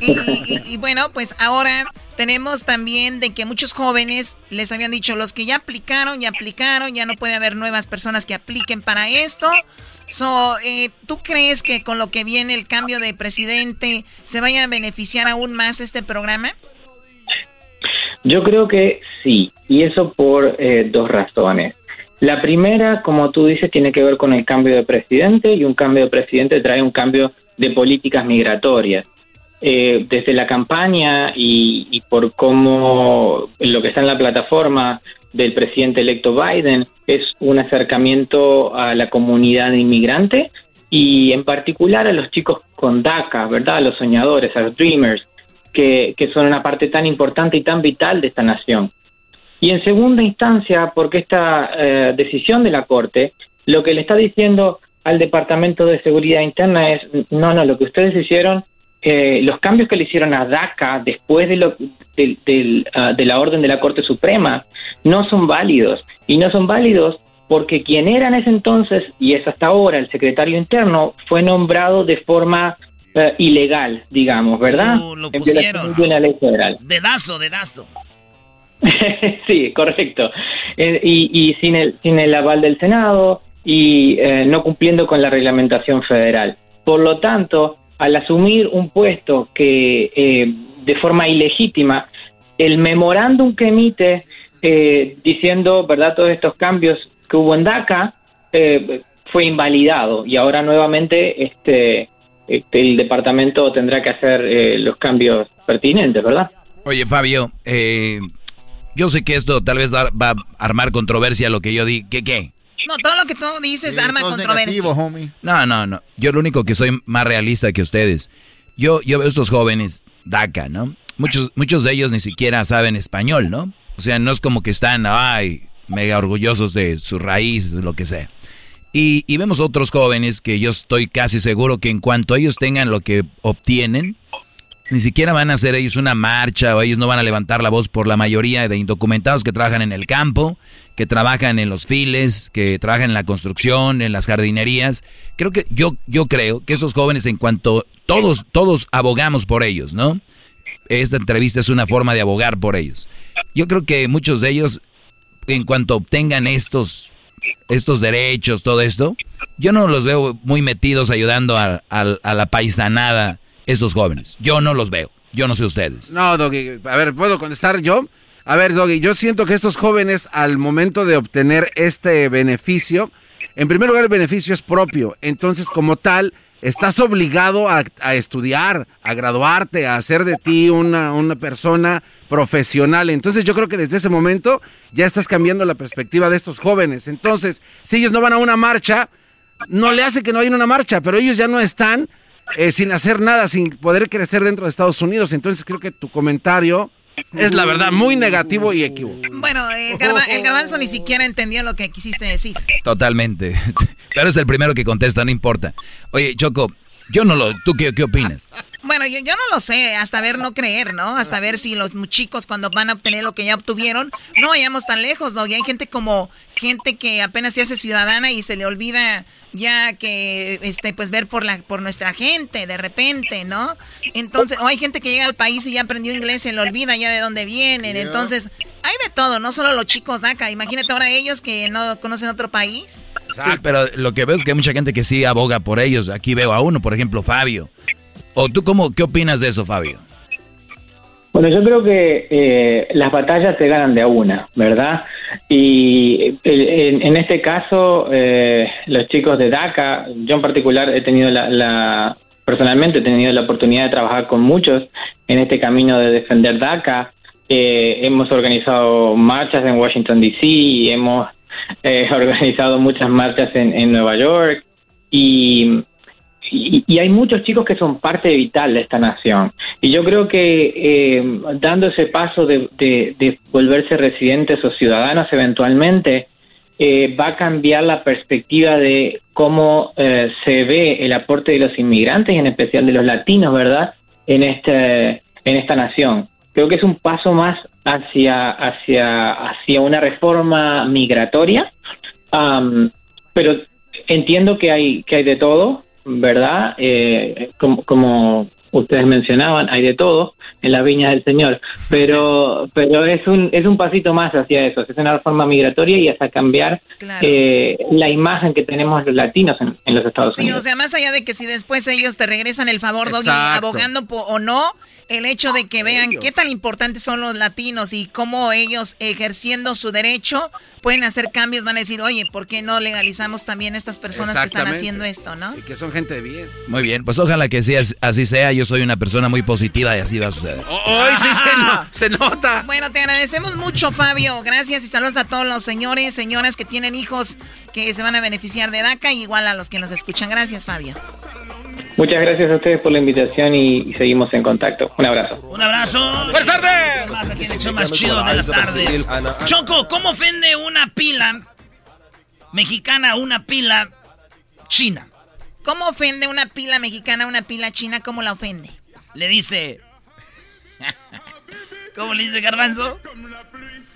Y, y- y bueno, pues ahora tenemos también de que muchos jóvenes les habían dicho, los que ya aplicaron, ya aplicaron, ya no puede haber nuevas personas que apliquen para esto. So, eh, ¿Tú crees que con lo que viene el cambio de presidente se vaya a beneficiar aún más este programa? Yo creo que sí, y eso por eh, dos razones. La primera, como tú dices, tiene que ver con el cambio de presidente y un cambio de presidente trae un cambio de políticas migratorias. Eh, desde la campaña y, y por cómo lo que está en la plataforma del presidente electo Biden es un acercamiento a la comunidad inmigrante y en particular a los chicos con DACA, ¿verdad? A los soñadores, a los dreamers, que, que son una parte tan importante y tan vital de esta nación. Y en segunda instancia, porque esta eh, decisión de la Corte lo que le está diciendo al Departamento de Seguridad Interna es, no, no, lo que ustedes hicieron eh, los cambios que le hicieron a DACA después de, lo, del, ah, de la orden de la Corte Suprema no son válidos. Y no son válidos porque quien era en ese entonces, y es hasta ahora el secretario interno, fue nombrado de forma eh, ilegal, digamos, ¿verdad? Uh, lo En pusieron. de una ley federal. Dedazo, dedazo. sí, correcto. Eh, y y sin, el, sin el aval del Senado y eh, no cumpliendo con la reglamentación federal. Por lo tanto, al asumir un puesto que eh, de forma ilegítima, el memorándum que emite eh, diciendo, ¿verdad?, todos estos cambios que hubo en DACA eh, fue invalidado y ahora nuevamente este, este, el departamento tendrá que hacer los cambios pertinentes, ¿verdad? Oye, Fabio, eh, yo sé que esto tal vez va a armar controversia lo que yo di. ¿Qué qué? No, todo lo que tú dices arma controversia. No, no, no. Yo lo único que soy más realista que ustedes. Yo, yo veo estos jóvenes DACA, ¿no? Muchos, muchos de ellos ni siquiera saben español, ¿no? O sea, no es como que están, ay, mega orgullosos de sus raíces, lo que sea. Y, y vemos otros jóvenes que yo estoy casi seguro que en cuanto ellos tengan lo que obtienen, ni siquiera van a hacer ellos una marcha o ellos no van a levantar la voz por la mayoría de indocumentados que trabajan en el campo, que trabajan en los files, que trabajan en la construcción, en las jardinerías. Creo que yo yo creo que esos jóvenes en cuanto todos todos abogamos por ellos, ¿no? Esta entrevista es una forma de abogar por ellos. Yo creo que muchos de ellos en cuanto obtengan estos estos derechos, todo esto, yo no los veo muy metidos ayudando a, a- a la paisanada estos jóvenes. Yo no los veo. Yo no sé ustedes. No, Doggy, a ver, ¿puedo contestar yo? A ver, Doggy, yo siento que estos jóvenes al momento de obtener este beneficio, en primer lugar el beneficio es propio, entonces como tal, estás obligado a, estudiar, a graduarte, a hacer de ti una, una persona profesional. Entonces yo creo que desde ese momento ya estás cambiando la perspectiva de estos jóvenes. Entonces, si ellos no van a una marcha, no le hace que no haya una marcha, pero ellos ya no están eh, sin hacer nada, sin poder crecer dentro de Estados Unidos. Entonces creo que tu comentario es la verdad muy negativo y equivocado. Bueno, el, garba- el garbanzo ni siquiera entendió lo que quisiste decir. Totalmente. Pero es el primero que contesta, no importa. Oye, Choco, yo no lo... ¿Tú qué, qué opinas? Bueno, yo, yo no lo sé, hasta ver no creer, ¿no? Hasta ver si los chicos cuando van a obtener lo que ya obtuvieron, no vayamos tan lejos, ¿no? Y hay gente como gente que apenas se hace ciudadana y se le olvida ya que, este, pues ver por la, por nuestra gente de repente, ¿no? Entonces, o hay gente que llega al país y ya aprendió inglés, se le olvida ya de dónde vienen. Entonces, hay de todo, no solo los chicos de acá. Imagínate ahora ellos que no conocen otro país. Sí, pero lo que veo es que hay mucha gente que sí aboga por ellos. Aquí veo a uno, por ejemplo, Fabio. ¿O tú cómo, qué opinas de eso, Fabio? Bueno, yo creo que eh, las batallas se ganan de a una, ¿verdad? Y eh, en, en este caso, eh, los chicos de DACA, yo en particular he tenido la, la- personalmente he tenido la oportunidad de trabajar con muchos en este camino de defender DACA. Eh, hemos organizado marchas en Washington, D.C., hemos eh, organizado muchas marchas en, en Nueva York y y, y hay muchos chicos que son parte vital de esta nación. Y yo creo que eh, dando ese paso de, volverse residentes o ciudadanos eventualmente, eh, va a cambiar la perspectiva de cómo eh, se ve el aporte de los inmigrantes y en especial de los latinos, ¿verdad? En este en esta nación. Creo que es un paso más hacia hacia hacia una reforma migratoria, Am, pero entiendo que hay que hay de todo, ¿verdad? Eh, como, como ustedes mencionaban, hay de todo en la viña del Señor, pero pero es un es un pasito más hacia eso, es una reforma migratoria y hasta cambiar eh, la imagen que tenemos los latinos en, en los Estados Sí, Unidos. o sea, más allá de que si después ellos te regresan el favor, Doggy, abogando po- o no, el hecho de que vean qué tan importantes son los latinos y cómo ellos ejerciendo su derecho pueden hacer cambios, van a decir, oye, ¿por qué no legalizamos también a estas personas que están haciendo esto, no? Y que son gente de bien. Muy bien, pues ojalá que sea, así sea. Yo soy una persona muy positiva y así va a suceder. Hoy sí se, no- se nota. Bueno, te agradecemos mucho, Fabio. Gracias y saludos a todos los señores, señoras que tienen hijos que se van a beneficiar de DACA, igual a los que nos escuchan. Gracias, Fabio. Muchas gracias a ustedes por la invitación y, y seguimos en contacto. Un abrazo. Un abrazo. ¡Buenas tardes! Más aquí el más chido de las tardes. Choco, ¿cómo ofende una pila mexicana a una pila china? ¿Cómo ofende una pila mexicana a una pila china? ¿Cómo la ofende? le dice... ¿Cómo le dice Garbanzo?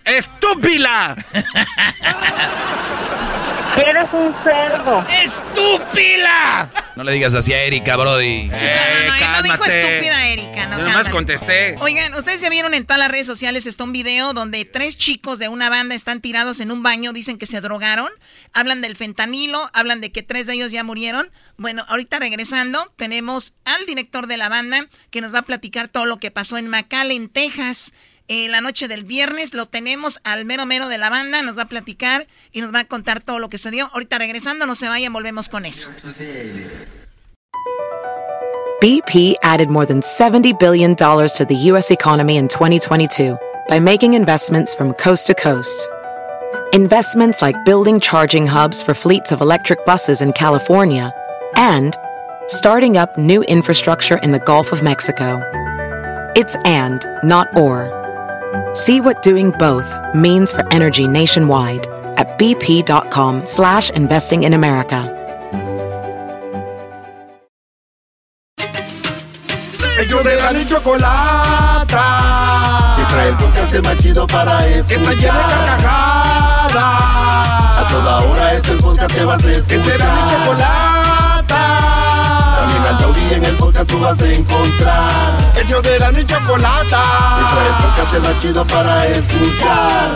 ¡Estúpila! Eres un cerdo. ¡Estúpila! No le digas así a Erika, Brody. no, no, no, él no dijo cálmate. estúpida, Erika. No, Yo nomás cálmate. contesté. Oigan, ustedes ya vieron en todas las redes sociales está un video donde tres chicos de una banda están tirados en un baño, dicen que se drogaron, hablan del fentanilo, hablan de que tres de ellos ya murieron. Bueno, ahorita regresando, tenemos al director de la banda que nos va a platicar todo lo que pasó en McAllen, Texas. En la noche del viernes lo tenemos al mero mero de la banda, nos va a platicar y nos va a contar todo lo que se dio. Ahorita regresando, no se vayan, volvemos con eso. BP added more than $70 billion to the U.S. economy in 2022 by making investments from coast to coast. Investments like building charging hubs for fleets of electric buses in California and starting up new infrastructure in the Gulf of Mexico. It's and, not or. See what doing both means for energy nationwide at bp.com slash investing in America. Ellos de la ni chocolata. Que trae el podcast más chido para escuchar. Que está llena de carcajadas. A toda hora es el podcast que vas a escuchar. Que será mi chocolata. Taurí en el podcast tú vas a encontrar. Ellos de la ni chocolata. Que trae el podcast más chido para escuchar.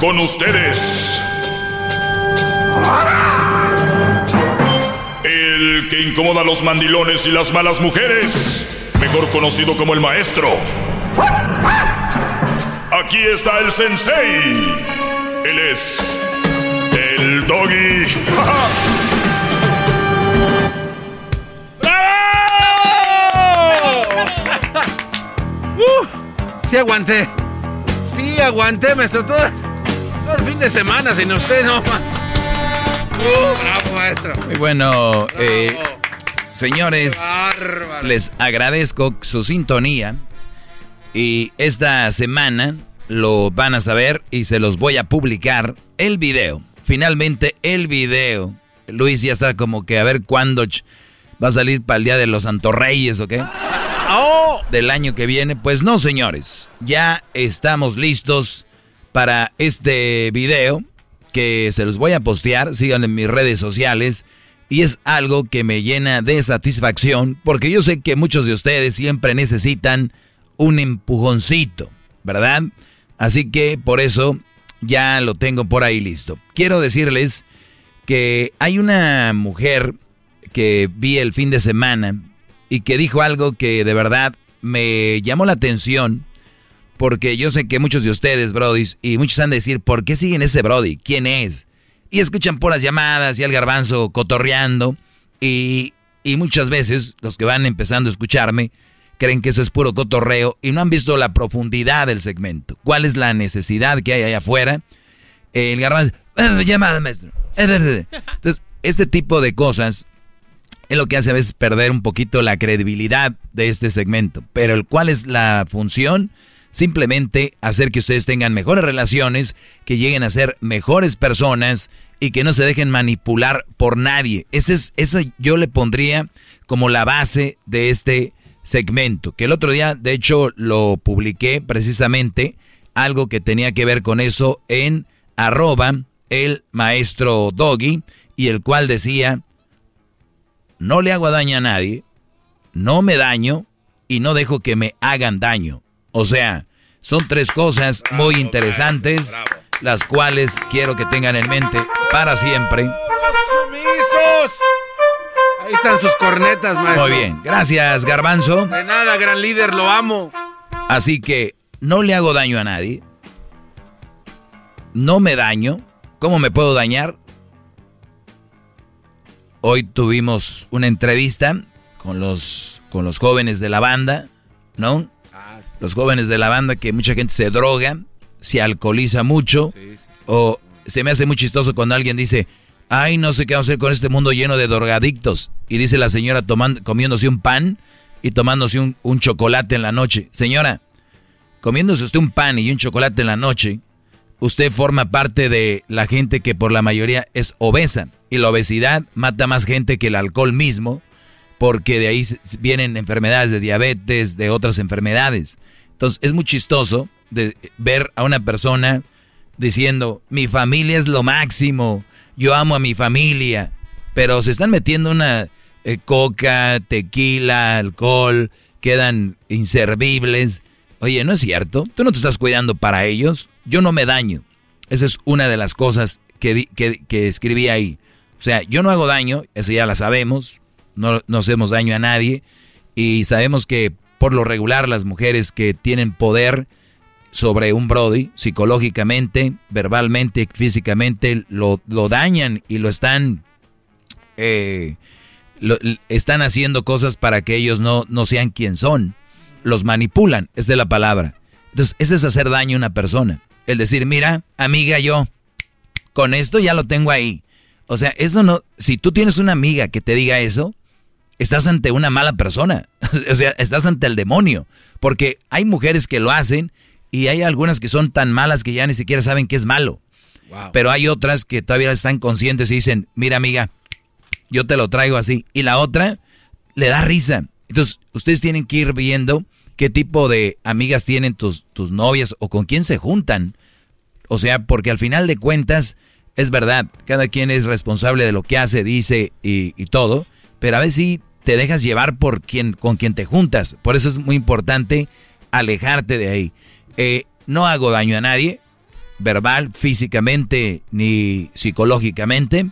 Con ustedes. El que incomoda a los mandilones y las malas mujeres. Mejor conocido como el maestro. Aquí está el sensei. Él es el doggy. Uh, sí aguanté. Sí aguanté, maestro. Todo, todo el fin de semana sin usted, no. ma. Uh, bravo, maestro. Muy bueno, eh, señores, les agradezco su sintonía y esta semana lo van a saber y se los voy a publicar el video. Finalmente el video. Luis ya está como que a ver cuándo va a salir para el día de los Santorreyes, ¿o qué? Del año que viene. Pues no, señores. Ya estamos listos para este video que se los voy a postear. Sigan en mis redes sociales. Y es algo que me llena de satisfacción porque yo sé que muchos de ustedes siempre necesitan un empujoncito, ¿verdad? Así que por eso ya lo tengo por ahí listo. Quiero decirles que hay una mujer que vi el fin de semana y que dijo algo que de verdad me llamó la atención porque yo sé que muchos de ustedes, brodis, y muchos han de decir, ¿por qué siguen ese brody? ¿Quién es? Y escuchan puras llamadas y al garbanzo cotorreando y, y muchas veces los que van empezando a escucharme creen que eso es puro cotorreo y no han visto la profundidad del segmento. ¿Cuál es la necesidad que hay allá afuera? El garbanzo, "Eh, llamada, maestro. Eh, eh, eh". Entonces, este tipo de cosas es lo que hace a veces perder un poquito la credibilidad de este segmento. Pero el cuál es la función? Simplemente hacer que ustedes tengan mejores relaciones, que lleguen a ser mejores personas y que no se dejen manipular por nadie. Ese es, eso yo le pondría como la base de este segmento. Que el otro día, de hecho, lo publiqué precisamente, algo que tenía que ver con eso en arroba el maestro Doggy, y el cual decía, no le hago daño a nadie, no me daño y no dejo que me hagan daño. O sea, son tres cosas muy interesantes, las cuales quiero que tengan en mente para siempre. ¡Sumisos! Ahí están sus cornetas, maestro. Muy bien, gracias Garbanzo. De nada, gran líder, lo amo. Así que no le hago daño a nadie, no me daño. ¿Cómo me puedo dañar? Hoy tuvimos una entrevista con los, con los jóvenes de la banda, ¿no? Los jóvenes de la banda que mucha gente se droga, se alcoholiza mucho, o se me hace muy chistoso cuando alguien dice, ay, no sé qué hacer con este mundo lleno de drogadictos. Y dice la señora tomando, comiéndose un pan y tomándose un, un chocolate en la noche. Señora, comiéndose usted un pan y un chocolate en la noche, usted forma parte de la gente que por la mayoría es obesa. Y la obesidad mata más gente que el alcohol mismo, porque de ahí vienen enfermedades de diabetes, de otras enfermedades. Entonces es muy chistoso de ver a una persona diciendo, mi familia es lo máximo, yo amo a mi familia, pero se están metiendo una eh, coca, tequila, alcohol, quedan inservibles. Oye, ¿no es cierto? Tú no te estás cuidando para ellos. Yo no me daño. Esa es una de las cosas que, que, escribí ahí. O sea, yo no hago daño, eso ya la sabemos. No, no hacemos daño a nadie. Y sabemos que por lo regular las mujeres que tienen poder sobre un Brody, psicológicamente, verbalmente, físicamente, lo, lo dañan y lo están, eh, están haciendo cosas para que ellos no, no sean quien son. Los manipulan, es de la palabra. Entonces, ese es hacer daño a una persona. El decir, mira, amiga, yo con esto ya lo tengo ahí. O sea, eso no, si tú tienes una amiga que te diga eso, estás ante una mala persona. o sea, estás ante el demonio. Porque hay mujeres que lo hacen y hay algunas que son tan malas que ya ni siquiera saben que es malo. Pero hay otras que todavía están conscientes y dicen, mira amiga, yo te lo traigo así. Y la otra le da risa. Entonces, ustedes tienen que ir viendo qué tipo de amigas tienen tus, tus novias o con quién se juntan. O sea, porque al final de cuentas, es verdad, cada quien es responsable de lo que hace, dice y, y todo, pero a veces sí te dejas llevar por quien, con quien te juntas. Por eso es muy importante alejarte de ahí. Eh, no hago daño a nadie, verbal, físicamente ni psicológicamente.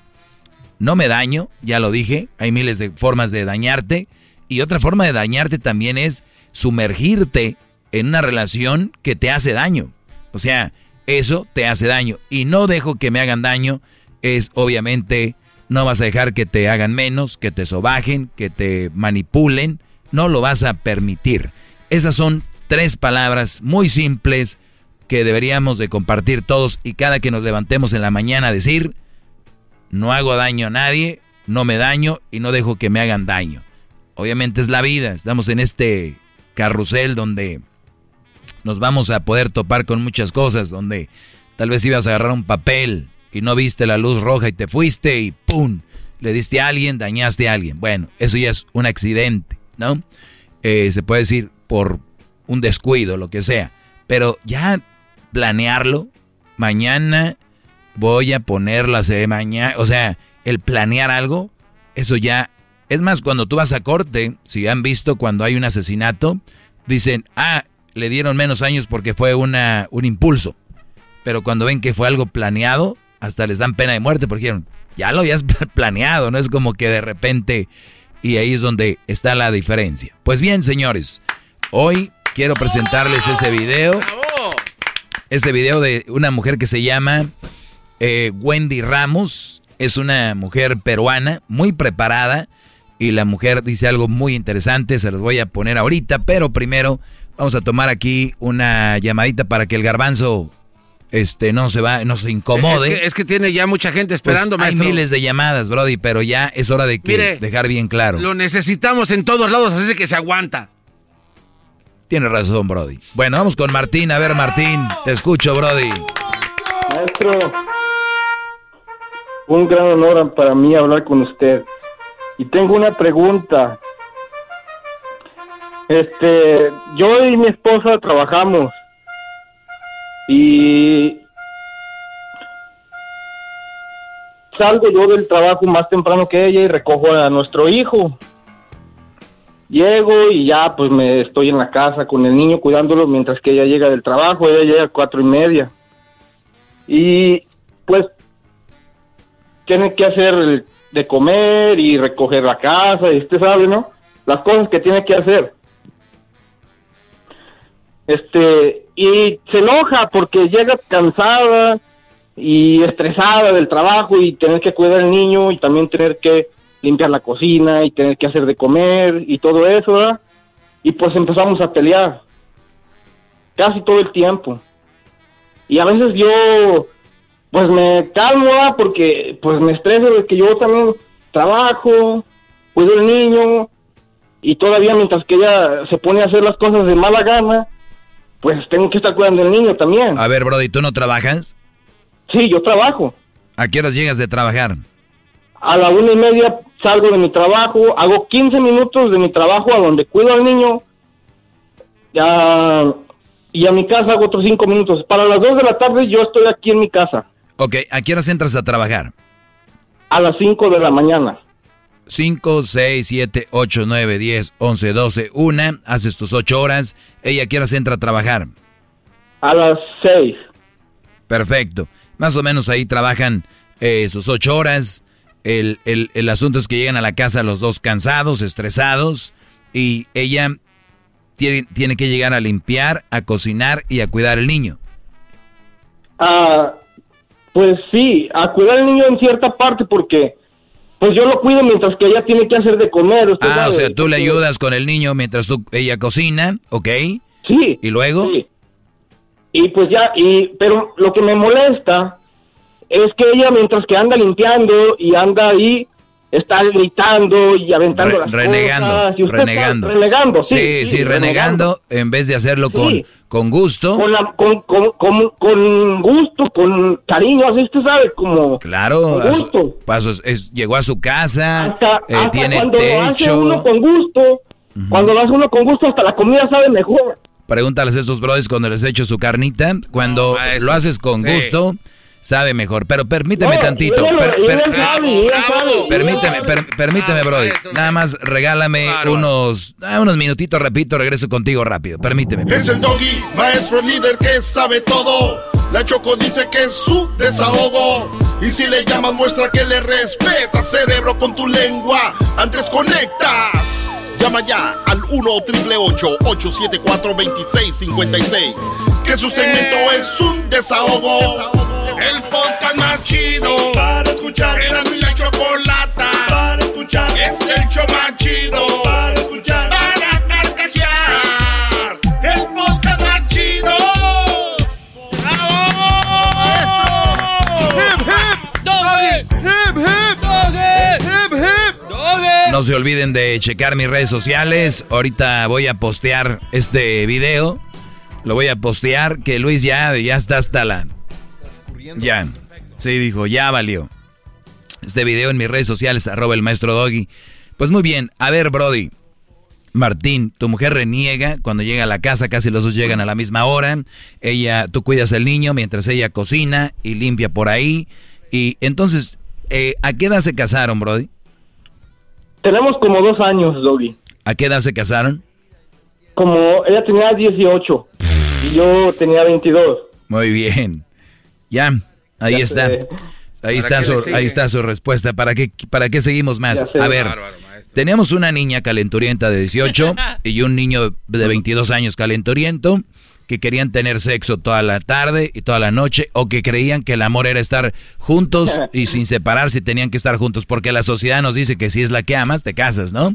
No me daño, ya lo dije, hay miles de formas de dañarte. Y otra forma de dañarte también es sumergirte en una relación que te hace daño. O sea, eso te hace daño. Y no dejo que me hagan daño es obviamente no vas a dejar que te hagan menos, que te sobajen, que te manipulen. No lo vas a permitir. Esas son tres palabras muy simples que deberíamos de compartir todos y cada que nos levantemos en la mañana decir, no hago daño a nadie, no me daño y no dejo que me hagan daño. Obviamente es la vida, estamos en este carrusel donde nos vamos a poder topar con muchas cosas, donde tal vez ibas a agarrar un papel y no viste la luz roja y te fuiste y ¡pum! Le diste a alguien, dañaste a alguien. Bueno, eso ya es un accidente, ¿no? Eh, se puede decir por un descuido, lo que sea. Pero ya planearlo, mañana voy a ponerla, de mañana, o sea, el planear algo, eso ya, es más, cuando tú vas a corte, si han visto cuando hay un asesinato, dicen, ah, le dieron menos años porque fue una, un impulso. Pero cuando ven que fue algo planeado, hasta les dan pena de muerte porque dijeron, ya lo habías planeado, no es como que de repente, y ahí es donde está la diferencia. Pues bien, señores, hoy quiero presentarles ese video. Este video de una mujer que se llama eh, Wendy Ramos. Es una mujer peruana, muy preparada. Y la mujer dice algo muy interesante, se los voy a poner ahorita. Pero primero vamos a tomar aquí una llamadita para que el garbanzo este no se va, no se incomode. Es que, tiene ya mucha gente esperando, pues Hay miles de llamadas, Brody, pero ya es hora de que dejar bien claro. Lo necesitamos en todos lados, así que se aguanta. Tiene razón, Brody. Bueno, vamos con Martín. A ver, Martín, te escucho, Brody. Maestro, un gran honor para mí hablar con usted. Y tengo una pregunta. Este, yo y mi esposa trabajamos y salgo yo del trabajo más temprano que ella y recojo a nuestro hijo. Llego y ya pues me estoy en la casa con el niño cuidándolo mientras que ella llega del trabajo, ella llega a cuatro y media. Y pues tiene que hacer de comer y recoger la casa, y usted sabe, ¿no? Las cosas que tiene que hacer. Este, y se enoja porque llega cansada y estresada del trabajo y tener que cuidar al niño y también tener que limpiar la cocina y tener que hacer de comer y todo eso, ¿verdad? Y pues empezamos a pelear casi todo el tiempo. Y a veces yo pues me calmo, ¿verdad? Porque pues me estreso de que yo también trabajo, cuido al niño y todavía mientras que ella se pone a hacer las cosas de mala gana, pues tengo que estar cuidando del niño también. A ver, Brody, ¿tú no trabajas? Sí, yo trabajo. ¿A qué horas llegas de trabajar? A la una y media salgo de mi trabajo, hago 15 minutos de mi trabajo a donde cuido al niño. Ya, y a mi casa hago otros 5 minutos. Para las 2 de la tarde yo estoy aquí en mi casa. Ok, ¿a qué horas entras a trabajar? A las 5 de la mañana. 5, 6, 7, 8, 9, 10, 11, 12, 1. Haces tus 8 horas. ¿Ella a qué horas entra a trabajar? A las 6. Perfecto. Más o menos ahí trabajan eh, sus 8 horas. El, el, el asunto es que llegan a la casa los dos cansados, estresados. Y ella tiene, tiene que llegar a limpiar, a cocinar y a cuidar al niño. Ah, pues sí, a cuidar al niño en cierta parte porque pues yo lo cuido mientras que ella tiene que hacer de comer. usted Ah, o sea, tú le ayudas con el niño mientras tú, ella cocina, ¿ok? Sí. ¿Y luego? Sí. Y pues ya, y pero lo que me molesta es que ella mientras que anda limpiando y anda ahí está gritando y aventando Re- las renegando, cosas. y usted está renegando. renegando, sí. Sí, sí, renegando, en vez de hacerlo con, Sí. con gusto. Con, la- con, con, con, con gusto, con cariño, así usted sabe, como... Claro, Con a su- gusto. paso, es- llegó a su casa, Hasta, eh, hasta tiene cuando lo hace uno techo. con gusto, cuando lo hace uno con gusto, hasta la comida sabe mejor. Pregúntales a estos brothers cuando les echo su carnita. Cuando lo haces con Sí. gusto, sabe mejor. Pero permíteme No, tantito. y ella lo- per- per- sabe, ella sabe. permíteme, per- permíteme, Brody. Nada más regálame unos, ah, unos minutitos, repito, regreso contigo rápido. Permíteme. Es el doggy, maestro líder que sabe todo. La Choco dice que es su desahogo. Y si le llamas, muestra que le respeta, cerebro, con tu lengua. Antes conectas. Llama ya al 1-888-874-2656. Que su segmento es un desahogo. El podcast más chido para escuchar. Era mi la chocolata para escuchar. Es el show más chido para escuchar. Para carcajear. El podcast más chido. No se olviden de checar mis redes sociales. Ahorita voy a postear este video. Lo voy a postear. Que Luis ya, ya está hasta la. Ya. Sí, dijo, ya valió. Este video en mis redes sociales, arroba el maestro Doggy. Pues muy bien. A ver, Brody. Martín, tu mujer reniega cuando llega a la casa, casi los dos llegan a la misma hora. Ella, tú cuidas al niño mientras ella cocina y limpia por ahí. Y entonces, eh, ¿a qué edad se casaron, Brody? Tenemos como dos años, Doggy. ¿A qué edad se casaron? Como ella tenía 18 y yo tenía 22. Muy bien. Ya, ahí Ya está. sé. Ahí ¿Para está, su, ahí está su respuesta. ¿Para qué, ¿Para qué seguimos más? A ver, Bárbaro, teníamos una niña calenturienta de 18 y un niño de 22 años calenturiento que querían tener sexo toda la tarde y toda la noche o que creían que el amor era estar juntos y sin separarse y tenían que estar juntos porque la sociedad nos dice que si es la que amas, te casas, ¿no?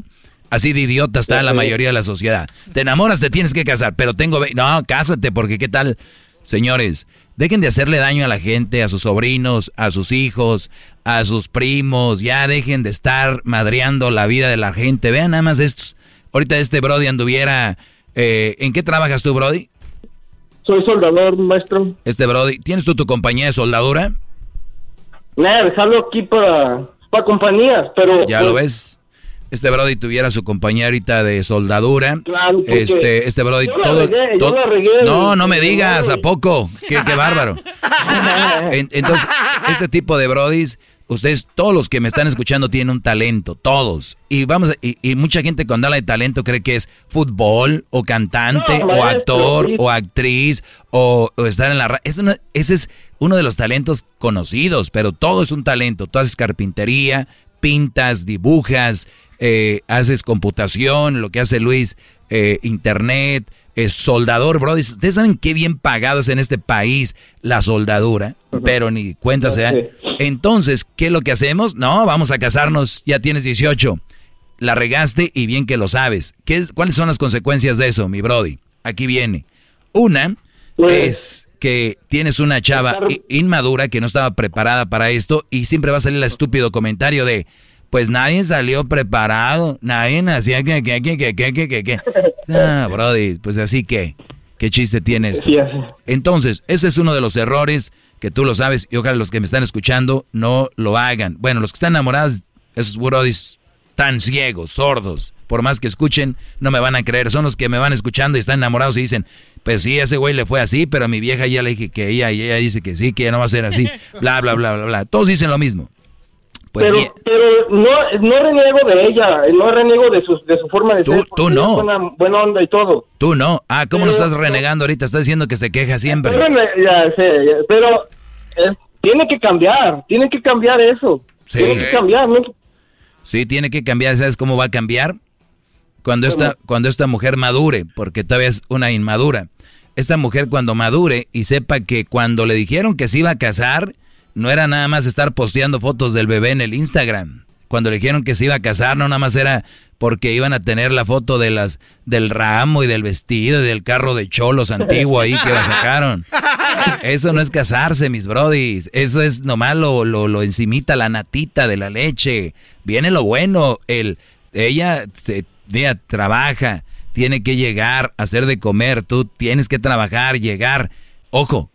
Así de idiota está la sé. mayoría de la sociedad. Te enamoras, te tienes que casar, pero tengo... No, cásate porque qué tal... Señores, dejen de hacerle daño a la gente, a sus sobrinos, a sus hijos, a sus primos. Ya dejen de estar madreando la vida de la gente. Vean nada más estos. Ahorita este Brody anduviera... eh, ¿En qué trabajas tú, Brody? Soy soldador, maestro. Este Brody, ¿tienes tú tu compañía de soldadura? Nada, dejarlo aquí para, para compañías, pero... Ya pues, lo ves. Este Brody tuviera su compañía ahorita de soldadura. Claro, este, este Brody yo todo. regué, yo todo- la regué, no, no me digas, ¿a poco? Qué, qué bárbaro. En- entonces, este tipo de Brodis, ustedes, todos los que me están escuchando tienen un talento, todos. Y vamos, a- y, y mucha gente cuando habla de talento cree que es fútbol, o cantante, No, o actor, sí. o actriz, o, o estar en la radio. Ese es uno de los talentos conocidos, pero todo es un talento. Tú haces carpintería, pintas, dibujas, eh, haces computación, lo que hace Luis, eh, internet, es soldador, bro. Ustedes saben qué bien pagado es en este país la soldadura, pero ni cuenta se da. Entonces, ¿qué es lo que hacemos? No, vamos a casarnos, ya tienes 18. La regaste y bien que lo sabes. ¿Qué, es- ¿Cuáles son las consecuencias de eso, mi Brody? Aquí viene. Una es que tienes una chava inmadura que no estaba preparada para esto y siempre va a salir el estúpido comentario de, pues nadie salió preparado, nadie nacía que, que, que, que, que, que, que, que. Ah, Brody, pues así que. ¿Qué chiste tiene esto? Entonces, ese es uno de los errores que tú lo sabes y ojalá los que me están escuchando no lo hagan. Bueno, los que están enamorados, esos brodis tan ciegos, sordos, por más que escuchen, no me van a creer. Son los que me van escuchando y están enamorados y dicen, pues sí, ese güey le fue así, pero a mi vieja ya le dije que ella, y ella dice que sí, que ya no va a ser así, bla, bla, bla, bla, bla. Todos dicen lo mismo. Pues pero, pero no, no reniego de ella, no reniego de su, de su forma de tú, ser. Tú no. Buena, buena, onda y todo. Tú no. Ah, ¿cómo lo estás renegando ahorita? Estás diciendo que se queja siempre. Pero, ya sé, ya, pero eh, tiene que cambiar, tiene que cambiar eso. Sí. Tiene que cambiar, ¿no? Sí, tiene que cambiar. ¿Sabes cómo va a cambiar? Cuando esta, cuando esta mujer madure, porque todavía es una inmadura. Esta mujer cuando madure y sepa que cuando le dijeron que se iba a casar, no era nada más estar posteando fotos del bebé en el Instagram. Cuando le dijeron que se iba a casar, no nada más era porque iban a tener la foto de las del ramo y del vestido y del carro de cholos antiguo ahí que la sacaron. Eso no es casarse, mis brodis. Eso es nomás lo, lo, lo encimita, la natita de la leche. Viene lo bueno. El, ella se, mira, trabaja, tiene que llegar a hacer de comer. Tú tienes que trabajar, llegar. Ojo,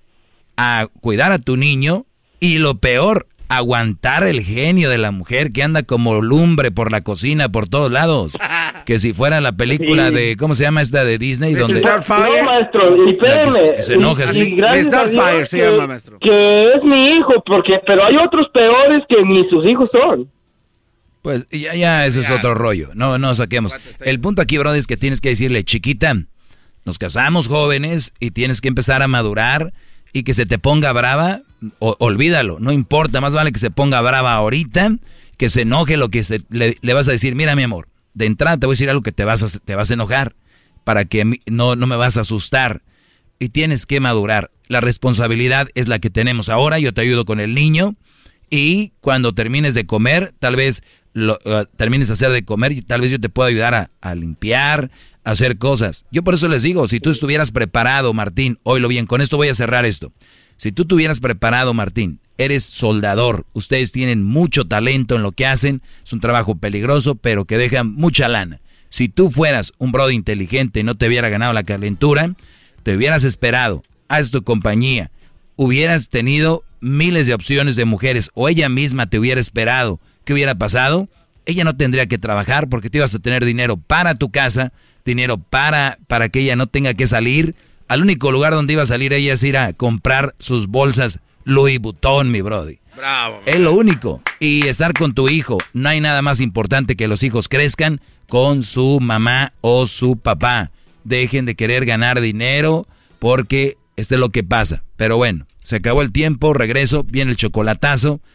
a cuidar a tu niño y lo peor, aguantar el genio de la mujer que anda como lumbre por la cocina, por todos lados. Que si fuera la película Sí. de, ¿cómo se llama esta de Disney? ¿Es donde Starfire? No, maestro, y que- se enoja Dios Starfire se llama, maestro. Que es mi hijo, porque, pero hay otros peores que ni sus hijos son. Pues ya, ya, eso es otro rollo. No, no saquemos. El punto aquí, bro, es que tienes que decirle, chiquita, nos casamos jóvenes y tienes que empezar a madurar y que se te ponga brava, olvídalo, no importa, más vale que se ponga brava ahorita, que se enoje lo que se, le, vas a decir, mira mi amor, de entrada te voy a decir algo que te vas a, te vas a enojar, para que no, no me vas a asustar. Y tienes que madurar. La responsabilidad es la que tenemos ahora, yo te ayudo con el niño, y cuando termines de comer, tal vez lo, eh, termines de hacer de comer y tal vez yo te pueda ayudar a, limpiar, hacer cosas. Yo por eso les digo, si tú estuvieras preparado, Martín, oílo bien, con esto voy a cerrar esto. Si tú tuvieras preparado, Martín, eres soldador, ustedes tienen mucho talento en lo que hacen, es un trabajo peligroso, pero que deja mucha lana. Si tú fueras un brother inteligente y no te hubiera ganado la calentura, te hubieras esperado, haz tu compañía, hubieras tenido miles de opciones de mujeres o ella misma te hubiera esperado, ¿qué hubiera pasado? Ella no tendría que trabajar porque tú ibas a tener dinero para tu casa, dinero para, para que ella no tenga que salir. Al único lugar donde iba a salir ella es ir a comprar sus bolsas Louis Vuitton, mi brody. Bravo. Es lo único. Y estar con tu hijo. No hay nada más importante que los hijos crezcan con su mamá o su papá. Dejen de querer ganar dinero porque esto es lo que pasa. Pero bueno, se acabó el tiempo, regreso, viene el chocolatazo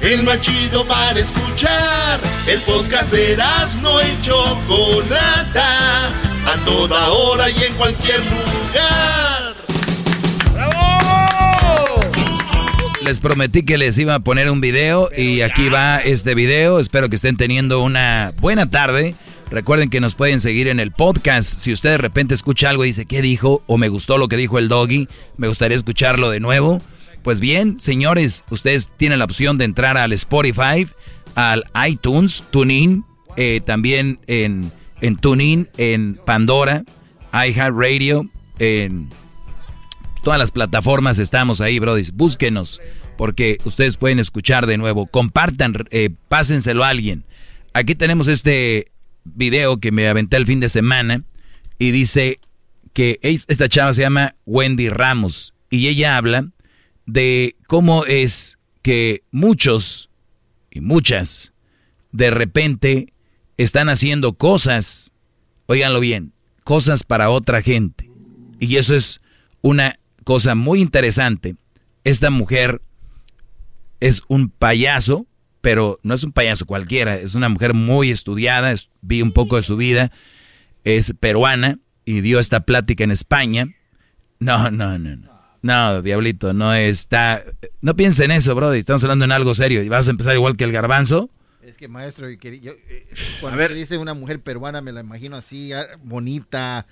El más chido para escuchar. El podcast de no y Chocolata. A toda hora y en cualquier lugar. Les prometí que les iba a poner un video y aquí va este video. Espero que estén teniendo una buena tarde. Recuerden que nos pueden seguir en el podcast. Si usted de repente escucha algo y dice, ¿qué dijo? O me gustó lo que dijo el doggy, me gustaría escucharlo de nuevo. Pues bien, señores, ustedes tienen la opción de entrar al Spotify, al iTunes, TuneIn, eh, también en, en TuneIn, en Pandora, iHeartRadio, en todas las plataformas estamos ahí, brodis. Búsquenos, porque ustedes pueden escuchar de nuevo. Compartan, eh, pásenselo a alguien. Aquí tenemos este video que me aventé el fin de semana y dice que es- esta chava se llama Wendy Ramos y ella habla de cómo es que muchos y muchas de repente están haciendo cosas, óiganlo bien, cosas para otra gente. Y eso es una cosa muy interesante. Esta mujer es un payaso, pero no es un payaso cualquiera, es una mujer muy estudiada, es- vi un poco de su vida, es peruana y dio esta plática en España. No, no, no, no. No, diablito, no está. No piensen en eso, Brody. Estamos hablando en algo serio. ¿Y vas a empezar igual que el garbanzo? Es que, maestro, yo, eh, cuando a dice una mujer peruana, me la imagino así, ah, bonita,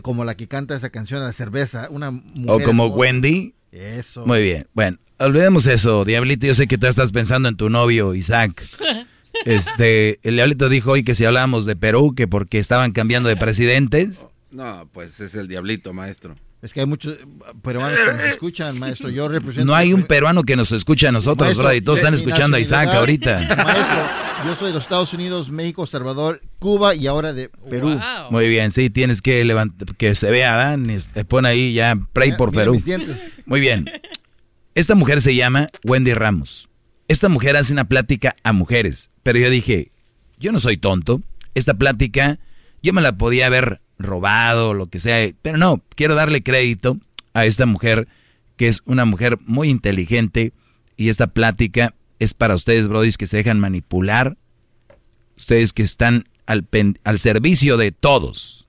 como la que canta esa canción a la cerveza. Una mujer, o como Wendy. Eso. Muy bien. Bueno, olvidemos eso, Diablito. Yo sé que tú estás pensando en tu novio, Isaac. Este, el Diablito dijo hoy que si hablábamos de Perú, que porque estaban cambiando de presidentes. No, pues es el Diablito, maestro. Es que hay muchos peruanos que nos escuchan, maestro. Yo represento. No hay un peruano que nos escuche a nosotros, maestro, y todos están escuchando a Isaac ahorita. Maestro, yo soy de los Estados Unidos, México, Salvador, Cuba y ahora de Perú. Muy bien, sí, tienes que levantar, que se vea, Dan, pon ahí ya, pray por Perú. Muy bien. Esta mujer se llama Wendy Ramos. Esta mujer hace una plática a mujeres, pero yo dije, yo no soy tonto. Esta plática yo me la podía haber robado, lo que sea. Pero no, quiero darle crédito a esta mujer, que es una mujer muy inteligente. Y esta plática es para ustedes, brodis, que se dejan manipular. Ustedes que están al, al servicio de todos.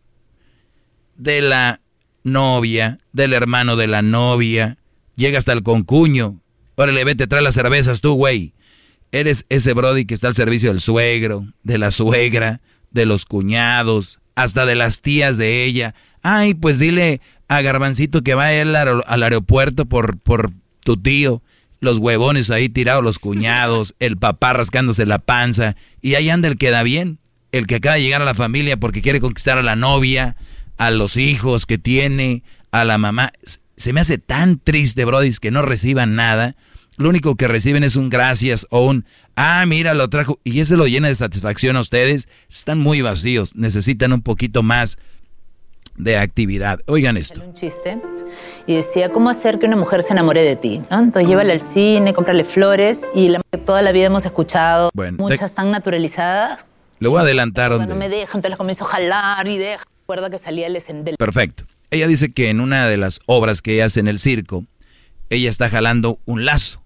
De la novia, del hermano de la novia. Llega hasta el concuño. Órale, vete, trae las cervezas tú, güey. Eres ese brody que está al servicio del suegro, de la suegra, de los cuñados, hasta de las tías de ella. Ay, pues dile a Garbancito que va él al, al aeropuerto por, por tu tío. Los huevones ahí tirados, los cuñados, el papá rascándose la panza. Y ahí anda el que da bien, el que acaba de llegar a la familia porque quiere conquistar a la novia, a los hijos que tiene, a la mamá. Se me hace tan triste, brodis, que no reciban nada. Lo único que reciben es un gracias o un, ah, mira, lo trajo. Y ese lo llena de satisfacción a ustedes. Están muy vacíos. Necesitan un poquito más de actividad. Oigan esto. Un chiste y decía, ¿cómo hacer que una mujer se enamore de ti? Entonces llévala al cine, cómprale flores y la, toda la vida hemos escuchado muchas tan naturalizadas. Le voy a adelantar. Cuando no me dejan, entonces comienzo a jalar y deja. Recuerda que salía el escendel. Perfecto. Ella dice que en una de las obras que hace en el circo, ella está jalando un lazo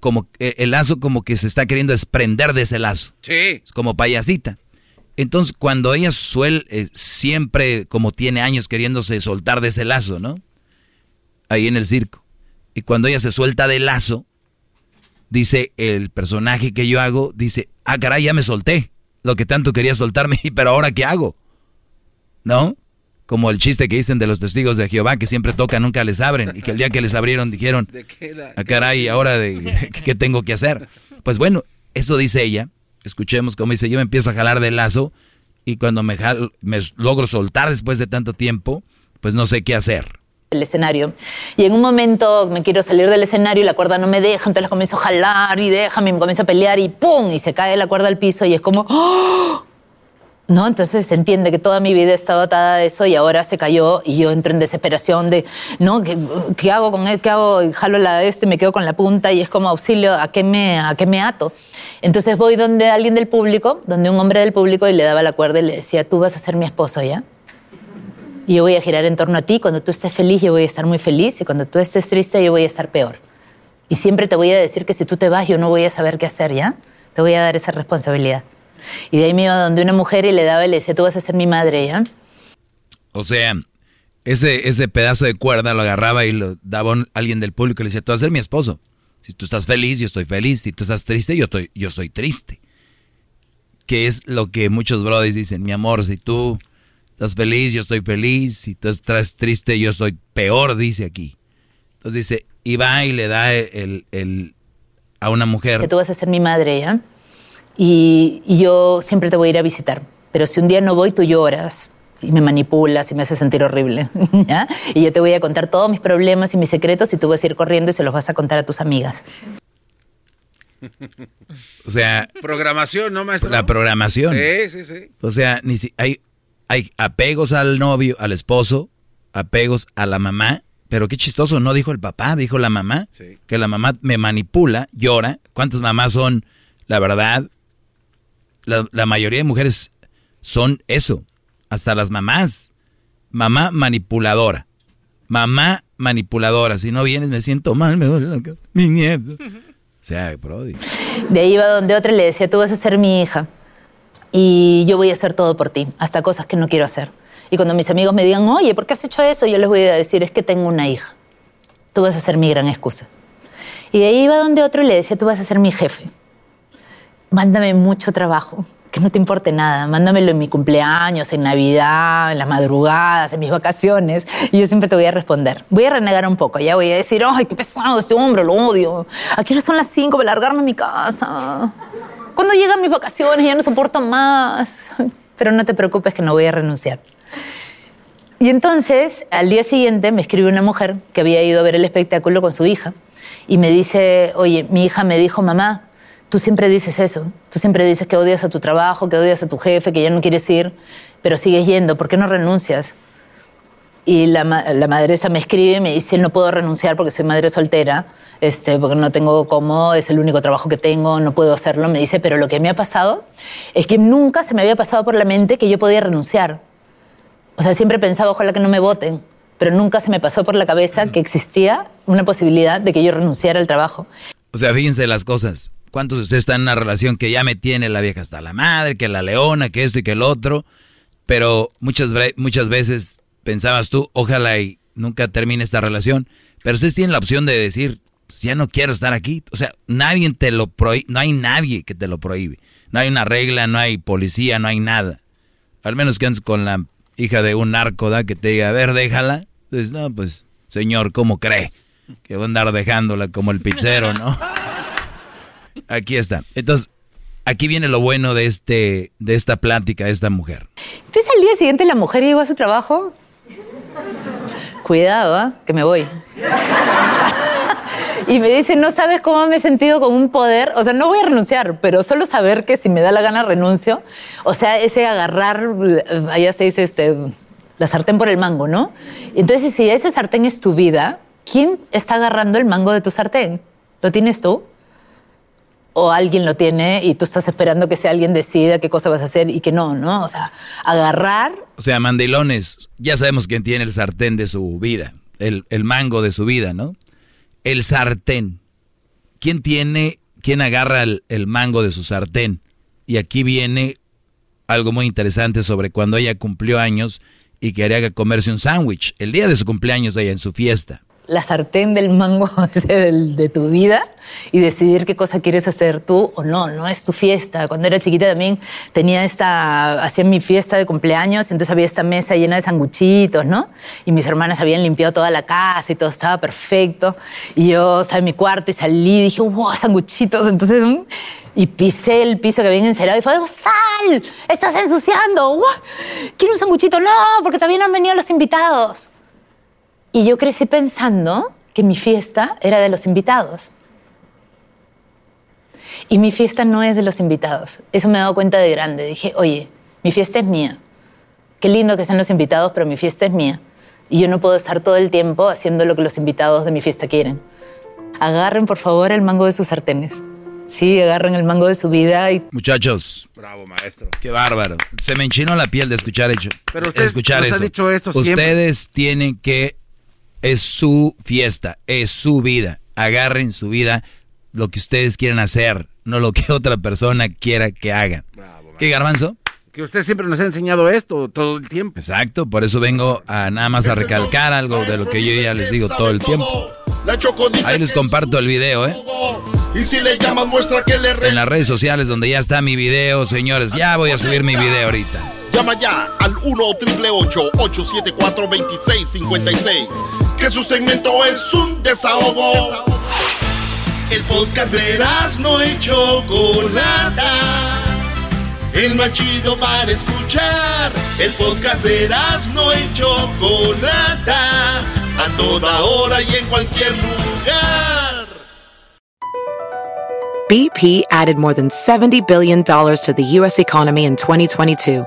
como eh, el lazo como que se está queriendo desprender de ese lazo. Sí. Como payasita. Entonces, cuando ella suele, eh, siempre como tiene años queriéndose soltar de ese lazo, ¿no? Ahí en el circo. Y cuando ella se suelta del lazo, dice el personaje que yo hago, dice, ah, caray, ya me solté. Lo que tanto quería soltarme, pero ahora ¿qué hago? ¿No? Como el chiste que dicen de los testigos de Jehová, que siempre tocan, nunca les abren, y que el día que les abrieron dijeron, a ah, caray, ahora de, ¿qué tengo que hacer? Pues bueno, eso dice ella, escuchemos cómo dice, yo me empiezo a jalar del lazo, y cuando me, me logro soltar después de tanto tiempo, pues no sé qué hacer el escenario. Y en un momento me quiero salir del escenario y la cuerda no me deja, entonces la comienzo a jalar y déjame, me comienzo a pelear y ¡pum! Y se cae la cuerda al piso y es como ¡Oh! ¿No? Entonces se entiende que toda mi vida he estado atada a eso y ahora se cayó y yo entro en desesperación de, ¿no? ¿Qué, hago con él? ¿Qué hago? Jalo la de esto y me quedo con la punta y es como auxilio, ¿a qué me, a qué me ato? Entonces voy donde alguien del público, donde un hombre del público y le daba la cuerda y le decía, tú vas a ser mi esposo, ¿ya? Y yo voy a girar en torno a ti, cuando tú estés feliz yo voy a estar muy feliz y cuando tú estés triste yo voy a estar peor. Y siempre te voy a decir que si tú te vas yo no voy a saber qué hacer, ¿ya? Te voy a dar esa responsabilidad. Y de ahí me iba donde una mujer y le daba y le decía, tú vas a ser mi madre, ¿ya? O sea, ese, ese pedazo de cuerda lo agarraba y lo daba a alguien del público y le decía, tú vas a ser mi esposo. Si tú estás feliz, yo estoy feliz. Si tú estás triste, yo estoy, yo soy triste. Que es lo que muchos brothers dicen, mi amor, si tú estás feliz, yo estoy feliz. Si tú estás triste, yo soy peor, dice aquí. Entonces dice, y va y le da el, el, a una mujer. Que tú vas a ser mi madre, ¿ya? Y, yo siempre te voy a ir a visitar. Pero si un día no voy, tú lloras y me manipulas y me haces sentir horrible. ¿ya? Y yo te voy a contar todos mis problemas y mis secretos y tú vas a ir corriendo y se los vas a contar a tus amigas. O sea... Programación, ¿no, maestro? La programación. Sí, sí, sí. O sea, ni si, hay, hay apegos al novio, al esposo, apegos a la mamá, pero qué chistoso, no dijo el papá, dijo la mamá, que la mamá me manipula, llora. ¿Cuántas mamás son, la verdad, la, mayoría de mujeres son eso, hasta las mamás. Mamá manipuladora. Mamá manipuladora. Si no vienes me siento mal, me duele la Mi nieto. O sea, Brody. De ahí iba donde otra le decía, tú vas a ser mi hija. Y yo voy a hacer todo por ti, hasta cosas que no quiero hacer. Y cuando mis amigos me digan, oye, ¿por qué has hecho eso? Yo les voy a decir, es que tengo una hija. tú vas a ser mi gran excusa. Y de ahí iba donde otro le decía, tú vas a ser mi jefe. Mándame mucho trabajo, que no te importe nada. Mándamelo en mi cumpleaños, en Navidad, en las madrugadas, en mis vacaciones. Y yo siempre te voy a responder. Voy a renegar un poco, ya voy a decir, ay, qué pesado este hombre, lo odio. Aquí no son las cinco para largarme a mi casa. Cuando llegan mis vacaciones ya no soporto más. Pero no te preocupes que no voy a renunciar. Y entonces, al día siguiente, me escribe una mujer que había ido a ver el espectáculo con su hija y me dice, oye, mi hija me dijo, mamá, tú siempre dices eso, tú siempre dices que odias a tu trabajo, que odias a tu jefe, que ya no quieres ir, pero sigues yendo, ¿por qué no renuncias? Y la, la madresa me escribe y me dice, no puedo renunciar porque soy madre soltera, este, porque no tengo cómo, es el único trabajo que tengo, no puedo hacerlo. Me dice, pero lo que me ha pasado es que nunca se me había pasado por la mente que yo podía renunciar. O sea, siempre pensaba, ojalá que no me voten, pero nunca se me pasó por la cabeza que existía una posibilidad de que yo renunciara al trabajo. O sea, fíjense las cosas. ¿Cuántos de ustedes están en una relación que ya me tiene la vieja hasta la madre, que la leona, que esto y que el otro? Pero muchas, muchas veces pensabas tú, ojalá y nunca termine esta relación. Pero ustedes tienen la opción de decir, pues ya no quiero estar aquí. O sea, nadie te lo prohíbe, no hay nadie que te lo prohíbe. No hay una regla, no hay policía, no hay nada. Al menos que antes con la hija de un narco, ¿da? Que te diga, a ver, déjala. Entonces, no, pues, señor, ¿cómo cree? Que va a andar dejándola como el pizzero, ¿no? Aquí está. Entonces, aquí viene lo bueno de, este, de esta plática de esta mujer. Entonces, al día siguiente la mujer llegó a su trabajo. Cuidado, ¿ah? Que me voy. y me dice, no sabes cómo me he sentido con un poder, o sea, no voy a renunciar, pero solo saber que si me da la gana renuncio, o sea, ese agarrar, allá se dice, este, la sartén por el mango, ¿no? Entonces, si ese sartén es tu vida, ¿quién está agarrando el mango de tu sartén? ¿Lo tienes tú? O alguien lo tiene y tú estás esperando que sea alguien decida qué cosa vas a hacer y que no, ¿no? O sea, agarrar. O sea, mandilones, ya sabemos quién tiene el sartén de su vida, el, el mango de su vida, ¿no? el sartén. ¿Quién tiene, quién agarra el, mango de su sartén? Y aquí viene algo muy interesante sobre cuando ella cumplió años y quería comerse un sándwich. El día de su cumpleaños ella en su fiesta la sartén del mango de tu vida y decidir qué cosa quieres hacer tú o no, no es tu fiesta. Cuando era chiquita también tenía esta, hacía mi fiesta de cumpleaños, entonces había esta mesa llena de sanguchitos, ¿no? Y mis hermanas habían limpiado toda la casa y todo estaba perfecto. Y yo en mi cuarto y salí y dije, wow, sanguchitos. Entonces, mm, y pisé el piso que habían encerado y fue, ¡sal! ¡Estás ensuciando! ¿Quiero un sanguchito? No, porque también han venido los invitados. Y yo crecí pensando que mi fiesta era de los invitados. Y mi fiesta no es de los invitados. Eso me he dado cuenta de grande. Dije, oye, mi fiesta es mía. Qué lindo que sean los invitados, pero mi fiesta es mía. Y yo no puedo estar todo el tiempo haciendo lo que los invitados de mi fiesta quieren. Agarren, por favor, el mango de sus sartenes. Sí, agarren el mango de su vida y... Muchachos. Bravo, maestro. Qué bárbaro. Se me enchinó la piel de escuchar, hecho, Pero usted escuchar nos eso. ha dicho esto Ustedes tienen que es su fiesta, es su vida. Agarren su vida lo que ustedes quieran hacer, no lo que otra persona quiera que hagan. ¿Qué garbanzo? Que usted siempre nos ha enseñado esto todo el tiempo. Exacto, por eso vengo a nada más a recalcar algo de lo que yo ya les digo todo el tiempo. Ahí les comparto el video, ¿eh? Y si le llamas muestra que le En las redes sociales donde ya está mi video, señores, ya voy a subir mi video ahorita. Llama ya al 1 874 2656 Que su segmento es un desahogo. El podcast de no hecho Chocolata. El más para escuchar. El podcast de no hecho Chocolata. A toda hora y en cualquier lugar. BP added more than $70 billion to the U.S. economy in 2022